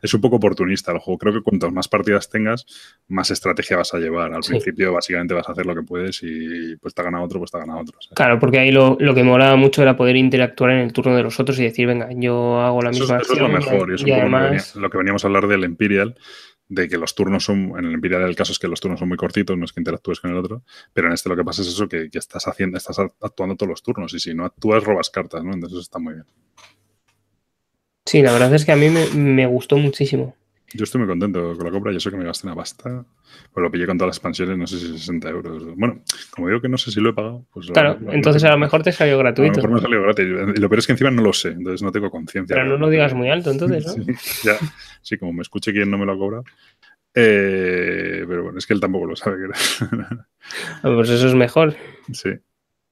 es un poco oportunista el juego. Creo que cuantas más partidas tengas, más estrategia vas a llevar. Al principio, básicamente, vas a hacer lo que puedes y pues te ha ganado otro, pues te ha ganado otro. Claro, porque ahí lo, que molaba mucho era poder interactuar en el turno de los otros y decir, venga, yo hago la misma eso, Eso es lo mejor y, es un poco lo que veníamos a hablar del Imperial de que los turnos son, en el Imperial el caso es que los turnos son muy cortitos, no es que interactúes con el otro, pero en este lo que pasa es eso, que, que estás haciendo, estás actuando todos los turnos y si no actúas robas cartas, ¿no? Entonces está muy bien. Sí, la verdad es que a mí me, gustó muchísimo. Yo estoy muy contento con la compra. Yo sé que me gasté una pasta. Pues lo pillé con todas las expansiones, no sé si 60 euros. Bueno, como digo que no sé si lo he pagado, pues. Claro, entonces a lo mejor te salió gratuito. A lo mejor me salió gratis. Y lo peor es que encima no lo sé, entonces no tengo conciencia. Pero no lo digas muy alto, entonces, ¿no? sí, ya. Sí, como me escuche quien no me lo ha cobrado. Eh, pero bueno, es que él tampoco lo sabe. pues eso es mejor. Sí.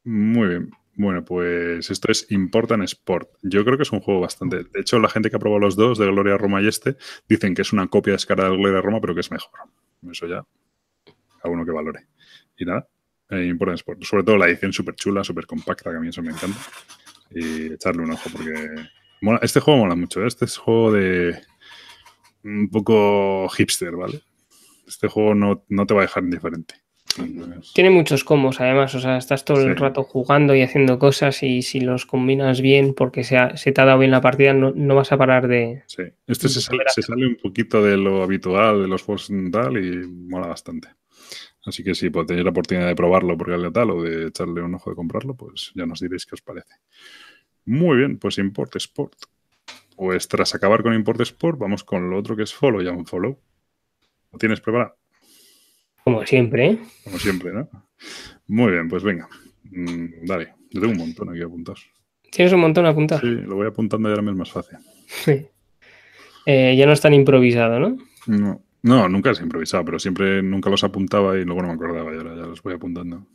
Muy bien. Bueno, pues esto es Important Sport. Yo creo que es un juego bastante. De hecho, la gente que ha probado los dos, de Gloria Roma y este, dicen que es una copia descarada de Gloria Roma, pero que es mejor. Eso ya, a uno que valore. Y nada, eh, Important Sport. Sobre todo la edición súper chula, súper compacta, que a mí eso me encanta. Y echarle un ojo, porque. este juego mola mucho. ¿eh? Este es juego de. Un poco hipster, ¿vale? Este juego no, no te va a dejar indiferente. Tiene muchos combos, además, o sea, estás todo el rato jugando y haciendo cosas y si los combinas bien porque se, te ha dado bien la partida, no, vas a parar de... Sí, este se sale, un poquito de lo habitual, de los juegos tal y mola bastante. Así que si pues, tenéis la oportunidad de probarlo porque es tal o de echarle un ojo de comprarlo, pues ya nos diréis qué os parece. Muy bien, pues Import Sport. Pues tras acabar con Import Sport, vamos con lo otro que es Follow, ya un Follow. ¿Lo tienes preparado? Como siempre, ¿eh? Como siempre, ¿no? Muy bien, pues venga. Mm, dale, yo tengo un montón aquí apuntados. ¿Tienes un montón apuntado? Sí, lo voy apuntando y ahora me es más fácil. Sí. Eh, ya no es tan improvisado, ¿no? No, no, nunca es improvisado, pero siempre nunca los apuntaba y luego no me acordaba y ahora ya los voy apuntando.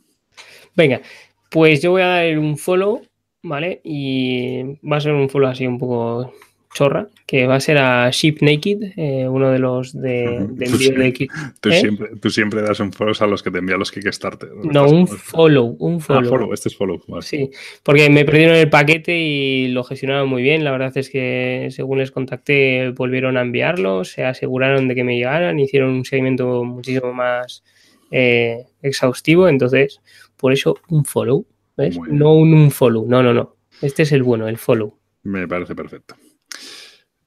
Venga, pues yo voy a dar un follow, ¿vale? Y va a ser un follow así un poco chorra, que va a ser a Ship Naked, eh, uno de los de, envío de. Tú, ¿Eh? siempre, tú siempre das un follow a los que te envían los Kickstarter. No, un follow, un follow. Ah, follow, este es follow. Sí, porque me perdieron el paquete y lo gestionaron muy bien. La verdad es que según les contacté, volvieron a enviarlo, se aseguraron de que me llegaran, hicieron un seguimiento muchísimo más eh, exhaustivo. Entonces, por eso un follow, ¿ves? No un, un follow, no, no, no. Este es el bueno, el follow. Me parece perfecto.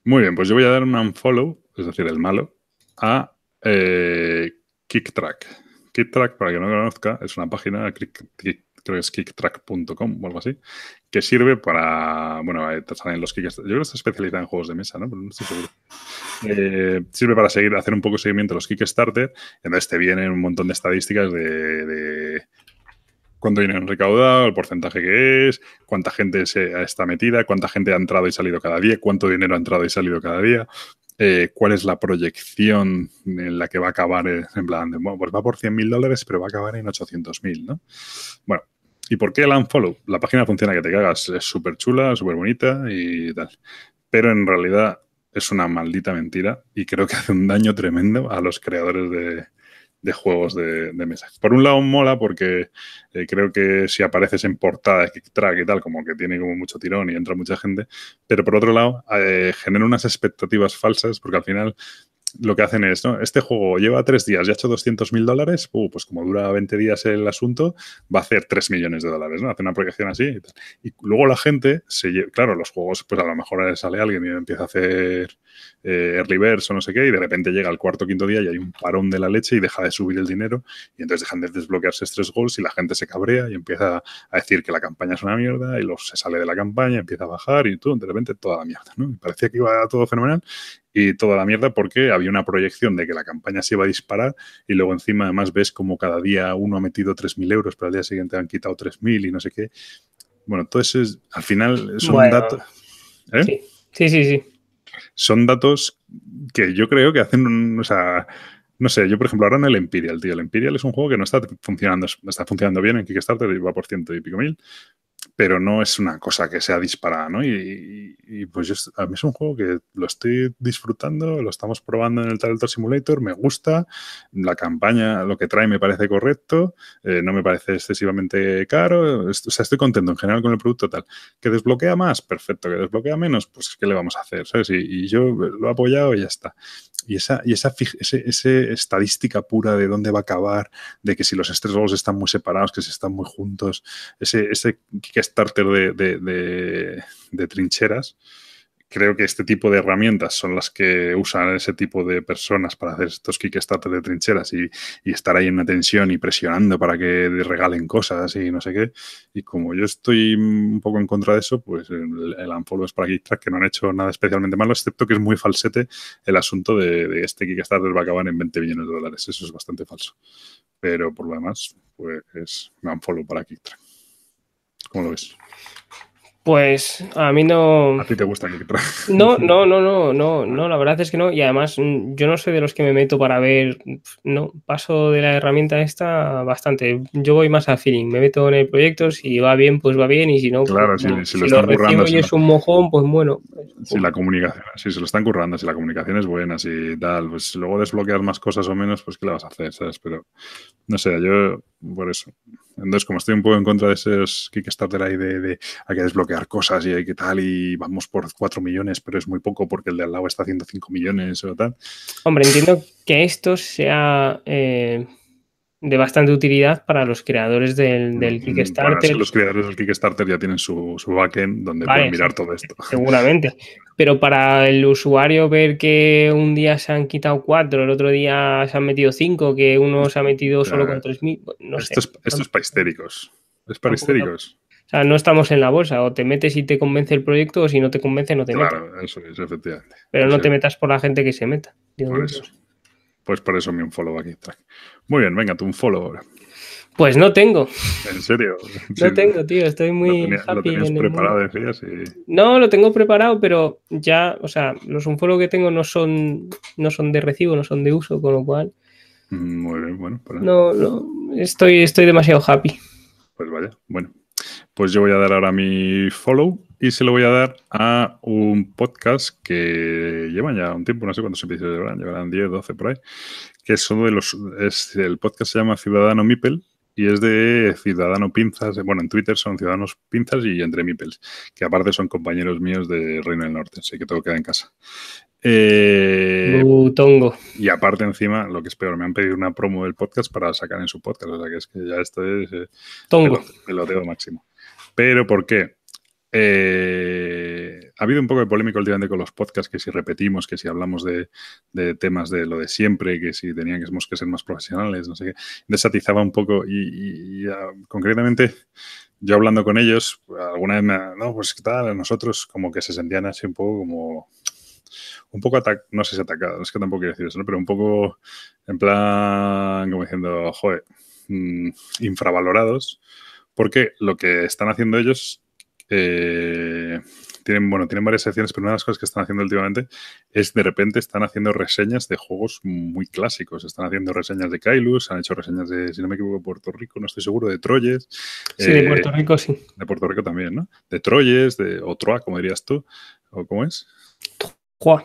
Muy bien, pues yo voy a dar un unfollow, es decir, el malo, a eh, KickTrack. KickTrack, para quien no lo conozca, es una página, creo que es kicktrack.com o algo así, que sirve para, bueno, te salen los Kickstarter. Yo creo que está especializada en juegos de mesa, ¿no? Pero no estoy seguro. Eh, sirve para seguir, hacer un poco de seguimiento de los Kickstarter. Entonces te vienen un montón de estadísticas de cuánto dinero han recaudado, el porcentaje que es, cuánta gente se está metida, cuánta gente ha entrado y salido cada día, cuánto dinero ha entrado y salido cada día, eh, cuál es la proyección en la que va a acabar, en plan, bueno, pues va por 100.000 dólares, pero va a acabar en 800.000, ¿no? Bueno, ¿Y por qué el unfollow? La página funciona que te cagas, es súper chula, súper bonita y tal. Pero en realidad es una maldita mentira y creo que hace un daño tremendo a los creadores de, de juegos de, mesa. Por un lado mola porque eh, creo que si apareces en portada de Track y tal, como que tiene como mucho tirón y entra mucha gente, pero por otro lado eh, genera unas expectativas falsas porque al final lo que hacen es, ¿no? Este juego lleva tres días y ha hecho 200 mil dólares, uh, pues como dura 20 días el asunto, va a hacer 3 millones de dólares, ¿no? Hace una proyección así y luego la gente, se claro, los juegos, pues a lo mejor sale alguien y empieza a hacer eh, early birds o no sé qué, y de repente llega el cuarto quinto día y hay un parón de la leche y deja de subir el dinero y entonces dejan de desbloquearse tres goals y la gente se cabrea y empieza a decir que la campaña es una mierda y luego se sale de la campaña, empieza a bajar y todo, de repente toda la mierda, ¿no? parecía que iba todo fenomenal y toda la mierda porque había una proyección de que la campaña se iba a disparar y luego encima además ves como cada día uno ha metido 3.000 euros, pero al día siguiente han quitado 3.000 y no sé qué. Bueno, entonces al final son un datos... ¿eh? Sí, sí, sí. Son datos que yo creo que hacen, o sea, no sé, yo por ejemplo ahora en el Imperial, tío, el Imperial es un juego que no está funcionando, está funcionando bien en Kickstarter y va por ciento y pico mil, pero no es una cosa que sea disparada, ¿no? Y, pues a mí es un juego que lo estoy disfrutando, lo estamos probando en el Talent Simulator, me gusta, la campaña, lo que trae me parece correcto, eh, no me parece excesivamente caro, o sea, estoy contento en general con el producto tal. ¿Que desbloquea más? Perfecto, ¿que desbloquea menos? Pues ¿qué le vamos a hacer? ¿sabes? Y, yo lo he apoyado y ya está. Y esa, y esa ese, estadística pura de dónde va a acabar, de que si los estrés están muy separados, que si están muy juntos, ese, ese starter de, de, trincheras, creo que este tipo de herramientas son las que usan ese tipo de personas para hacer estos Kickstarter de trincheras y, estar ahí en una tensión y presionando para que regalen cosas y no sé qué. Y como yo estoy un poco en contra de eso, pues el, el unfollow es para Kickstarter, que no han hecho nada especialmente malo, excepto que es muy falsete el asunto de, este Kickstarter va a acabar en 20 millones de dólares. Eso es bastante falso. Pero por lo demás, pues es un unfollow para Kickstarter. ¿Cómo lo ves? Pues a mí no. ¿A ti te gusta que No, no, no, no, no, no, la verdad es que no. Y además, mm, yo no soy de los que me meto para ver. No, paso de la herramienta esta bastante. Yo voy más a feeling. Me meto en el proyecto, si va bien, pues va bien. Y si no, pues claro, si, si, lo, están currando. y es un mojón, pues bueno. si la comunicación, si se lo están currando, si la comunicación es buena, si tal, pues luego desbloquear más cosas o menos, pues ¿qué le vas a hacer? ¿Sabes? Pero no sé, yo por eso. Entonces, como estoy un poco en contra de esos Kickstarter ahí de, de hay que desbloquear cosas y hay que tal, y vamos por 4 millones, pero es muy poco porque el de al lado está haciendo 5 millones o tal. Hombre, entiendo que esto sea eh, de bastante utilidad para los creadores del, mm, Kickstarter. los creadores del Kickstarter ya tienen su, su backend donde pueden mirar todo esto. Seguramente. Pero para el usuario ver que un día se han quitado cuatro, el otro día se han metido cinco, que uno se ha metido solo con tres mil, no esto sé. Es, esto es para histéricos. Es para histéricos. O sea, no estamos en la bolsa. O te metes y te convence el proyecto, o si no te convence, no te metes. Claro, eso es, efectivamente. Pero no te metas por la gente que se meta. Por eso. Pues por eso me un follow aquí. Muy bien, venga, tú un follow ahora. Pues no tengo. ¿En serio? No tengo, tío. Estoy muy happy. ¿Lo preparado, decías? No, lo tengo preparado, pero ya, o sea, los unfollow que tengo no son, no son de recibo, no son de uso, con lo cual. Mm, muy bien, bueno. No, no, estoy, estoy demasiado happy. Pues vaya, bueno. Pues yo voy a dar ahora mi follow y se lo voy a dar a un podcast que llevan ya un tiempo, no sé cuántos episodios llevarán, llevarán 10, 12 por ahí, que es uno de los, es, el podcast se llama Ciudadano Mipel y es de Ciudadano Pinzas, bueno, en Twitter son Ciudadanos Pinzas y Entre Mipels, que aparte son compañeros míos de Reino del Norte, así que todo queda en casa. Eh, tongo. Y aparte encima, lo que es peor, me han pedido una promo del podcast para sacar en su podcast, o sea que es que ya esto es eh, tongo. peloteo máximo. Pero ¿por qué? Eh, ha habido un poco de polémica últimamente con los podcasts, que si repetimos, que si hablamos de, temas de lo de siempre, que si teníamos que ser más profesionales, no sé qué. Desatizaba un poco y, ah, concretamente yo hablando con ellos, alguna vez me, no, pues qué tal, nosotros como que se sentían así un poco como, un poco atacados, no sé si atacados, es que tampoco quiero decir eso, pero un poco en plan, como diciendo, joder, mm, infravalorados, porque lo que están haciendo ellos eh, tienen, bueno, tienen varias secciones, pero una de las cosas que están haciendo últimamente es de repente están haciendo reseñas de juegos muy clásicos. Están haciendo reseñas de Kailus, han hecho reseñas de, si no me equivoco, Puerto Rico, no estoy seguro, de Troyes. Sí, de Puerto Rico sí. De Puerto Rico también, ¿no? De Troyes, de o Troa, como dirías tú. ¿O cómo es? Troa.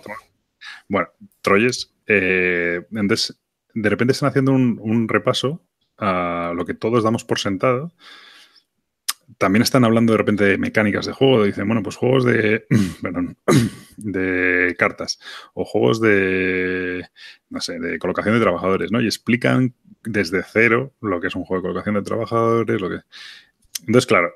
Bueno, Troyes. entonces, de repente están haciendo un repaso a lo que todos damos por sentado también están hablando de repente de mecánicas de juego. Dicen, bueno, pues juegos de, perdón, de cartas o juegos de, no sé, de colocación de trabajadores, ¿no? Y explican desde cero lo que es un juego de colocación de trabajadores, lo que... Entonces, claro,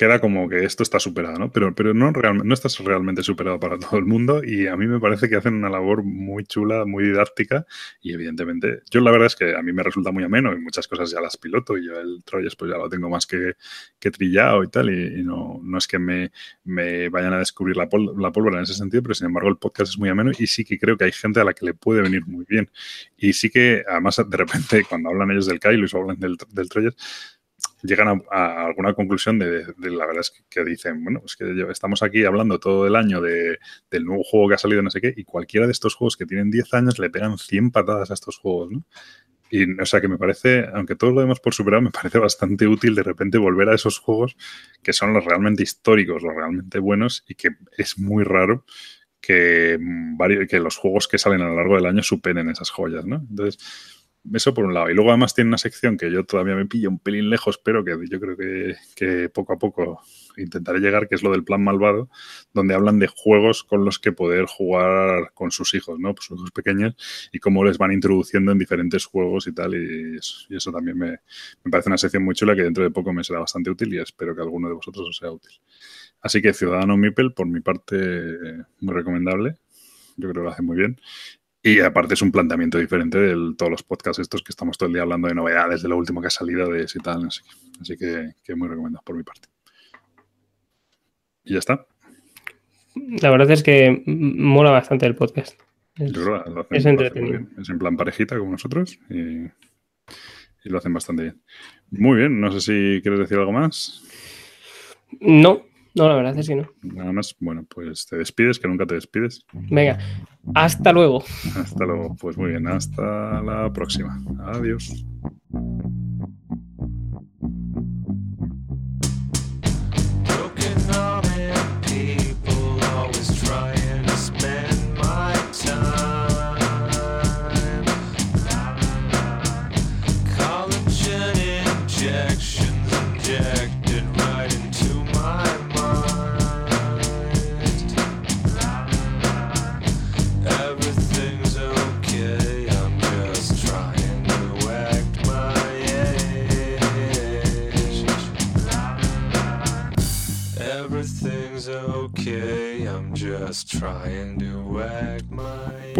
queda como que esto está superado, ¿no? Pero, pero no, realmente, no estás realmente superado para todo el mundo y a mí me parece que hacen una labor muy chula, muy didáctica y evidentemente yo la verdad es que a mí me resulta muy ameno y muchas cosas ya las piloto y yo el Troyes pues ya lo tengo más que, que trillado y tal y, no, no es que me, me, vayan a descubrir la, la pólvora en ese sentido, pero sin embargo el podcast es muy ameno y sí que creo que hay gente a la que le puede venir muy bien y sí que además de repente cuando hablan ellos del Kyle o hablan del, del Troyes llegan a, alguna conclusión de, la verdad es que, dicen, bueno, es que estamos aquí hablando todo el año de, del nuevo juego que ha salido, no sé qué, y cualquiera de estos juegos que tienen 10 años le pegan 100 patadas a estos juegos, ¿no? Y, o sea, que me parece, aunque todo lo demás por superar, me parece bastante útil de repente volver a esos juegos que son los realmente históricos, los realmente buenos, y que es muy raro que, mm, que los juegos que salen a lo largo del año superen esas joyas, ¿no? Entonces, eso por un lado. Y luego además tiene una sección que yo todavía me pillo un pelín lejos, pero que yo creo que, poco a poco intentaré llegar, que es lo del plan malvado, donde hablan de juegos con los que poder jugar con sus hijos, ¿no? Pues sus hijos pequeños y cómo les van introduciendo en diferentes juegos y tal. Y eso, también me, me, parece una sección muy chula que dentro de poco me será bastante útil y espero que alguno de vosotros os sea útil. Así que Ciudadano Mipel, por mi parte, muy recomendable. Yo creo que lo hace muy bien. Y aparte es un planteamiento diferente de todos los podcasts estos que estamos todo el día hablando de novedades, de lo último que ha salido, de y tal. Así, así que, que, muy recomendado por mi parte. Y ya está. La verdad es que mola bastante el podcast. Es, es entretenido. Es en plan parejita como nosotros y, y lo hacen bastante bien. Muy bien, no sé si quieres decir algo más. No, no, la verdad es que no. Nada más, bueno, pues te despides, que nunca te despides. Venga, hasta luego. Hasta luego, pues muy bien, hasta la próxima. Adiós.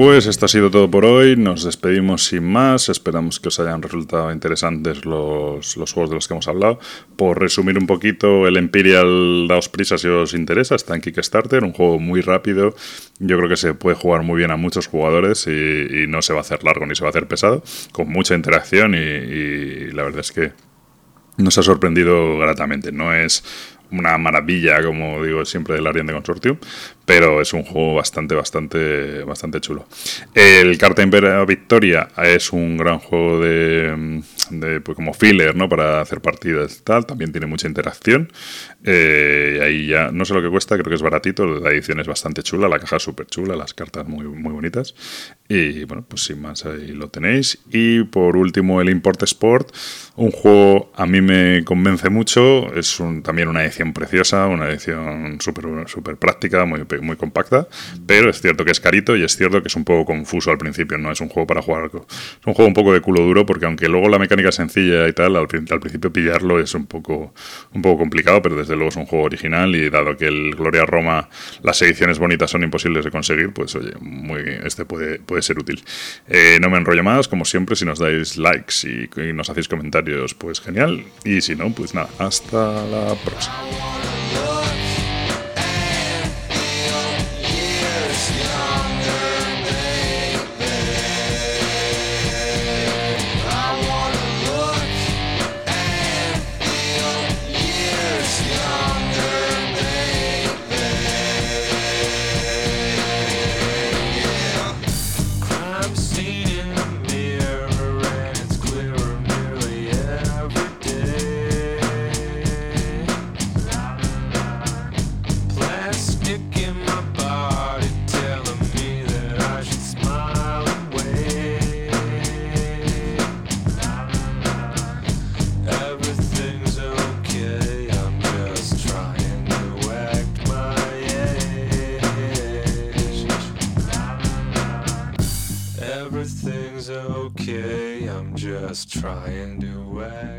Pues esto ha sido todo por hoy. Nos despedimos sin más. Esperamos que os hayan resultado interesantes los, juegos de los que hemos hablado. Por resumir un poquito, el Imperial, daos prisa si os interesa. Está en Kickstarter, un juego muy rápido. Yo creo que se puede jugar muy bien a muchos jugadores y, no se va a hacer largo ni se va a hacer pesado. Con mucha interacción y la verdad es que nos ha sorprendido gratamente. No es una maravilla, como digo siempre, del Ariane Consortium, pero es un juego bastante, bastante, bastante chulo. El Carta Impera Victoria es un gran juego de, pues como filler, ¿no? Para hacer partidas y tal. También tiene mucha interacción. Eh, ahí ya, no sé lo que cuesta, creo que es baratito. La edición es bastante chula, la caja es súper chula, las cartas muy, muy bonitas. Y bueno, pues sin más, ahí lo tenéis. Y por último, el Import Sport, un juego a mí me convence mucho. Es también una edición preciosa, una edición súper super práctica, muy muy compacta, pero es cierto que es carito y es cierto que es un poco confuso al principio, no es un juego para jugar, es un juego un poco de culo duro porque aunque luego la mecánica es sencilla y tal, al, principio pillarlo es un poco, un poco complicado, pero desde luego es un juego original y dado que el Gloria Roma, las ediciones bonitas son imposibles de conseguir, pues oye, muy, este puede, puede ser útil. Eh, no me enrollo más, como siempre, si nos dais likes y, y nos hacéis comentarios, pues genial, y si no, pues nada, hasta la próxima. Just try and do it.